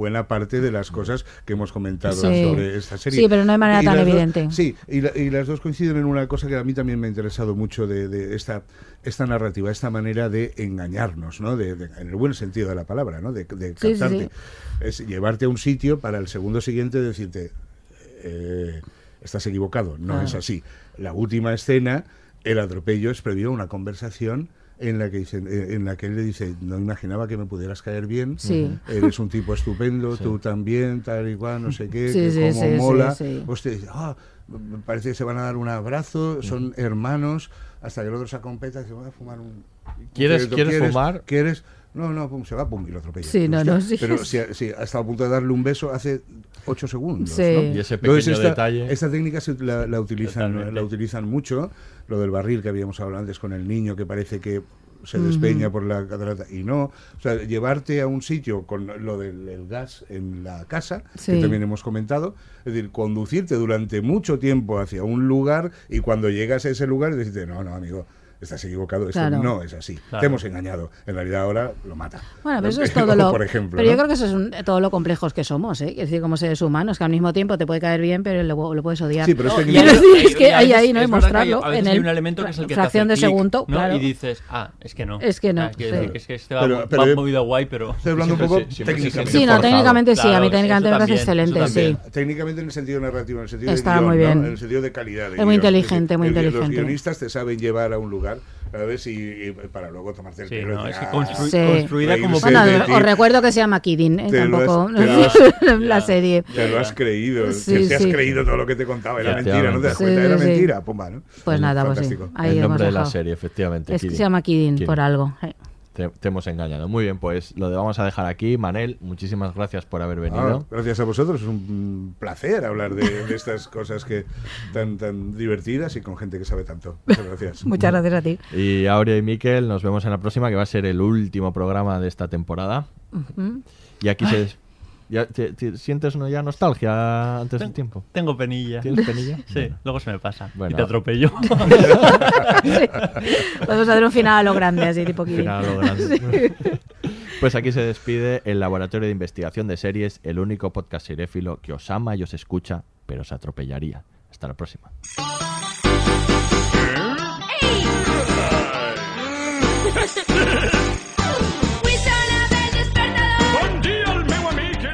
D: buena parte de las cosas que hemos comentado
B: Sí.
D: sobre esta serie.
B: Sí, pero no de manera
D: Y
B: tan
D: las dos-
B: evidente.
D: sí, y, la- y las dos coinciden en una cosa que a mí también me ha interesado mucho de, de esta, esta narrativa, esta manera de engañarnos, ¿no? De, de- en el buen sentido de la palabra, ¿no? De, captarte.
B: sí.
D: Es llevarte a un sitio para el segundo siguiente decirte, eh, estás equivocado, no
B: Claro.
D: es así. La última escena, el atropello es previo a una conversación en la que dicen, eh, en la que él le dice, no imaginaba que me pudieras caer bien,
B: Sí.
D: eres un tipo estupendo, tú también, tal y cual, no sé qué,
B: Sí,
D: que
B: sí,
D: como mola.
B: sí.
D: Hostia, dice, me parece que se van a dar un abrazo, son hermanos, hasta que el otro se acompeta y dice, voy a fumar un...
A: ¿Quieres- quieres fumar?
D: ¿Quieres? No, no, pum, se va, pum, y lo atropella.
B: Sí, no, no, sí.
D: Pero si, si ha estado a punto de darle un beso hace ocho segundos.
B: Sí.
D: ¿no?
A: Y ese pequeño
D: Entonces, esta,
A: detalle.
D: esta técnica se- la, la utilizan,
C: Totalmente.
D: la utilizan mucho. Lo del barril que habíamos hablado antes con el niño que parece que se despeña por la catarata y no. O sea, llevarte a un sitio con lo del el gas en la casa,
B: Sí.
D: que también hemos comentado, es decir, conducirte durante mucho tiempo hacia un lugar y cuando llegas a ese lugar decirte, no, no, amigo. Estás equivocado, esto
B: Claro.
D: no es así.
C: Claro.
D: Te hemos engañado. En realidad ahora lo mata.
B: Bueno, pero [LAUGHS] eso es todo [LAUGHS] lo.
D: Por ejemplo.
B: pero yo
D: ¿no?
B: creo que eso es un- todo lo complejos que somos, ¿eh? Es decir, como seres humanos, que al mismo tiempo te puede caer bien, pero lo, lo puedes odiar.
D: Sí, pero es que hay-
B: decir, es
C: Y
B: que hay ahí, ¿no?
C: es
B: mostrarlo
C: veces
B: en
C: hay
B: el
C: un elemento que es el que te
B: fracción
C: hace
B: de
C: clic,
B: segundo,
C: ¿no?
B: claro.
C: Y dices, ah, es que no.
B: Es que no,
C: Ah,
B: sí.
C: es que este va,
D: Pero-
C: va
D: pero-
C: movido guay, pero...
D: Estoy hablando un poco técnicamente.
B: Sí, no, técnicamente sí, a mí técnicamente me parece excelente, sí.
D: Técnicamente en el sentido narrativo, en el sentido
B: Está
D: de
B: bien.
D: En el sentido de calidad.
B: Es muy inteligente, muy
D: el- Los
B: inteligente.
D: guionistas te saben llevar a un lugar, ¿sabes? Y, y para luego tomarte el
C: Sí,
D: pelo.
C: no, es que
D: "Ah,
C: constru-
B: Sí.
C: construida como...
B: Bueno,
D: de
B: os recuerdo que se llama Kidding, ¿eh?
D: Has-
B: Tampoco
D: lo [LAUGHS] has-
B: la serie.
D: Te lo has creído,
B: Sí,
D: te, has creído todo lo que te contaba, era mentira, no te das
B: Sí,
D: cuenta, era
B: sí.
D: mentira, pumba, ¿no?
B: Pues nada, pues sí. Ahí
A: el nombre de la serie, efectivamente.
B: Es que se llama Kidding,
A: Kidding.
B: por algo.
A: Te, te hemos engañado. Muy bien, pues lo de- vamos a dejar aquí. Manel, muchísimas gracias por haber
D: Ah,
A: venido.
D: gracias a vosotros, es un placer hablar de, de estas cosas que tan tan divertidas y con gente que sabe tanto. Muchas gracias. [LAUGHS]
B: Muchas gracias a ti.
A: Y Aurea y Miquel, nos vemos en la próxima, que va a ser el último programa de esta temporada. Y aquí se... des- ya, te- te- ¿Sientes no, ya nostalgia antes del tiempo?
C: Tengo penilla.
A: ¿Tienes penilla? [LAUGHS]
C: Sí,
A: Bueno.
C: luego se me pasa.
A: Bueno.
C: Y te atropello. [LAUGHS]
B: Sí. Podemos hacer un final a lo grande, así tipo Kidding.
A: Final a lo grande. Pues aquí se despide el Laboratorio de Investigación de Series, el único podcast seréfilo que os ama y os escucha, pero os atropellaría. Hasta la próxima.